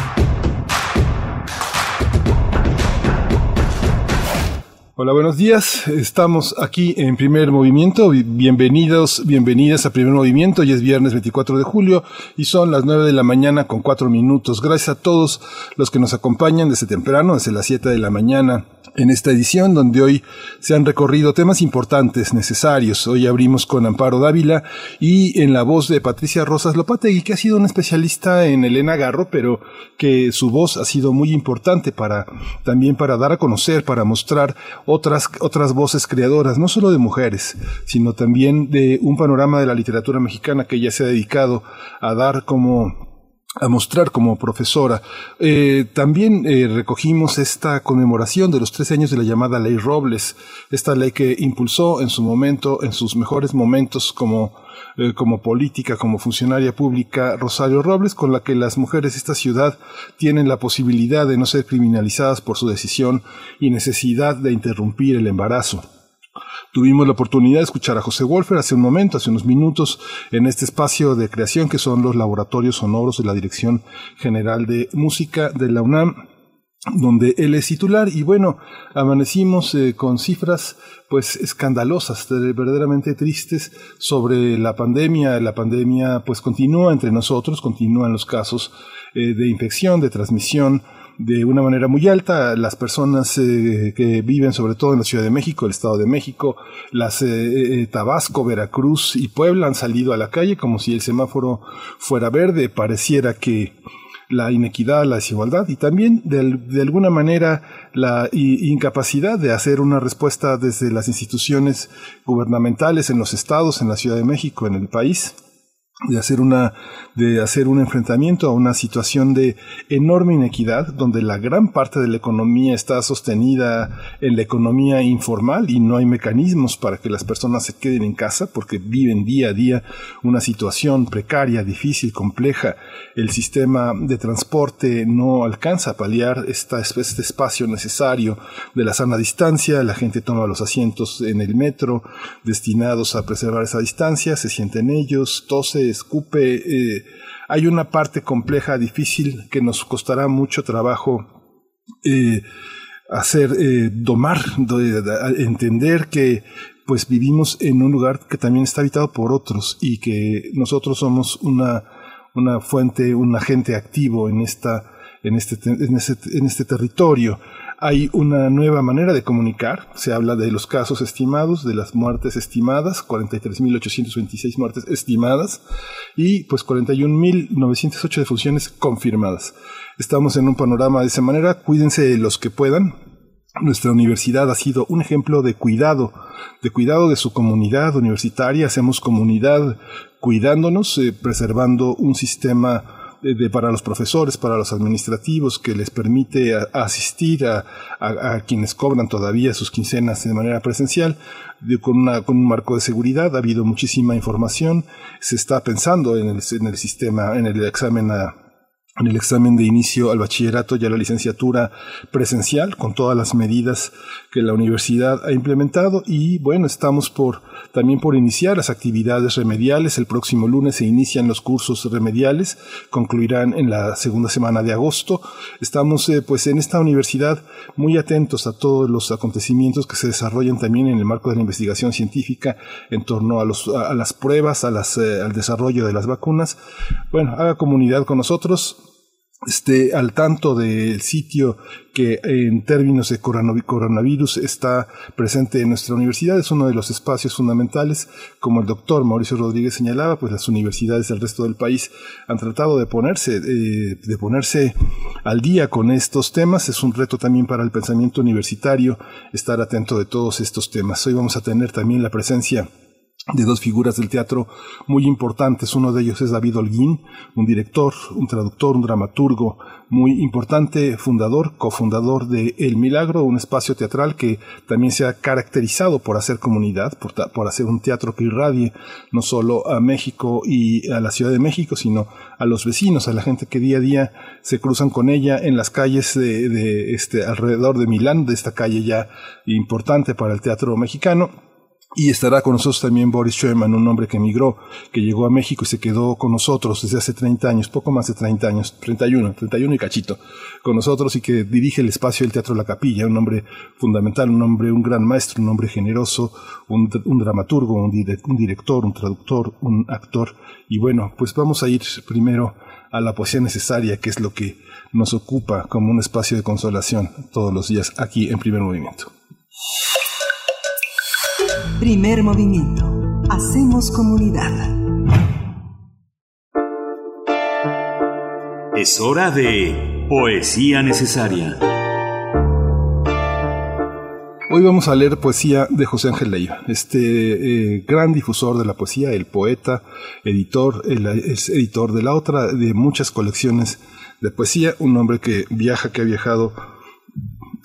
Hola, buenos días. Estamos aquí en Primer Movimiento. Bienvenidos, bienvenidas a Primer Movimiento. Hoy es viernes 24 de julio y son las 9 de la mañana con 4 minutos. Gracias a todos los que nos acompañan desde temprano, desde las 7 de la mañana en esta edición donde hoy se han recorrido temas importantes, necesarios. Hoy abrimos con Amparo Dávila y en la voz de Patricia Rosas Lopategui, que ha sido una especialista en Elena Garro, pero que su voz ha sido muy importante para también para dar a conocer, para mostrar otras, otras voces creadoras, no solo de mujeres, sino también de un panorama de la literatura mexicana que ella se ha dedicado a dar como a mostrar como profesora. Eh, también eh, recogimos esta conmemoración de los 13 años de la llamada Ley Robles, esta ley que impulsó en su momento, en sus mejores momentos como, eh, como política, como funcionaria pública, Rosario Robles, con la que las mujeres de esta ciudad tienen la posibilidad de no ser criminalizadas por su decisión y necesidad de interrumpir el embarazo. Tuvimos la oportunidad de escuchar a José Wolfer hace un momento, hace unos minutos, en este espacio de creación que son los laboratorios sonoros de la Dirección General de Música de la UNAM donde él es titular y bueno, amanecimos eh, con cifras pues escandalosas, verdaderamente tristes sobre la pandemia. La pandemia pues continúa entre nosotros, continúan los casos eh, de infección, de transmisión, de una manera muy alta. Las personas eh, que viven sobre todo en la Ciudad de México, el Estado de México, las eh, eh, Tabasco, Veracruz y Puebla han salido a la calle como si el semáforo fuera verde. Pareciera que la inequidad, la desigualdad y también de, de alguna manera la incapacidad de hacer una respuesta desde las instituciones gubernamentales en los estados, en la Ciudad de México, en el país de hacer una de hacer un enfrentamiento a una situación de enorme inequidad donde la gran parte de la economía está sostenida en la economía informal y no hay mecanismos para que las personas se queden en casa porque viven día a día una situación precaria, difícil, compleja. El sistema de transporte no alcanza a paliar esta, este espacio necesario de la sana distancia, la gente toma los asientos en el metro destinados a preservar esa distancia, se sienten ellos, tose, escupe, eh, hay una parte compleja, difícil, que nos costará mucho trabajo eh, hacer, eh, domar, entender que pues vivimos en un lugar que también está habitado por otros y que nosotros somos una, una fuente, un agente activo en esta, en este, en este territorio. Hay una nueva manera de comunicar. Se habla de los casos estimados, de las muertes estimadas, 43.826 muertes estimadas y pues 41.908 defunciones confirmadas. Estamos en un panorama de esa manera. Cuídense los que puedan. Nuestra universidad ha sido un ejemplo de cuidado, de cuidado de su comunidad universitaria. Hacemos comunidad cuidándonos, eh, preservando un sistema de, para los profesores, para los administrativos, que les permite asistir a, a, quienes cobran todavía sus quincenas de manera presencial, con, una, con un marco de seguridad. Ha habido muchísima información. Se está pensando en el, en el sistema, en el examen a, en el examen de inicio al bachillerato y a la licenciatura presencial, con todas las medidas que la universidad ha implementado. Y bueno, estamos por también por iniciar las actividades remediales. El próximo lunes se inician los cursos remediales, concluirán en la segunda semana de agosto. Estamos eh, pues en esta universidad muy atentos a todos los acontecimientos que se desarrollan también en el marco de la investigación científica en torno a, los, a, las pruebas, a las, eh, al desarrollo de las vacunas. Bueno, haga comunidad con nosotros esté al tanto del sitio que en términos de coronavirus está presente en nuestra universidad. Es uno de los espacios fundamentales. Como el doctor Mauricio Rodríguez señalaba, pues las universidades del resto del país han tratado de ponerse, eh, de ponerse al día con estos temas. Es un reto también para el pensamiento universitario estar atento de todos estos temas. Hoy vamos a tener también la presencia de dos figuras del teatro muy importantes. Uno de ellos es David Holguín, un director, un traductor, un dramaturgo muy importante, fundador, cofundador de El Milagro, un espacio teatral que también se ha caracterizado por hacer comunidad, por, por hacer un teatro que irradie no solo a México y a la Ciudad de México, sino a los vecinos, a la gente que día a día se cruzan con ella en las calles de, de este alrededor de Milán, de esta calle ya importante para el teatro mexicano Y estará con nosotros también Boris Sherman, un hombre que emigró, que llegó a México y se quedó con nosotros desde hace 30 años, poco más de 30 años, 31, 31 y cachito, con nosotros y que dirige el espacio del Teatro La Capilla, un hombre fundamental, un hombre, un gran maestro, un hombre generoso, un, dramaturgo, un, un director, un traductor, un actor. Y bueno, pues vamos a ir primero a la poesía necesaria, que es lo que nos ocupa como un espacio de consolación todos los días aquí en primer movimiento. Primer movimiento. Hacemos comunidad. Es hora de poesía necesaria. Hoy vamos a leer poesía de José Ángel Leiva, este eh, gran difusor de la poesía, el poeta, editor, es editor de la otra de muchas colecciones de poesía, un hombre que viaja, que ha viajado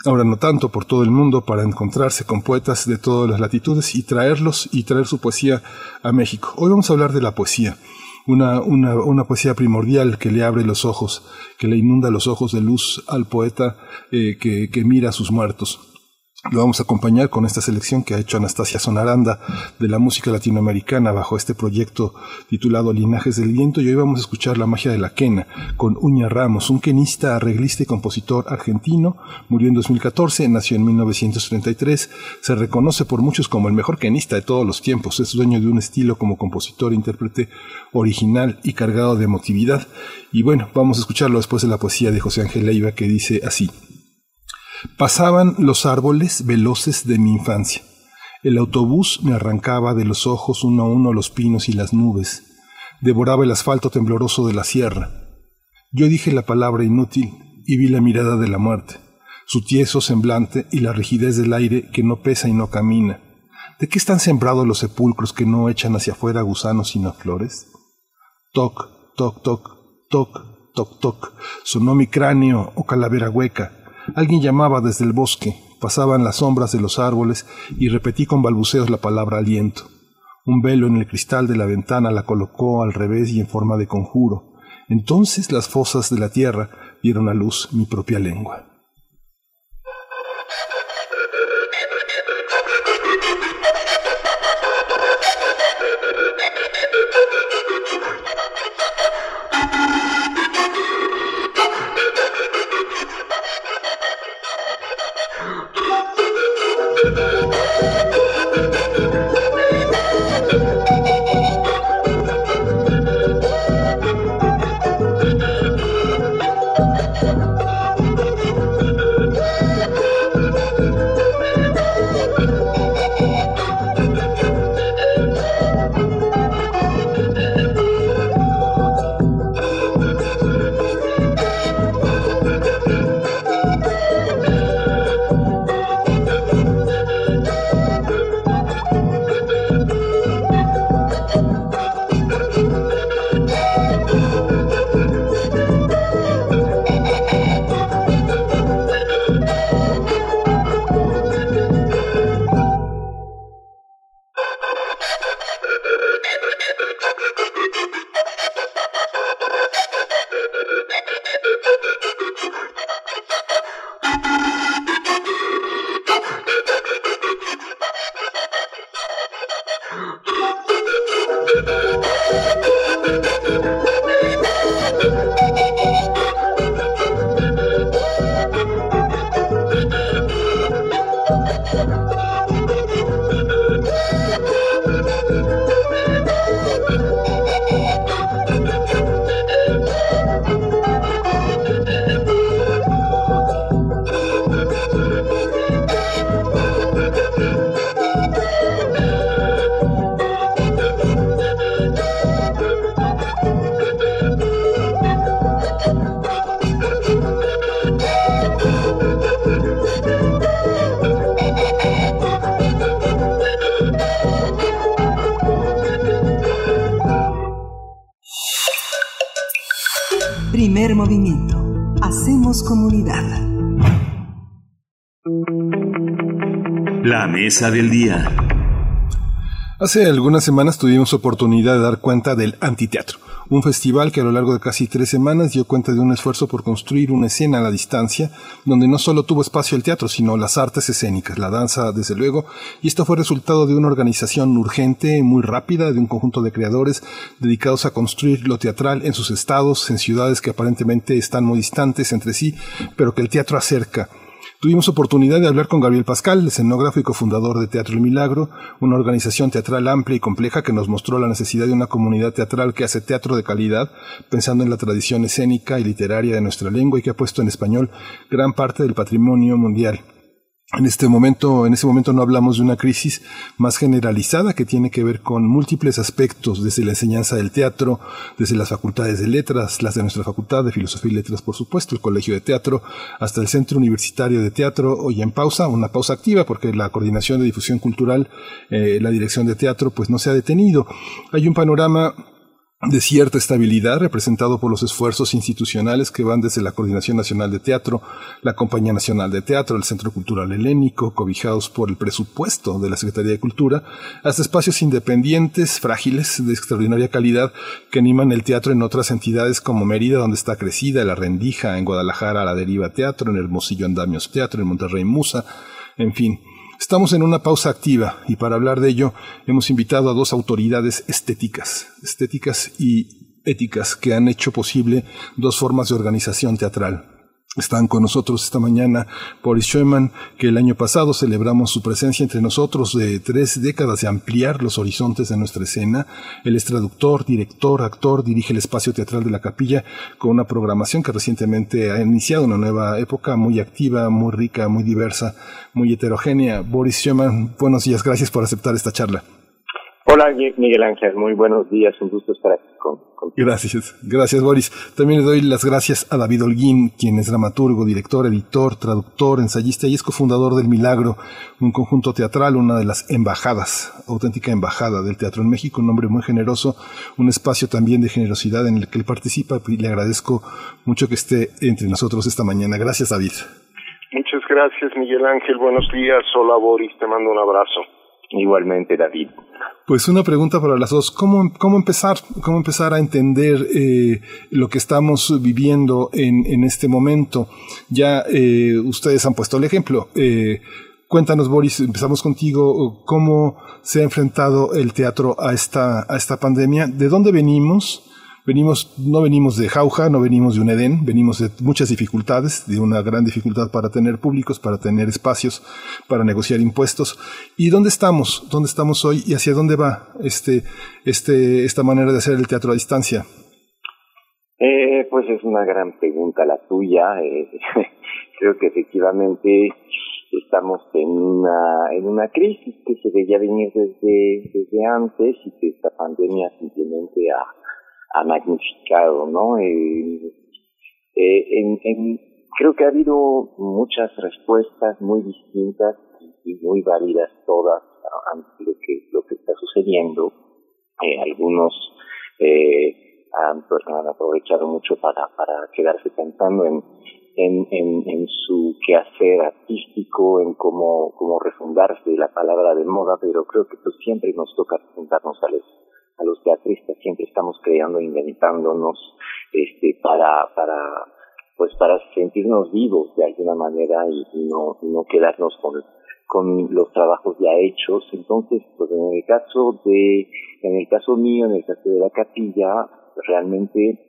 ahora no tanto por todo el mundo, para encontrarse con poetas de todas las latitudes y traerlos y traer su poesía a México. Hoy vamos a hablar de la poesía. Una, una, poesía primordial que le abre los ojos, que le inunda los ojos de luz al poeta eh, que, que mira a sus muertos. Lo vamos a acompañar con esta selección que ha hecho Anastasia Sonaranda de la música latinoamericana bajo este proyecto titulado Linajes del Viento. Y hoy vamos a escuchar La magia de la quena con Uña Ramos, un quenista, arreglista y compositor argentino, murió en 2014, nació en 1933, se reconoce por muchos como el mejor quenista de todos los tiempos, es dueño de un estilo como compositor intérprete original y cargado de emotividad. Y bueno, vamos a escucharlo después de la poesía de José Ángel Leiva que dice así. Pasaban los árboles veloces de mi infancia. El autobús me arrancaba de los ojos uno a uno los pinos y las nubes. Devoraba el asfalto tembloroso de la sierra. Yo dije la palabra inútil y vi la mirada de la muerte, su tieso semblante y la rigidez del aire que no pesa y no camina. ¿De qué están sembrados los sepulcros que no echan hacia afuera gusanos sino flores? Toc, toc, toc, toc, toc, toc, sonó mi cráneo o calavera hueca Alguien llamaba desde el bosque, pasaban las sombras de los árboles y repetí con balbuceos la palabra aliento. Un velo en el cristal de la ventana la colocó al revés y en forma de conjuro. Entonces las fosas de la tierra dieron a luz mi propia lengua. Mesa del día. Hace algunas semanas tuvimos oportunidad de dar cuenta del antiteatro, un festival que a lo largo de casi tres semanas dio cuenta de un esfuerzo por construir una escena a la distancia, donde no solo tuvo espacio el teatro, sino las artes escénicas, la danza, desde luego, y esto fue resultado de una organización urgente, muy rápida, de un conjunto de creadores dedicados a construir lo teatral en sus estados, en ciudades que aparentemente están muy distantes entre sí, pero que el teatro acerca. Tuvimos oportunidad de hablar con Gabriel Pascal, escenógrafo y cofundador de Teatro El Milagro, una organización teatral amplia y compleja que nos mostró la necesidad de una comunidad teatral que hace teatro de calidad, pensando en la tradición escénica y literaria de nuestra lengua y que ha puesto en español gran parte del patrimonio mundial. En este momento, en ese momento no hablamos de una crisis más generalizada que tiene que ver con múltiples aspectos, desde la enseñanza del teatro, desde las facultades de letras, las de nuestra facultad de filosofía y letras, por supuesto, el colegio de teatro, hasta el centro universitario de teatro, hoy en pausa, una pausa activa, porque la coordinación de difusión cultural, eh, la dirección de teatro, pues no se ha detenido. Hay un panorama de cierta estabilidad representado por los esfuerzos institucionales que van desde la Coordinación Nacional de Teatro, la Compañía Nacional de Teatro, el Centro Cultural Helénico, cobijados por el presupuesto de la Secretaría de Cultura, hasta espacios independientes, frágiles, de extraordinaria calidad, que animan el teatro en otras entidades como Mérida, donde está crecida, La Rendija, en Guadalajara, La Deriva Teatro, en Hermosillo Andamios Teatro, en Monterrey Musa, en fin. Estamos en una pausa activa y para hablar de ello hemos invitado a dos autoridades estéticas, estéticas y éticas que han hecho posible dos formas de organización teatral. Están con nosotros esta mañana Boris Schoeman, que el año pasado celebramos su presencia entre nosotros de tres décadas de ampliar los horizontes de nuestra escena. Él es traductor, director, actor, dirige el espacio teatral de la capilla con una programación que recientemente ha iniciado una nueva época muy activa, muy rica, muy diversa, muy heterogénea. Boris Schoeman, buenos días, gracias por aceptar esta charla. Hola Miguel Ángel, muy buenos días, un gusto estar aquí con, Gracias, gracias Boris. También le doy las gracias a David Holguín, quien es dramaturgo, director, editor, traductor, ensayista y es cofundador del Milagro, un conjunto teatral, una de las embajadas, auténtica embajada del teatro en México, un hombre muy generoso, un espacio también de generosidad en el que él participa y le agradezco mucho que esté entre nosotros esta mañana. Gracias David. Muchas gracias Miguel Ángel, buenos días, hola Boris, te mando un abrazo. Igualmente, David. Pues una pregunta para las dos. ¿Cómo, cómo empezar? ¿Cómo empezar a entender eh, lo que estamos viviendo en, en este momento? Ya eh, ustedes han puesto el ejemplo. Eh, cuéntanos, Boris, empezamos contigo. ¿Cómo se ha enfrentado el teatro a esta, a esta pandemia? ¿De dónde venimos? Venimos, no venimos de jauja, no venimos de un Edén, venimos de muchas dificultades, de una gran dificultad para tener públicos, para tener espacios, para negociar impuestos. ¿Y dónde estamos? ¿Dónde estamos hoy y hacia dónde va este, este, esta manera de hacer el teatro a distancia? Eh, pues es una gran pregunta la tuya. Eh, creo que efectivamente estamos en una en una crisis que se veía venir desde desde antes y que esta pandemia simplemente ha ha magnificado, ¿no? Eh, eh, en, creo que ha habido muchas respuestas muy distintas y, muy válidas todas ante lo que lo que está sucediendo. Eh, algunos eh, han, pues, han, aprovechado mucho para para quedarse pensando en en, en, su quehacer artístico, en cómo, cómo refundarse la palabra de moda, pero creo que pues siempre nos toca preguntarnos a los a los teatristas siempre estamos creando, inventándonos, este, para, para, pues para sentirnos vivos de alguna manera y, no, no quedarnos con, con los trabajos ya hechos. Entonces, pues en el caso de, en el caso mío, en el caso de la capilla, realmente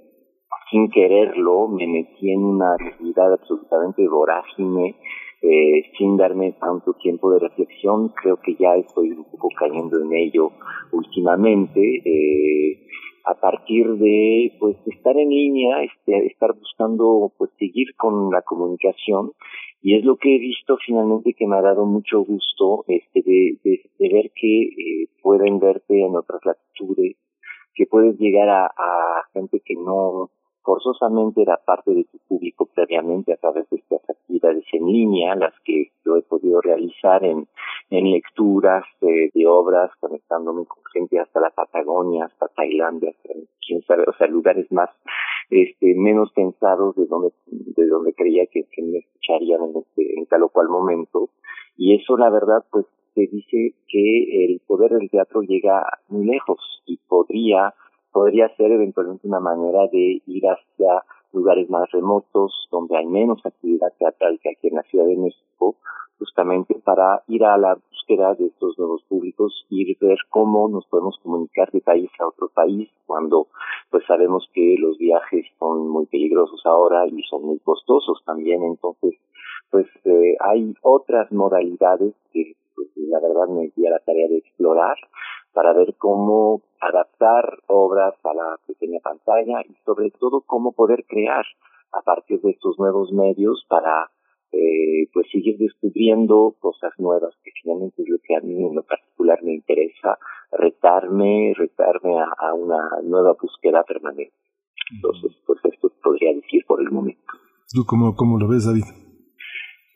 sin quererlo me metí en una actividad absolutamente vorágine eh, sin darme tanto tiempo de reflexión, creo que ya estoy un poco cayendo en ello últimamente, eh, a partir de pues estar en línea, este, estar buscando pues seguir con la comunicación. Y es lo que he visto finalmente que me ha dado mucho gusto este de, ver que eh, pueden verte en otras latitudes, que puedes llegar a gente que no forzosamente era parte de tu público previamente a través de estas actividades en línea, las que yo he podido realizar en, lecturas de, de obras, conectándome con gente hasta la Patagonia, hasta Tailandia, hasta, quién sabe, o sea, lugares más, este, menos pensados de donde, de donde creía que, que me escucharían en, este, en tal o cual momento. Y eso, la verdad, pues, te dice que el poder del teatro llega muy lejos y podría podría ser eventualmente una manera de ir hacia lugares más remotos, donde hay menos actividad teatral que aquí en la Ciudad de México, justamente para ir a la búsqueda de estos nuevos públicos y ver cómo nos podemos comunicar de país a otro país cuando pues sabemos que los viajes son muy peligrosos ahora y son muy costosos también. Entonces pues eh, hay otras modalidades que pues, la verdad me di la tarea de explorar para ver cómo adaptar obras a la pequeña pantalla y sobre todo cómo poder crear a partir de estos nuevos medios para eh, pues seguir descubriendo cosas nuevas que finalmente es lo que a mí en lo particular me interesa retarme retarme a, una nueva búsqueda permanente. Entonces pues esto podría decir por el momento. Tú cómo, cómo lo ves David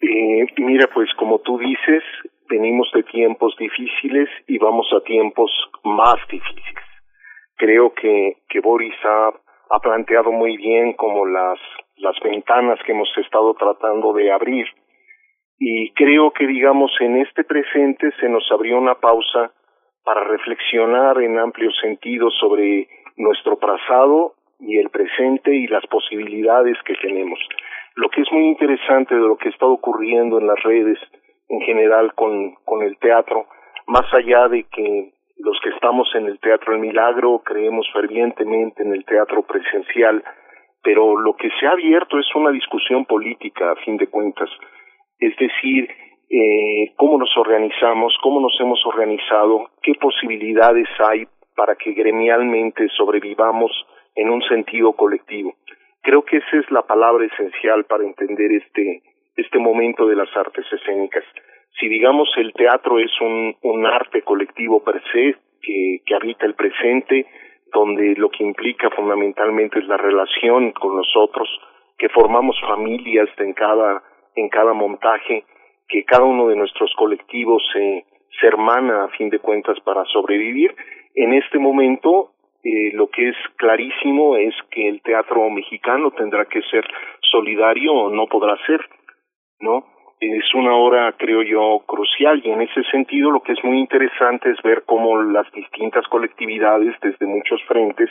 eh, mira pues como tú dices venimos de tiempos difíciles y vamos a tiempos más difíciles creo que que Boris ha ha planteado muy bien como las las ventanas que hemos estado tratando de abrir. Y creo que, digamos, en este presente se nos abrió una pausa para reflexionar en amplio sentido sobre nuestro pasado y el presente y las posibilidades que tenemos. Lo que es muy interesante de lo que está ocurriendo en las redes en general con, con el teatro, más allá de que los que estamos en el Teatro El Milagro creemos fervientemente en el teatro presencial, pero lo que se ha abierto es una discusión política, a fin de cuentas. Es decir, eh, cómo nos organizamos, cómo nos hemos organizado, qué posibilidades hay para que gremialmente sobrevivamos en un sentido colectivo. Creo que esa es la palabra esencial para entender este, este momento de las artes escénicas. Si digamos el teatro es un, un arte colectivo per se, que, que habita el presente, donde lo que implica fundamentalmente es la relación con nosotros, que formamos familias en cada, en cada montaje, que cada uno de nuestros colectivos se, se hermana a fin de cuentas para sobrevivir. En este momento, eh, lo que es clarísimo es que el teatro mexicano tendrá que ser solidario o no podrá ser, ¿no? es una hora, creo yo, crucial y en ese sentido lo que es muy interesante es ver cómo las distintas colectividades desde muchos frentes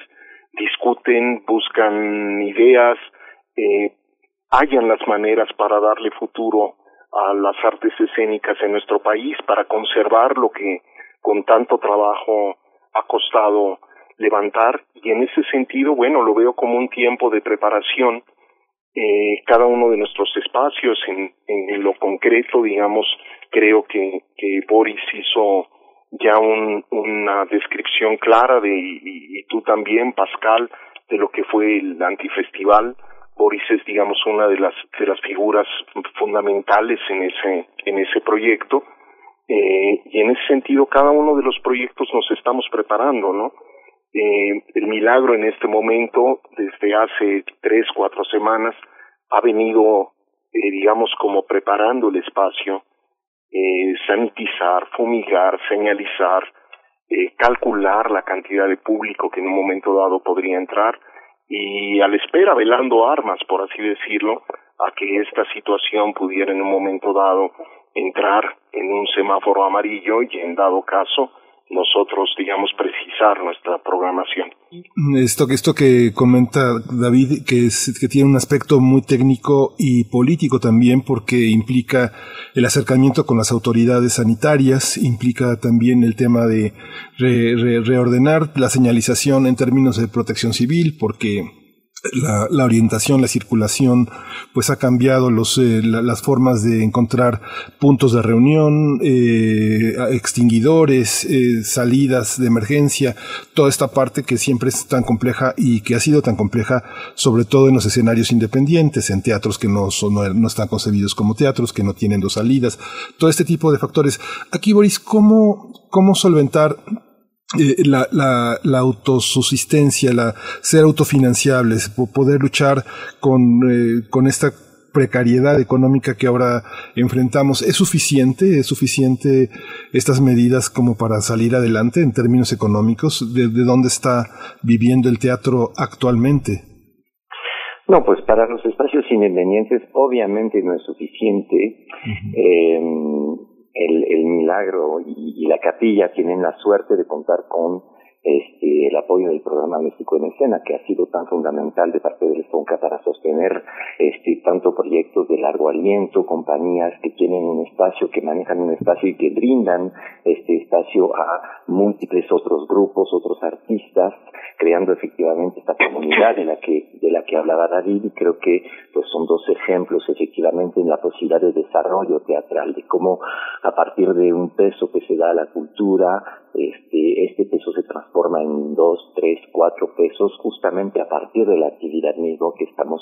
discuten, buscan ideas, eh, hallan las maneras para darle futuro a las artes escénicas en nuestro país, para conservar lo que con tanto trabajo ha costado levantar y en ese sentido, bueno, lo veo como un tiempo de preparación eh, cada uno de nuestros espacios en, en lo concreto, digamos, creo que, Boris hizo ya un, una descripción clara de, y, y, tú también, Pascal, de lo que fue el antifestival. Boris es, digamos, una de las, de las figuras fundamentales en ese, en ese proyecto. Eh, y en ese sentido, cada uno de los proyectos nos estamos preparando, ¿no? Eh, el milagro en este momento, desde hace tres, cuatro semanas, ha venido, eh, digamos, como preparando el espacio, eh, sanitizar, fumigar, señalizar, eh, calcular la cantidad de público que en un momento dado podría entrar y a la espera, velando armas, por así decirlo, a que esta situación pudiera en un momento dado entrar en un semáforo amarillo y en dado caso nosotros, digamos, precisar nuestra programación. Esto, esto que comenta David, que, tiene un aspecto muy técnico y político también, porque implica el acercamiento con las autoridades sanitarias, implica también el tema de reordenar la señalización en términos de protección civil, porque la, la, orientación, la circulación, pues ha cambiado los, eh, las formas de encontrar puntos de reunión, eh, extinguidores, eh, salidas de emergencia, toda esta parte que siempre es tan compleja y que ha sido tan compleja, sobre todo en los escenarios independientes, en teatros que no, son, no, no están concebidos como teatros, que no tienen dos salidas, todo este tipo de factores. Aquí, Boris, ¿cómo, cómo solventar eh, la, la, la, autosubsistencia, la, ser autofinanciables, poder luchar con, eh, con esta precariedad económica que ahora enfrentamos. ¿Es suficiente? ¿Es suficiente estas medidas como para salir adelante en términos económicos? ¿De, dónde está viviendo el teatro actualmente? No, pues para los espacios independientes obviamente no es suficiente el, el milagro y, la capilla tienen la suerte de contar con este, el apoyo del programa México en Escena, que ha sido tan fundamental de parte del FONCA para sostener este, tanto proyectos de largo aliento, compañías que tienen un espacio, que manejan un espacio y que brindan este espacio a múltiples otros grupos, otros artistas, creando efectivamente esta comunidad de la que, de la que hablaba David, y creo que pues son dos ejemplos efectivamente en la posibilidad de desarrollo teatral, de cómo a partir de un peso que se da a la cultura, este, este peso se transforma en dos, tres, cuatro pesos justamente a partir de la actividad mismo que estamos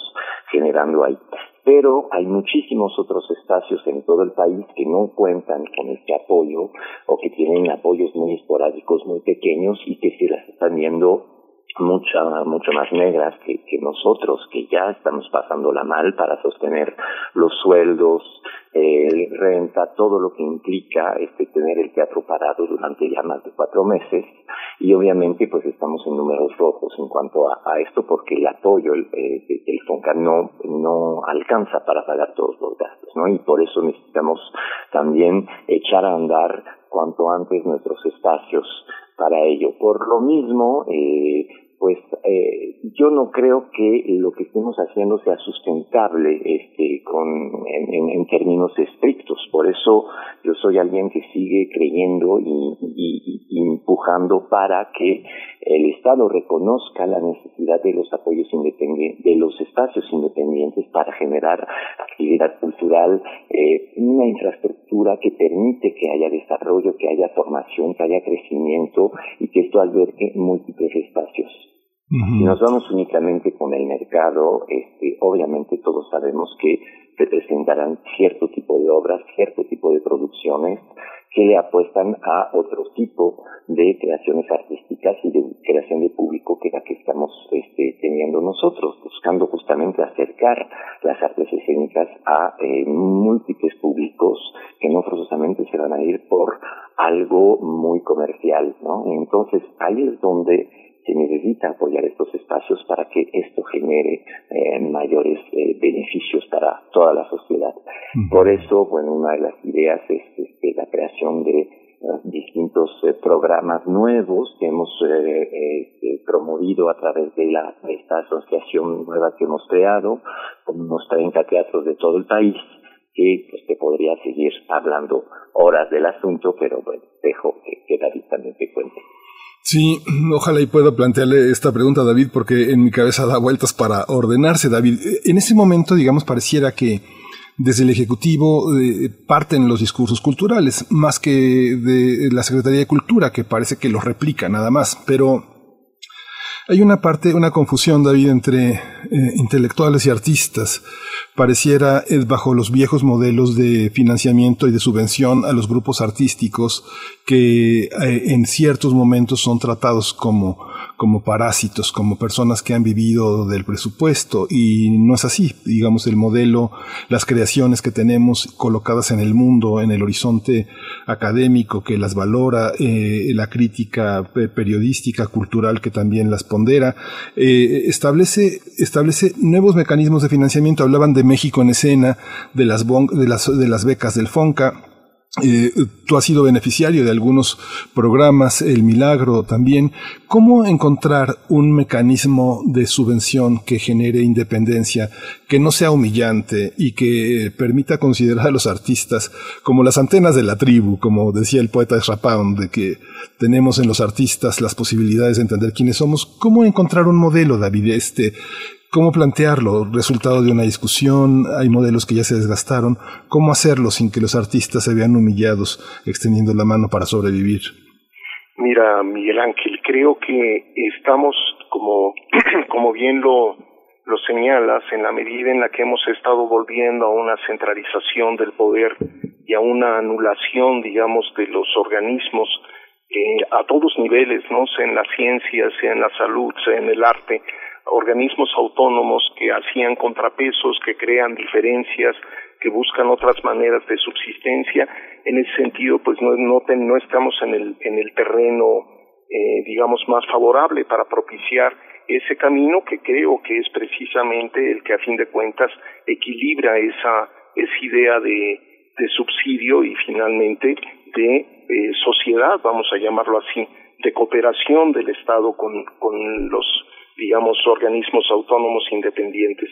generando ahí. Pero hay muchísimos otros espacios en todo el país que no cuentan con este apoyo o que tienen apoyos muy esporádicos, muy pequeños y que se las están viendo mucha, mucho más negras que, que nosotros, que ya estamos pasándola mal para sostener los sueldos, eh, renta, todo lo que implica este tener el teatro parado durante ya más de cuatro meses y obviamente pues estamos en números rojos en cuanto a, esto porque el apoyo el, eh, el FONCA no, no alcanza para pagar todos los gastos, ¿no? Y por eso necesitamos también echar a andar cuanto antes nuestros espacios para ello. Por lo mismo, eh, pues eh, yo no creo que lo que estemos haciendo sea sustentable este con en, en, términos estrictos. Por eso yo soy alguien que sigue creyendo y, y, y, empujando para que el Estado reconozca la necesidad de los apoyos independientes de los espacios independientes para generar actividad cultural eh, una infraestructura que permite que haya desarrollo que haya formación que haya crecimiento y que esto albergue múltiples espacios si nos vamos únicamente con el mercado, este, obviamente todos sabemos que se presentarán cierto tipo de obras, cierto tipo de producciones que le apuestan a otro tipo de creaciones artísticas y de creación de público que la que estamos este, teniendo nosotros, buscando justamente acercar las artes escénicas a eh, múltiples públicos que no forzosamente se van a ir por algo muy comercial, ¿no? Entonces ahí es donde se necesita apoyar estos espacios para que esto genere eh, mayores eh, beneficios para toda la sociedad. Por eso, bueno, una de las ideas es este, la creación de eh, distintos programas nuevos que hemos este, promovido a través de la, esta asociación nueva que hemos creado, con unos 30 teatros de todo el país, que pues te podría seguir hablando horas del asunto, pero bueno, dejo que, que David también te cuente. Sí, ojalá y pueda plantearle esta pregunta a David porque en mi cabeza da vueltas para ordenarse, David. En ese momento, digamos, pareciera que desde el Ejecutivo eh, parten los discursos culturales, más que de la Secretaría de Cultura, que parece que los replica nada más. Pero hay una parte, una confusión, David, entre eh, intelectuales y artistas. Pareciera es bajo los viejos modelos de financiamiento y de subvención a los grupos artísticos que eh, en ciertos momentos son tratados como como parásitos, como personas que han vivido del presupuesto y no es así. Digamos, el modelo, las creaciones que tenemos colocadas en el mundo, en el horizonte académico que las valora, eh, la crítica periodística, cultural que también las pondera, eh, establece, establece nuevos mecanismos de financiamiento. Hablaban de México en escena, de las, de las, de las becas del FONCA, eh, tú has sido beneficiario de algunos programas, El Milagro también. ¿Cómo encontrar un mecanismo de subvención que genere independencia, que no sea humillante y que permita considerar a los artistas como las antenas de la tribu, como decía el poeta Pound, de que tenemos en los artistas las posibilidades de entender quiénes somos? ¿Cómo encontrar un modelo, David, este, cómo plantearlo, resultado de una discusión, hay modelos que ya se desgastaron, cómo hacerlo sin que los artistas se vean humillados extendiendo la mano para sobrevivir. Mira, Miguel Ángel, creo que estamos, como, como bien lo, lo señalas, en la medida en la que hemos estado volviendo a una centralización del poder y a una anulación, digamos, de los organismos eh, a todos niveles, no sea en la ciencia, sea en la salud, sea en el arte, organismos autónomos que hacían contrapesos, que crean diferencias, que buscan otras maneras de subsistencia. En ese sentido, pues no, no, estamos en el, en el terreno, eh, digamos, más favorable para propiciar ese camino que creo que es precisamente el que a fin de cuentas equilibra esa, esa idea de, de subsidio y finalmente de eh, sociedad, vamos a llamarlo así, de cooperación del Estado con, con los digamos, organismos autónomos independientes.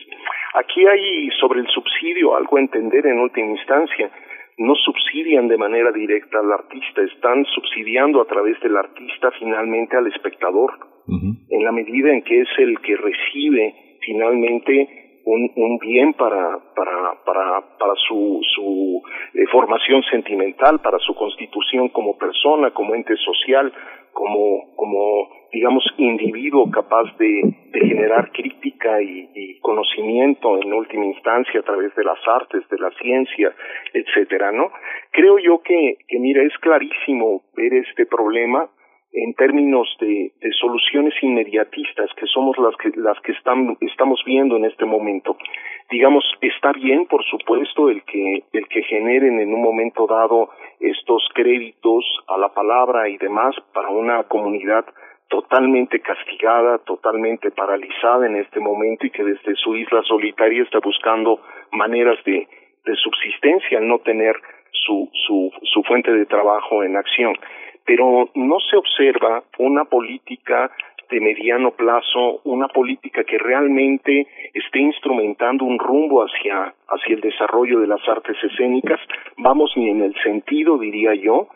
Aquí hay sobre el subsidio algo a entender en última instancia. No subsidian de manera directa al artista, están subsidiando a través del artista finalmente al espectador, en la medida en que es el que recibe finalmente un, un bien para, para, para, para su, su eh, formación sentimental, para su constitución como persona, como ente social, como, como digamos, individuo capaz de, de generar crítica y, y, conocimiento en última instancia a través de las artes, de la ciencia, etcétera, ¿no? Creo yo que, que mira, es clarísimo ver este problema en términos de, soluciones inmediatistas que somos las que las que están, estamos viendo en este momento. Digamos está bien por supuesto el que el que generen en un momento dado estos créditos a la palabra y demás para una comunidad totalmente castigada, totalmente paralizada en este momento y que desde su isla solitaria está buscando maneras de, subsistencia al no tener su, su fuente de trabajo en acción pero no se observa una política de mediano plazo, una política que realmente esté instrumentando un rumbo hacia, hacia el desarrollo de las artes escénicas, vamos ni en el sentido, diría yo,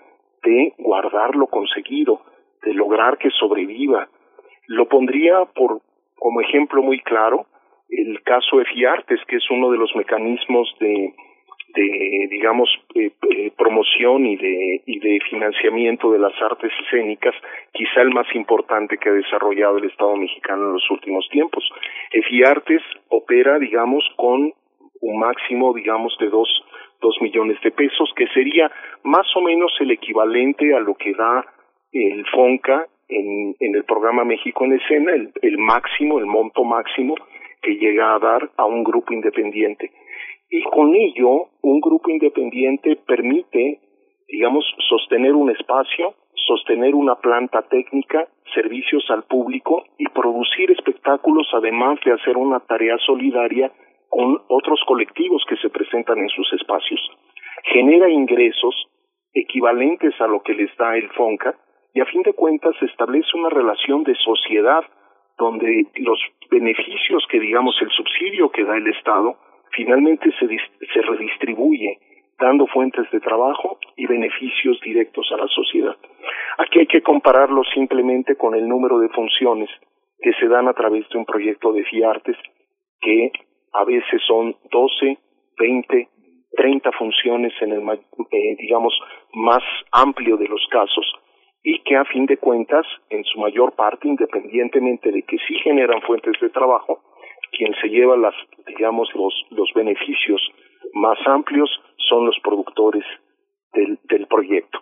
de guardar lo conseguido, de lograr que sobreviva. Lo pondría por, como ejemplo muy claro el caso de FIARTES, que es uno de los mecanismos de, de digamos eh, eh, promoción y de y de financiamiento de las artes escénicas quizá el más importante que ha desarrollado el Estado mexicano en los últimos tiempos. EFIARTES opera digamos con un máximo digamos de dos dos millones de pesos que sería más o menos el equivalente a lo que da el FONCA en, en el programa México en escena el, el máximo el monto máximo que llega a dar a un grupo independiente y con ello un grupo independiente permite, digamos, sostener un espacio, sostener una planta técnica, servicios al público y producir espectáculos además de hacer una tarea solidaria con otros colectivos que se presentan en sus espacios. Genera ingresos equivalentes a lo que les da el FONCA y a fin de cuentas establece una relación de sociedad donde los beneficios que digamos el subsidio que da el Estado finalmente se, se redistribuye dando fuentes de trabajo y beneficios directos a la sociedad. Aquí hay que compararlo simplemente con el número de funciones que se dan a través de un proyecto de FIARTES que a veces son 12, 20, 30 funciones en el, eh, digamos, más amplio de los casos y que a fin de cuentas, en su mayor parte, independientemente de que sí generan fuentes de trabajo, quien se lleva las, digamos, los, los beneficios más amplios son los productores del, del proyecto.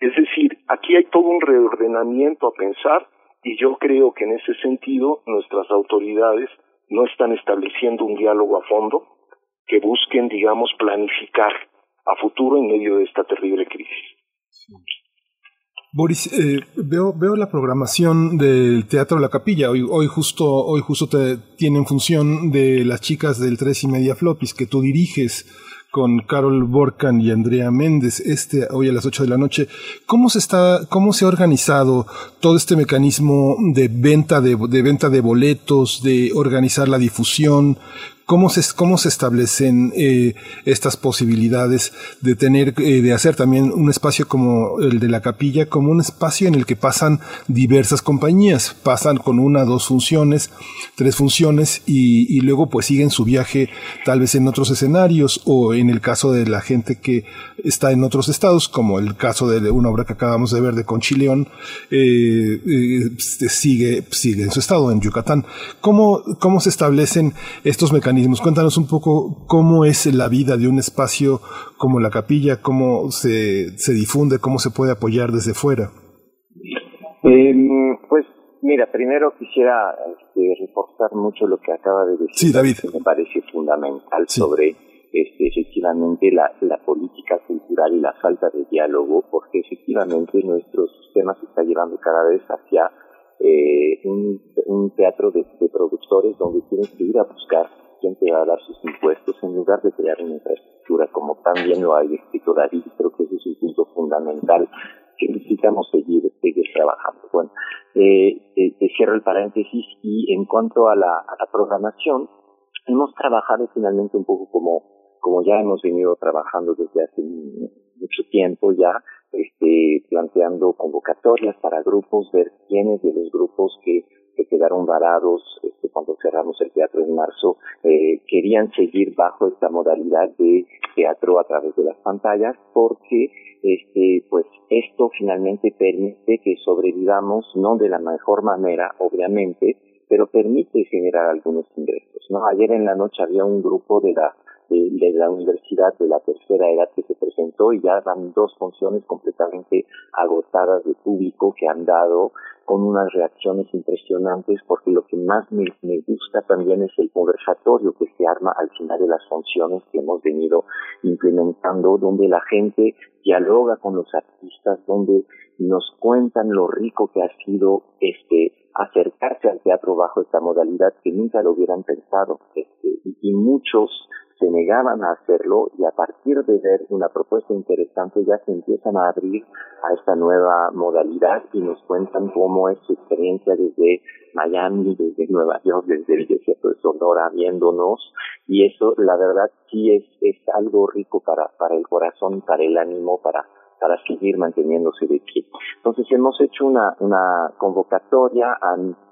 Es decir, aquí hay todo un reordenamiento a pensar y yo creo que en ese sentido nuestras autoridades no están estableciendo un diálogo a fondo que busquen, digamos, planificar a futuro en medio de esta terrible crisis. Boris, eh, veo, veo la programación del Teatro La Capilla. Hoy, hoy justo, hoy justo te, tienen función de las chicas del Tres y Media Flopis que tú diriges con Carol Borcan y Andrea Méndez, este hoy a las 8 de la noche. ¿Cómo se está, cómo se ha organizado todo este mecanismo de venta de, de venta de boletos, de organizar la difusión? ¿Cómo se, cómo se establecen eh, estas posibilidades de tener, eh, de hacer también un espacio como el de la capilla, como un espacio en el que pasan diversas compañías, pasan con una, dos funciones, tres funciones y, luego pues siguen su viaje tal vez en otros escenarios o en el caso de la gente que está en otros estados, como el caso de una obra que acabamos de ver de Conchileón, eh, eh, sigue, sigue en su estado, en Yucatán. ¿Cómo, ¿Cómo se establecen estos mecanismos? Cuéntanos un poco cómo es la vida de un espacio como la capilla, cómo se, se difunde, cómo se puede apoyar desde fuera. Eh, pues mira, primero quisiera este, reforzar mucho lo que acaba de decir. Sí, David. Que me parece fundamental sobre este, efectivamente la, la política cultural y la falta de diálogo, porque efectivamente nuestro sistema se está llevando cada vez hacia eh, un, un teatro de, de productores donde tienen que ir a buscar a dar sus impuestos en lugar de crear una infraestructura como también lo ha escrito David. Creo que ese es un punto fundamental que necesitamos seguir, seguir trabajando. Bueno, eh, eh, cierro el paréntesis y en cuanto a la, a la programación, hemos trabajado finalmente un poco como, como ya hemos venido trabajando desde hace mucho tiempo ya, este, planteando convocatorias para grupos, ver quiénes de los grupos que, que quedaron varados este, cuando cerramos el teatro en marzo eh, querían seguir bajo esta modalidad de teatro a través de las pantallas porque este pues esto finalmente permite que sobrevivamos no de la mejor manera obviamente pero permite generar algunos ingresos no ayer en la noche había un grupo de la de, la universidad de la tercera edad que se presentó y ya dan dos funciones completamente agotadas de público que han dado con unas reacciones impresionantes porque lo que más me, me gusta también es el conversatorio que se arma al final de las funciones que hemos venido implementando donde la gente dialoga con los artistas donde nos cuentan lo rico que ha sido este acercarse al teatro bajo esta modalidad que nunca lo hubieran pensado este, y, y muchos se negaban a hacerlo y a partir de ver una propuesta interesante ya se empiezan a abrir a esta nueva modalidad y nos cuentan cómo es su experiencia desde Miami, desde Nueva York, desde el desierto de Sonora, viéndonos. Y eso la verdad sí es, es algo rico para, para el corazón, para el ánimo, para para seguir manteniéndose de pie. Entonces hemos hecho una, una convocatoria,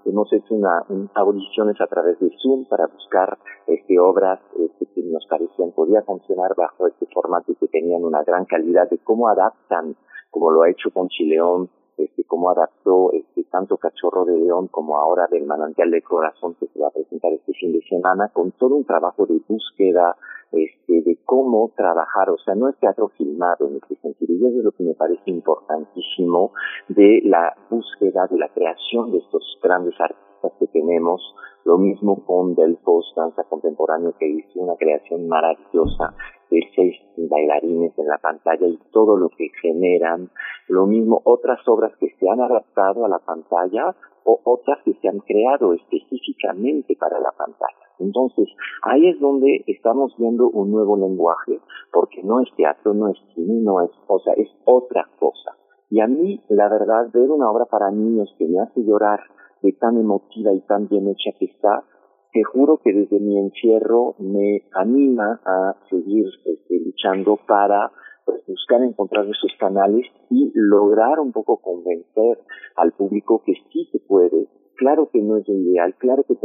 hemos hecho una, audiciones a través de Zoom para buscar este, obras este, que nos parecían podía funcionar bajo este formato y que tenían una gran calidad de cómo adaptan, como lo ha hecho con Chileón, este, cómo adaptó este, tanto Cachorro de León como ahora del Manantial de Corazón que se va a presentar este fin de semana, con todo un trabajo de búsqueda, este, de cómo trabajar, o sea, no es teatro filmado en este sentido, y eso es lo que me parece importantísimo de la búsqueda, de la creación de estos grandes artistas que tenemos, lo mismo con Delfos, danza contemporánea, que hizo una creación maravillosa de seis bailarines en la pantalla y todo lo que generan. Lo mismo otras obras que se han adaptado a la pantalla o otras que se han creado específicamente para la pantalla. Entonces, ahí es donde estamos viendo un nuevo lenguaje, porque no es teatro, no es cine, no es, o sea, es otra cosa. Y a mí, la verdad, ver una obra para niños que me hace llorar de tan emotiva y tan bien hecha que está, te juro que desde mi encierro me anima a seguir este, luchando para pues, buscar encontrar esos canales y lograr un poco convencer al público que sí se puede. Claro que no es lo ideal, claro que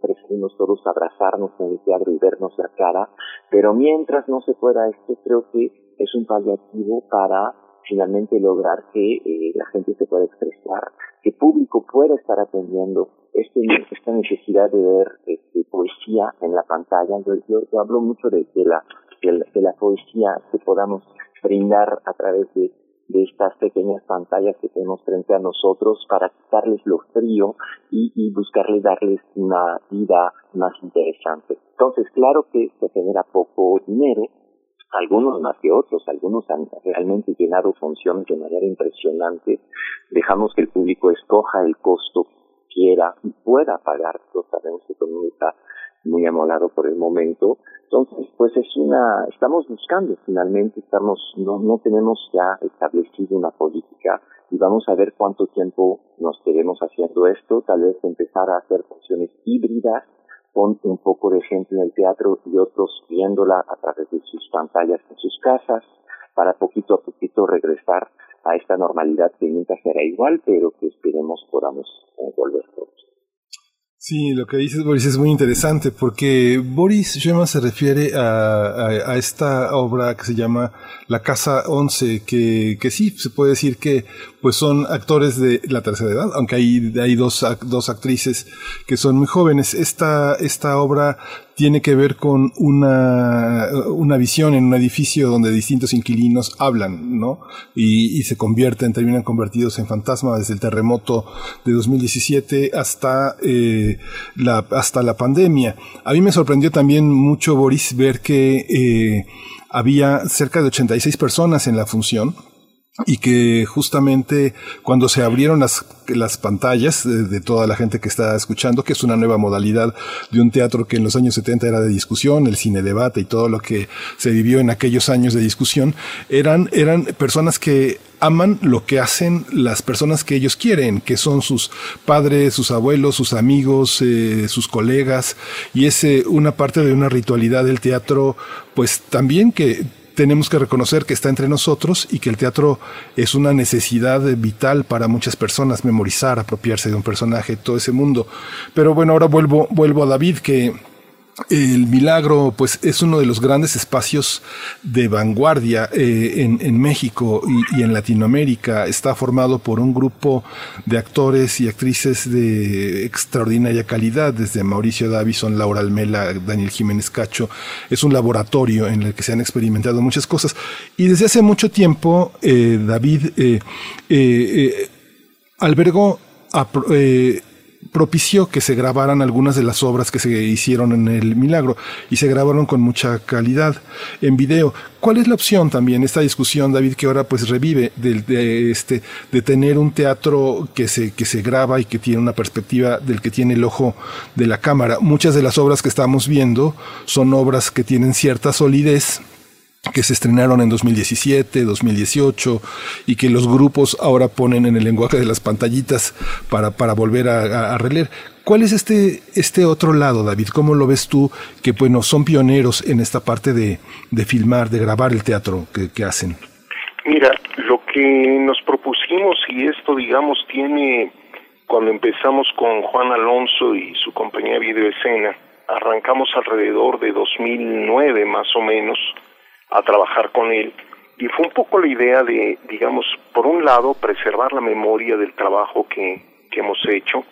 preferimos todos abrazarnos en el teatro y vernos la cara, pero mientras no se pueda esto, creo que es un paliativo para finalmente lograr que eh, la gente se pueda expresar, que el público pueda estar atendiendo este, esta necesidad de ver este, poesía en la pantalla. Yo, yo, hablo mucho de, la, de, la, poesía que podamos brindar a través de, de estas pequeñas pantallas que tenemos frente a nosotros para quitarles lo frío y, y buscarle darles una vida más interesante. Entonces, claro que se genera poco dinero, algunos más que otros, algunos han realmente llenado funciones de manera impresionante. Dejamos que el público escoja el costo que quiera y pueda pagar. Lo sabemos que todo mundo está muy amolado por el momento. Entonces, pues es una, estamos buscando finalmente, estamos, no, no tenemos ya establecido una política y vamos a ver cuánto tiempo nos quedemos haciendo esto, tal vez empezar a hacer funciones híbridas con un poco de gente en el teatro y otros viéndola a través de sus pantallas en sus casas, para poquito a poquito regresar a esta normalidad que nunca será igual, pero que esperemos podamos eh, volver todos. Sí, lo que dices Boris es muy interesante porque Boris Schema se refiere a, a, esta obra que se llama La Casa 11, que, que sí, se puede decir que pues son actores de la tercera edad, aunque hay, hay dos, dos actrices que son muy jóvenes. Esta, esta obra tiene que ver con una, una visión en un edificio donde distintos inquilinos hablan, ¿no? Y, se convierten, terminan convertidos en fantasmas desde el terremoto de 2017 hasta, eh, la, hasta la pandemia. A mí me sorprendió también mucho, Boris, ver que eh, había cerca de 86 personas en la función y que justamente cuando se abrieron las, las pantallas de, toda la gente que está escuchando, que es una nueva modalidad de un teatro que en los años 70 era de discusión, el cine debate y todo lo que se vivió en aquellos años de discusión, eran, eran personas que aman lo que hacen las personas que ellos quieren, que son sus padres, sus abuelos, sus amigos, eh, sus colegas, y es eh, una parte de una ritualidad del teatro, pues también que tenemos que reconocer que está entre nosotros y que el teatro es una necesidad vital para muchas personas, memorizar, apropiarse de un personaje, todo ese mundo. Pero bueno, ahora vuelvo, vuelvo a David, que el milagro, pues, es uno de los grandes espacios de vanguardia eh, en, México y, en Latinoamérica. Está formado por un grupo de actores y actrices de extraordinaria calidad, desde Mauricio Davison, Laura Almela, Daniel Jiménez Cacho. Es un laboratorio en el que se han experimentado muchas cosas. Y desde hace mucho tiempo, eh, David eh, albergó propició que se grabaran algunas de las obras que se hicieron en el Milagro y se grabaron con mucha calidad en video. ¿Cuál es la opción también, esta discusión, David, que ahora pues revive de, este, de tener un teatro que se, que se graba y que tiene una perspectiva del que tiene el ojo de la cámara? Muchas de las obras que estamos viendo son obras que tienen cierta solidez, que se estrenaron en 2017, 2018 y que los grupos ahora ponen en el lenguaje de las pantallitas para, para volver a, releer. ¿Cuál es este, este otro lado, David? ¿Cómo lo ves tú? Que bueno, son pioneros en esta parte de, de filmar, de grabar el teatro que, que hacen. Mira, lo que nos propusimos y esto, digamos, tiene, cuando empezamos con Juan Alonso y su compañía Videoescena, arrancamos alrededor de 2009 más o menos, a trabajar con él. Y fue un poco la idea de, digamos, por un lado, preservar la memoria del trabajo que, que hemos hecho,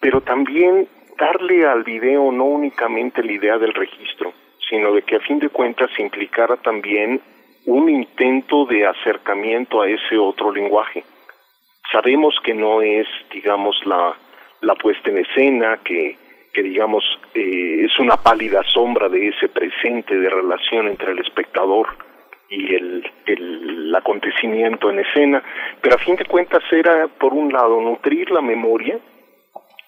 pero también darle al video no únicamente la idea del registro, sino de que a fin de cuentas implicara también un intento de acercamiento a ese otro lenguaje. Sabemos que no es, digamos, la, la puesta en escena, que que digamos eh, es una pálida sombra de ese presente de relación entre el espectador y el, el, acontecimiento en escena, pero a fin de cuentas era, por un lado, nutrir la memoria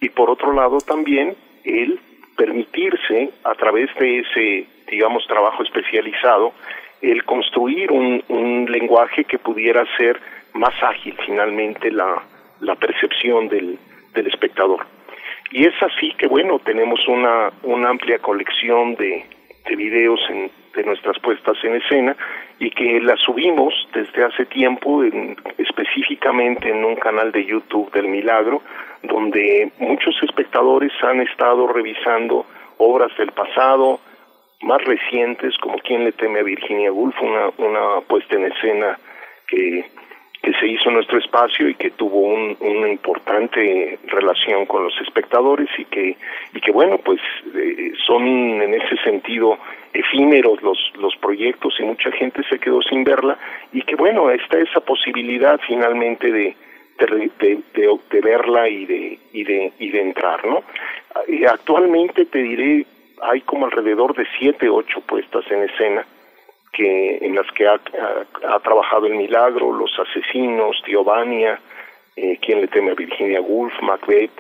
y por otro lado también el permitirse, a través de ese, digamos, trabajo especializado, el construir un, un lenguaje que pudiera ser más ágil finalmente la, la percepción del, del espectador. Y es así que, bueno, tenemos una, una amplia colección de, de videos en, de nuestras puestas en escena y que las subimos desde hace tiempo en, específicamente en un canal de YouTube del Milagro donde muchos espectadores han estado revisando obras del pasado más recientes como Quien le teme a Virginia Woolf una, una puesta en escena que que se hizo nuestro espacio y que tuvo una importante relación con los espectadores y que y que bueno pues eh, son en ese sentido efímeros los los proyectos y mucha gente se quedó sin verla y que bueno está esa posibilidad finalmente de de, de, verla y de y de y de entrar no eh, actualmente te diré hay como alrededor de siete ocho puestas en escena que en las que ha, trabajado el milagro, Los Asesinos, Giovannia, eh, Quien le teme a Virginia Woolf, Macbeth,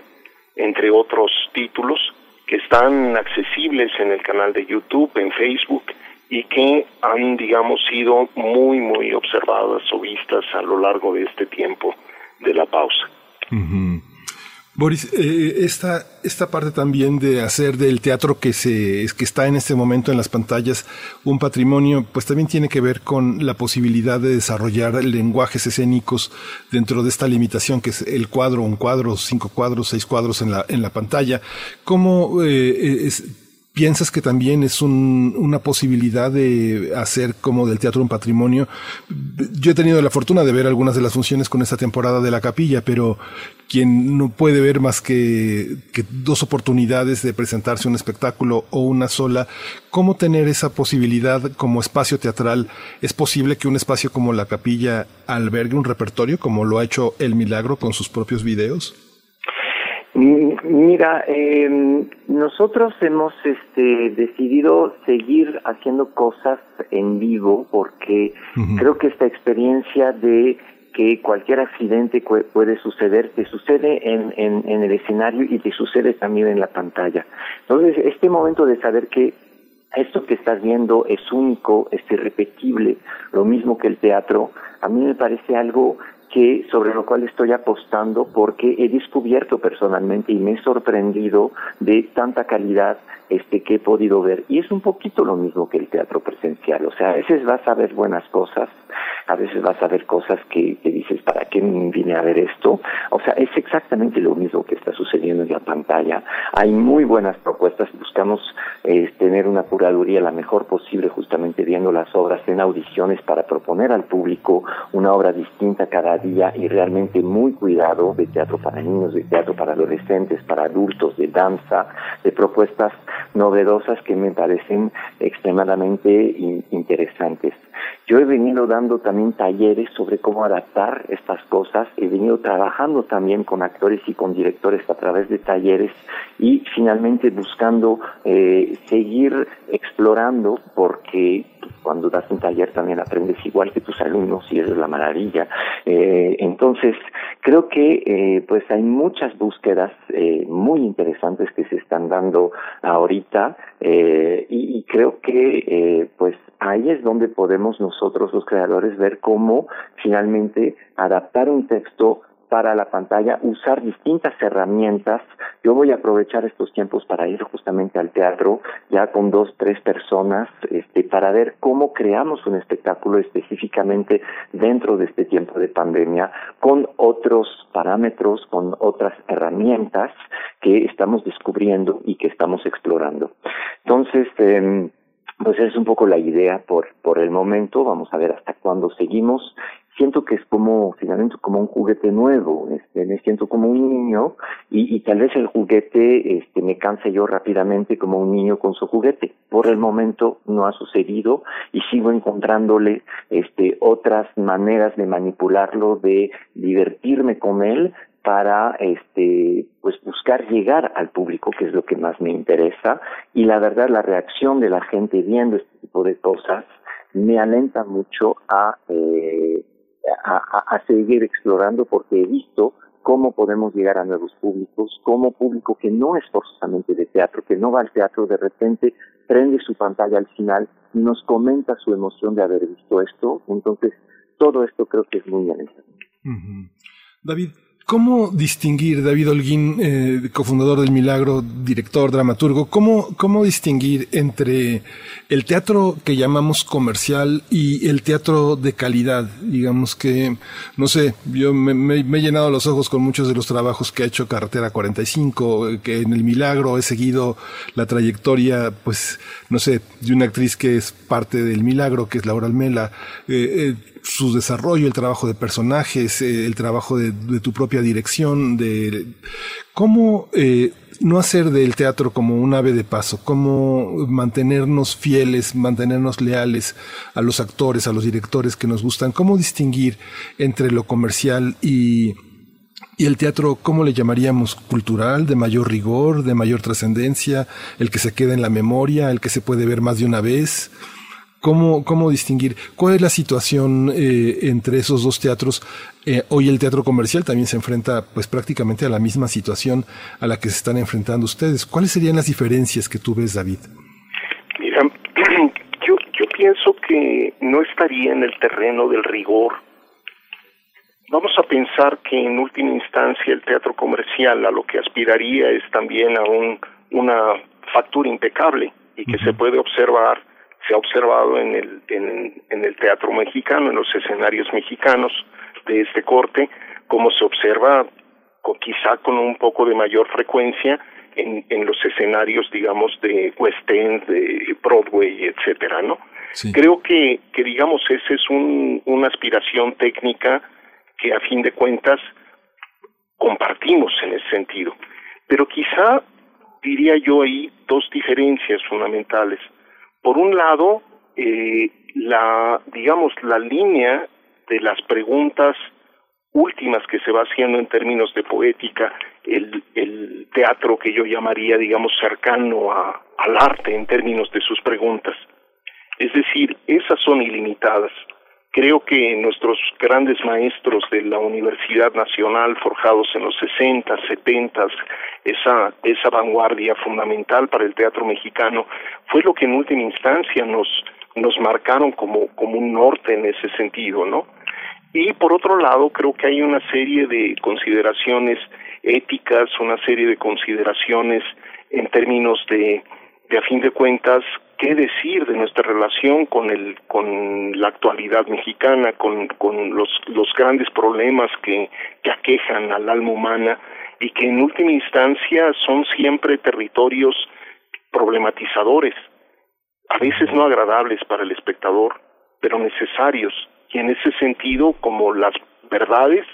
entre otros títulos que están accesibles en el canal de YouTube, en Facebook y que han, digamos, sido muy, muy observadas o vistas a lo largo de este tiempo de la pausa. Boris, eh, esta, esta parte también de hacer del teatro que se que está en este momento en las pantallas un patrimonio, pues también tiene que ver con la posibilidad de desarrollar lenguajes escénicos dentro de esta limitación que es el cuadro, un cuadro, cinco cuadros, seis cuadros en la en la pantalla. ¿Cómo eh, es, ¿Piensas que también es un, una posibilidad de hacer como del teatro un patrimonio? Yo he tenido la fortuna de ver algunas de las funciones con esta temporada de la capilla, pero quien no puede ver más que, que dos oportunidades de presentarse un espectáculo o una sola, ¿cómo tener esa posibilidad como espacio teatral? ¿Es posible que un espacio como la capilla albergue un repertorio como lo ha hecho El Milagro con sus propios videos? Mira, eh, nosotros hemos este, decidido seguir haciendo cosas en vivo porque creo que esta experiencia de que cualquier accidente puede suceder, te sucede en, en, en el escenario y te sucede también en la pantalla. Entonces, este momento de saber que esto que estás viendo es único, es irrepetible, lo mismo que el teatro, a mí me parece algo que sobre lo cual estoy apostando porque he descubierto personalmente y me he sorprendido de tanta calidad este que he podido ver. Y es un poquito lo mismo que el teatro presencial, o sea, a veces vas a ver buenas cosas, a veces vas a ver cosas que, dices, ¿para qué vine a ver esto? O sea, es exactamente lo mismo que está sucediendo en la pantalla. Hay muy buenas propuestas, buscamos eh, tener una curaduría la mejor posible justamente viendo las obras en audiciones para proponer al público una obra distinta cada día y realmente muy cuidado de teatro para niños, de teatro para adolescentes, para adultos, de danza, de propuestas novedosas que me parecen extremadamente interesantes. Yo he venido dando también talleres sobre cómo adaptar estas cosas, he venido trabajando también con actores y con directores a través de talleres y finalmente buscando eh, seguir explorando porque cuando das un taller también aprendes igual que tus alumnos y es la maravilla. Eh, entonces, creo que eh, pues hay muchas búsquedas eh, muy interesantes que se están dando ahorita y, creo que pues ahí es donde podemos nosotros los creadores ver cómo finalmente adaptar un texto para la pantalla, usar distintas herramientas. Yo voy a aprovechar estos tiempos para ir justamente al teatro, ya con dos, tres personas, este, para ver cómo creamos un espectáculo específicamente dentro de este tiempo de pandemia, con otros parámetros, con otras herramientas que estamos descubriendo y que estamos explorando. Entonces, eh, pues es un poco la idea por, por el momento, vamos a ver hasta cuándo seguimos siento que es como, finalmente, como un juguete nuevo, este, me siento como un niño y, y tal vez el juguete este, me canse yo rápidamente como un niño con su juguete. Por el momento no ha sucedido y sigo encontrándole este, otras maneras de manipularlo, de divertirme con él para este pues buscar llegar al público que es lo que más me interesa y la verdad la reacción de la gente viendo este tipo de cosas me alenta mucho a eh, a, seguir explorando porque he visto cómo podemos llegar a nuevos públicos, cómo público que no es forzosamente de teatro, que no va al teatro, de repente prende su pantalla al final nos comenta su emoción de haber visto esto. Entonces, todo esto creo que es muy interesante. David, ¿Cómo distinguir, David Holguín, eh, cofundador del Milagro, director, dramaturgo, cómo, cómo distinguir entre el teatro que llamamos comercial y el teatro de calidad? Digamos que, no sé, yo me, me, me, he llenado los ojos con muchos de los trabajos que ha hecho Carretera 45, que en el Milagro he seguido la trayectoria, pues, no sé, de una actriz que es parte del Milagro, que es Laura Almela. Eh, eh, su desarrollo, el trabajo de personajes, eh, el trabajo de, tu propia dirección, de cómo eh, no hacer del teatro como un ave de paso, cómo mantenernos fieles, mantenernos leales a los actores, a los directores que nos gustan, cómo distinguir entre lo comercial y, y el teatro, ¿cómo le llamaríamos? ¿Cultural, de mayor rigor, de mayor trascendencia, el que se queda en la memoria, el que se puede ver más de una vez? ¿Cómo, ¿Cómo distinguir? ¿Cuál es la situación eh, entre esos dos teatros? Eh, hoy el teatro comercial también se enfrenta pues prácticamente a la misma situación a la que se están enfrentando ustedes. ¿Cuáles serían las diferencias que tú ves, David? Mira, yo, yo pienso que no estaría en el terreno del rigor. Vamos a pensar que en última instancia el teatro comercial a lo que aspiraría es también a un, una factura impecable y que uh -huh. se puede observar se ha observado en el, en, en, el teatro mexicano, en los escenarios mexicanos de este corte, como se observa con, quizá con un poco de mayor frecuencia en, en los escenarios, digamos, de West End, de Broadway, etcétera, ¿no? Sí. Creo que, que, digamos, esa es un, una aspiración técnica que a fin de cuentas compartimos en ese sentido. Pero quizá diría yo ahí dos diferencias fundamentales por un lado, eh, la, digamos, la línea de las preguntas últimas que se va haciendo en términos de poética el, teatro que yo llamaría, digamos, cercano al arte en términos de sus preguntas. Es decir, esas son ilimitadas. Creo que nuestros grandes maestros de la Universidad Nacional, forjados en los 60, 70, esa, esa vanguardia fundamental para el teatro mexicano, fue lo que en última instancia nos, nos marcaron como, como un norte en ese sentido, ¿no? Y por otro lado, creo que hay una serie de consideraciones éticas, una serie de consideraciones en términos de, de a fin de cuentas, qué decir de nuestra relación con el con la actualidad mexicana, con, los, grandes problemas que, que aquejan al alma humana y que en última instancia son siempre territorios problematizadores, a veces no agradables para el espectador, pero necesarios. Y en ese sentido, como las verdades,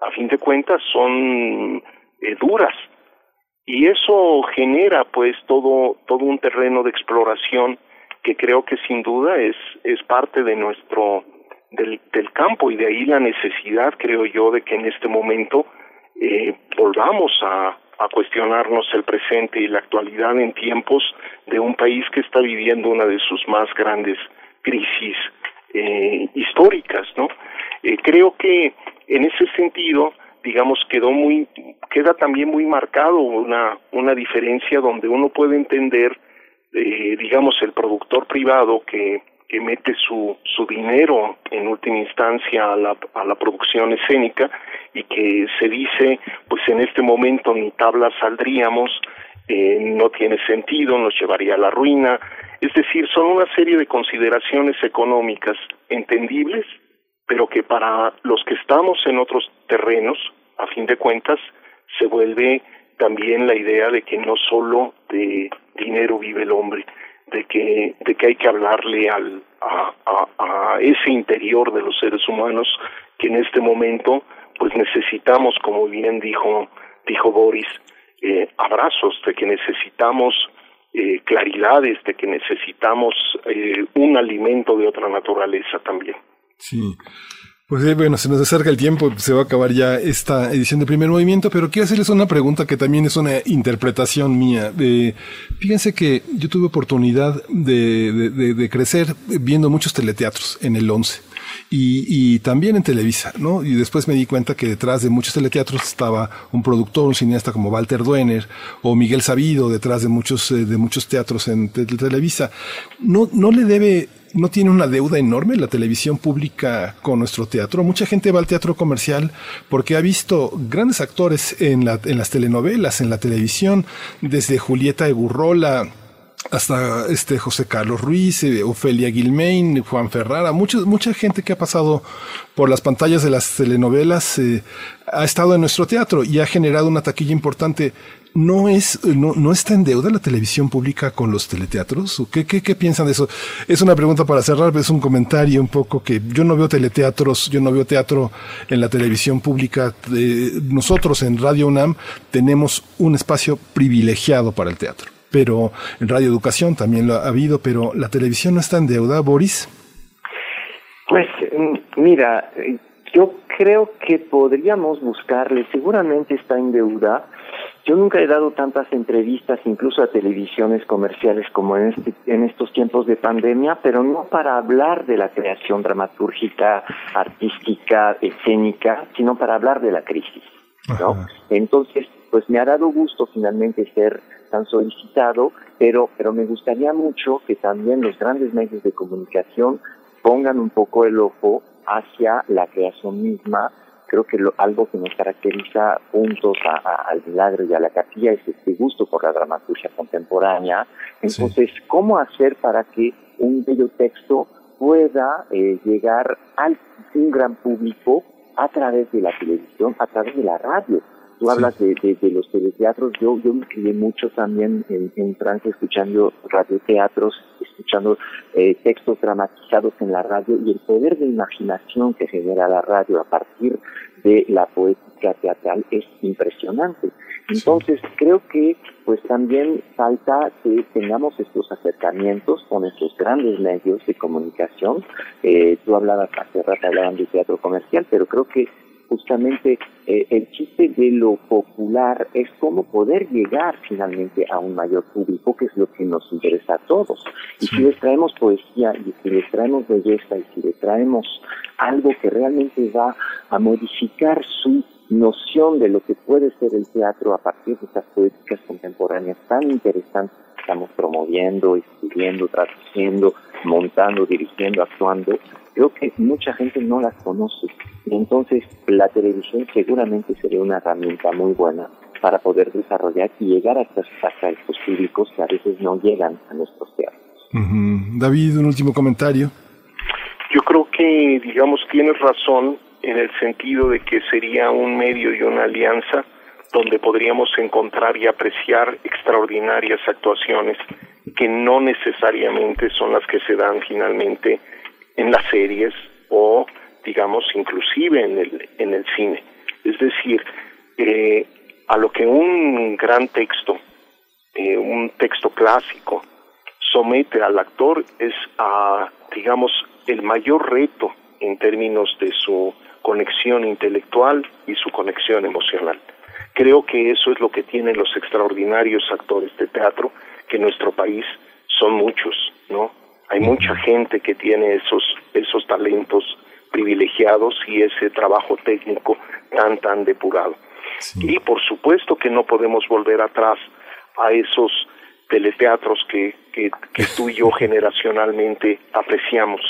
a fin de cuentas, son eh, duras, y eso genera pues todo todo un terreno de exploración que creo que sin duda es es parte de nuestro del, del campo y de ahí la necesidad creo yo de que en este momento eh, volvamos a, a cuestionarnos el presente y la actualidad en tiempos de un país que está viviendo una de sus más grandes crisis eh, históricas no eh, creo que en ese sentido digamos quedó muy queda también muy marcado una una diferencia donde uno puede entender eh, digamos el productor privado que que mete su su dinero en última instancia a la a la producción escénica y que se dice pues en este momento ni tablas saldríamos eh, no tiene sentido nos llevaría a la ruina. Es decir son una serie de consideraciones económicas entendibles pero que para los que estamos en otros terrenos, a fin de cuentas, se vuelve también la idea de que no solo de dinero vive el hombre, de que, de que hay que hablarle al, a, a, ese interior de los seres humanos que en este momento pues necesitamos, como bien dijo, dijo Boris, eh, abrazos, de que necesitamos eh, claridades, de que necesitamos eh, un alimento de otra naturaleza también. Sí. Pues eh, bueno, se nos acerca el tiempo, se va a acabar ya esta edición de primer movimiento, pero quiero hacerles una pregunta que también es una interpretación mía. Eh, fíjense que yo tuve oportunidad de, de, de, crecer viendo muchos teleteatros en el 11 y, y, también en Televisa, ¿no? Y después me di cuenta que detrás de muchos teleteatros estaba un productor, un cineasta como Walter Duener o Miguel Sabido detrás de muchos, eh, de muchos teatros en Televisa. No, no le debe no tiene una deuda enorme la televisión pública con nuestro teatro. Mucha gente va al teatro comercial porque ha visto grandes actores en, la, en las telenovelas, en la televisión, desde Julieta Egurrola, hasta este José Carlos Ruiz, eh, Ofelia Gilmain, Juan Ferrara, mucho, mucha gente que ha pasado por las pantallas de las telenovelas eh, ha estado en nuestro teatro y ha generado una taquilla importante. ¿No es, no, no está en deuda la televisión pública con los teleteatros? ¿Qué, qué, qué piensan de eso? Es una pregunta para cerrar, es un comentario un poco que yo no veo teleteatros, yo no veo teatro en la televisión pública. Eh, nosotros en Radio UNAM tenemos un espacio privilegiado para el teatro pero en Radio Educación también lo ha habido, pero la televisión no está en deuda, Boris. Pues mira, yo creo que podríamos buscarle, seguramente está en deuda. Yo nunca he dado tantas entrevistas, incluso a televisiones comerciales como en, este, en estos tiempos de pandemia, pero no para hablar de la creación dramatúrgica, artística, escénica, sino para hablar de la crisis. ¿no? Entonces, pues me ha dado gusto finalmente ser tan solicitado, pero, pero me gustaría mucho que también los grandes medios de comunicación pongan un poco el ojo hacia la creación misma. Creo que lo, algo que nos caracteriza juntos a, al milagro y a la capilla es este gusto por la dramaturgia contemporánea. Entonces, sí. ¿cómo hacer para que un bello texto pueda eh, llegar a un gran público a través de la televisión, a través de la radio? Tú hablas de, de, de, los teleteatros, yo, yo me crié mucho también en, en Francia escuchando radioteatros, escuchando eh, textos dramatizados en la radio y el poder de imaginación que genera la radio a partir de la poética teatral es impresionante. Entonces, sí. creo que pues también falta que tengamos estos acercamientos con estos grandes medios de comunicación. Eh, tú hablabas hace rato, hablaban de teatro comercial, pero creo que justamente eh, el chiste de lo popular es cómo poder llegar finalmente a un mayor público, que es lo que nos interesa a todos. Y si les traemos poesía, y si les traemos belleza, y si les traemos algo que realmente va a modificar su noción de lo que puede ser el teatro a partir de estas poéticas contemporáneas tan interesantes estamos promoviendo, escribiendo, traduciendo, montando, dirigiendo, actuando, creo que mucha gente no las conoce. Y entonces la televisión seguramente sería una herramienta muy buena para poder desarrollar y llegar a estos, hasta estos públicos que a veces no llegan a nuestros teatros. David, un último comentario. Yo creo que, digamos, tienes razón en el sentido de que sería un medio y una alianza donde podríamos encontrar y apreciar extraordinarias actuaciones que no necesariamente son las que se dan finalmente en las series o digamos inclusive en el en el cine es decir eh, a lo que un gran texto eh, un texto clásico somete al actor es a digamos el mayor reto en términos de su conexión intelectual y su conexión emocional. Creo que eso es lo que tienen los extraordinarios actores de teatro, que en nuestro país son muchos, ¿no? Hay mucha gente que tiene esos, esos talentos privilegiados y ese trabajo técnico tan, tan depurado. Y por supuesto que no podemos volver atrás a esos teleteatros que, que, que tú y yo generacionalmente apreciamos.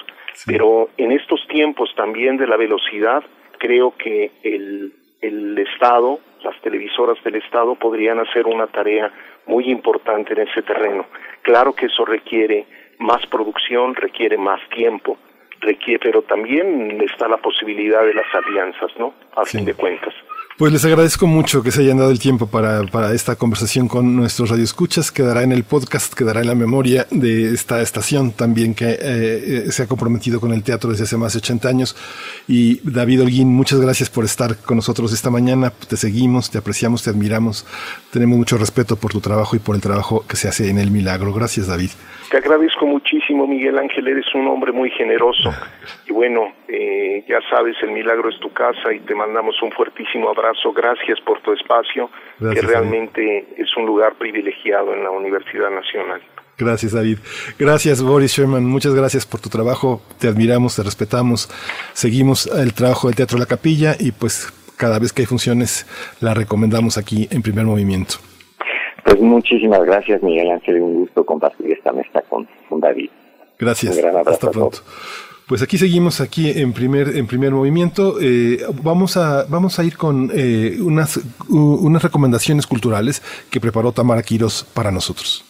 Pero en estos tiempos también de la velocidad, creo que el, el Estado, las televisoras del Estado podrían hacer una tarea muy importante en ese terreno. Claro que eso requiere más producción, requiere más tiempo, requiere, pero también está la posibilidad de las alianzas, ¿no? A fin de cuentas. Pues les agradezco mucho que se hayan dado el tiempo para, para, esta conversación con nuestros radioescuchas. Quedará en el podcast, quedará en la memoria de esta estación también que eh, se ha comprometido con el teatro desde hace más de 80 años. Y David Holguín, muchas gracias por estar con nosotros esta mañana. Te seguimos, te apreciamos, te admiramos. Tenemos mucho respeto por tu trabajo y por el trabajo que se hace en el Milagro. Gracias, David. Te agradezco muchísimo, Miguel Ángel. Eres un hombre muy generoso. Y bueno, eh, ya sabes, el Milagro es tu casa y te mandamos un fuertísimo abrazo gracias por tu espacio, que realmente es un lugar privilegiado en la Universidad Nacional. Gracias, David. Gracias, Boris Sherman. Muchas gracias por tu trabajo. Te admiramos, te respetamos. Seguimos el trabajo del Teatro La Capilla y pues cada vez que hay funciones la recomendamos aquí en primer movimiento. Pues muchísimas gracias, Miguel Ángel. Un gusto compartir esta mesa con, David. Gracias. Hasta pronto. Pues aquí seguimos aquí en primer en primer movimiento. Eh, vamos a vamos a ir con eh, unas unas recomendaciones culturales que preparó Tamara Quiros para nosotros.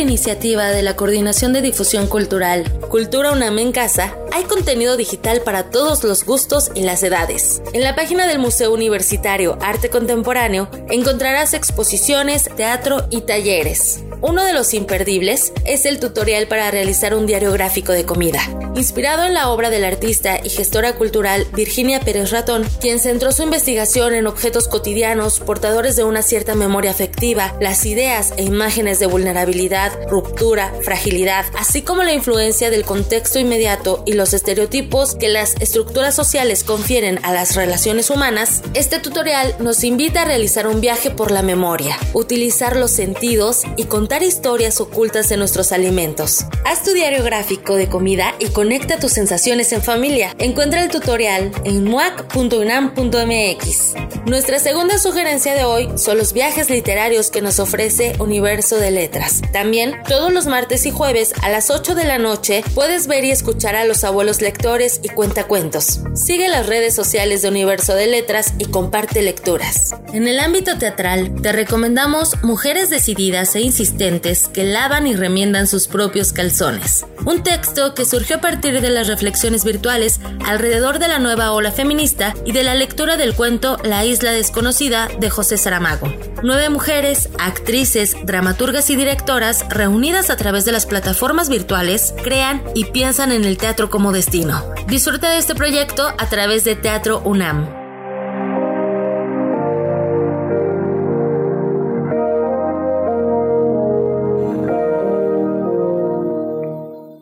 Iniciativa de la Coordinación de Difusión Cultural Cultura UNAM en Casa, hay contenido digital para todos los gustos y las edades. En la página del Museo Universitario Arte Contemporáneo encontrarás exposiciones, teatro y talleres. Uno de los imperdibles es el tutorial para realizar un diario gráfico de comida, inspirado en la obra del artista y gestora cultural Virginia Pérez Ratón, quien centró su investigación en objetos cotidianos portadores de una cierta memoria afectiva, las ideas e imágenes de vulnerabilidad, ruptura, fragilidad, así como la influencia del contexto inmediato y los estereotipos que las estructuras sociales confieren a las relaciones humanas, este tutorial nos invita a realizar un viaje por la memoria, utilizar los sentidos y contar historias ocultas de nuestros alimentos. Haz tu diario gráfico de comida y conecta tus sensaciones en familia. Encuentra el tutorial en muac.unam.mx. Nuestra segunda sugerencia de hoy son los viajes literarios que nos ofrece Universo de Letras. También, todos los martes y jueves a las 8 de la noche puedes ver y escuchar a los abuelos lectores y cuentacuentos. Sigue las redes sociales de Universo de Letras y comparte lecturas. En el ámbito teatral, te recomendamos Mujeres decididas e insistentes que lavan y remiendan sus propios calzones. Un texto que surgió a partir de las reflexiones virtuales alrededor de la nueva ola feminista y de la lectura del cuento La isla desconocida de José Saramago. Nueve mujeres, actrices, dramaturgas y directoras reunidas a través de las plataformas virtuales crean y piensan en el teatro como destino. Disfruta de este proyecto a través de Teatro UNAM.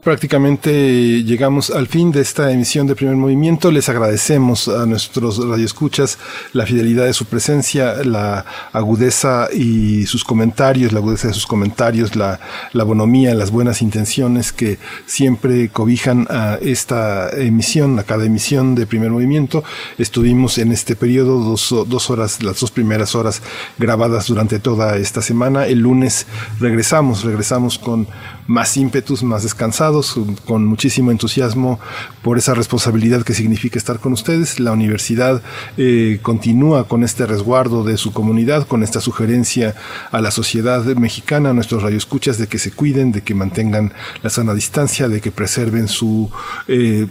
Prácticamente llegamos al fin de esta emisión de Primer Movimiento. Les agradecemos a nuestros radioescuchas la fidelidad de su presencia, la agudeza y sus comentarios, la agudeza de sus comentarios, la, la bonomía, las buenas intenciones que siempre cobijan a esta emisión, a cada emisión de Primer Movimiento. Estuvimos en este periodo dos, dos horas, las dos primeras horas grabadas durante toda esta semana. El lunes regresamos, regresamos con más ímpetus, más descansados, con muchísimo entusiasmo por esa responsabilidad que significa estar con ustedes. La universidad eh, continúa con este resguardo de su comunidad, con esta sugerencia a la sociedad mexicana, a nuestros radioescuchas, de que se cuiden, de que mantengan la sana distancia, de que preserven su, eh,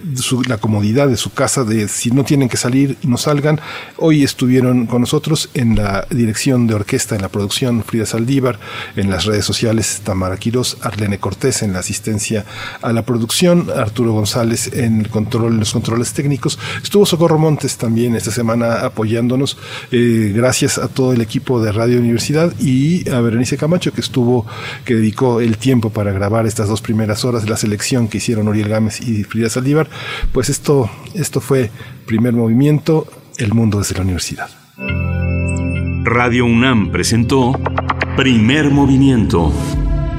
la comodidad de su casa, de si no tienen que salir, no salgan. Hoy estuvieron con nosotros en la dirección de orquesta, en la producción Frida Saldívar, en las redes sociales Tamara Quirós, Arlene Cortés en la asistencia a la producción, Arturo González en el control, los controles técnicos. Estuvo Socorro Montes también esta semana apoyándonos. Eh, gracias a todo el equipo de Radio Universidad y a Berenice Camacho que estuvo, que dedicó el tiempo para grabar estas dos primeras horas de la selección que hicieron Oriel Gámez y Frida Saldívar. Pues esto, esto fue primer movimiento, el mundo desde la universidad. Radio UNAM presentó Primer Movimiento.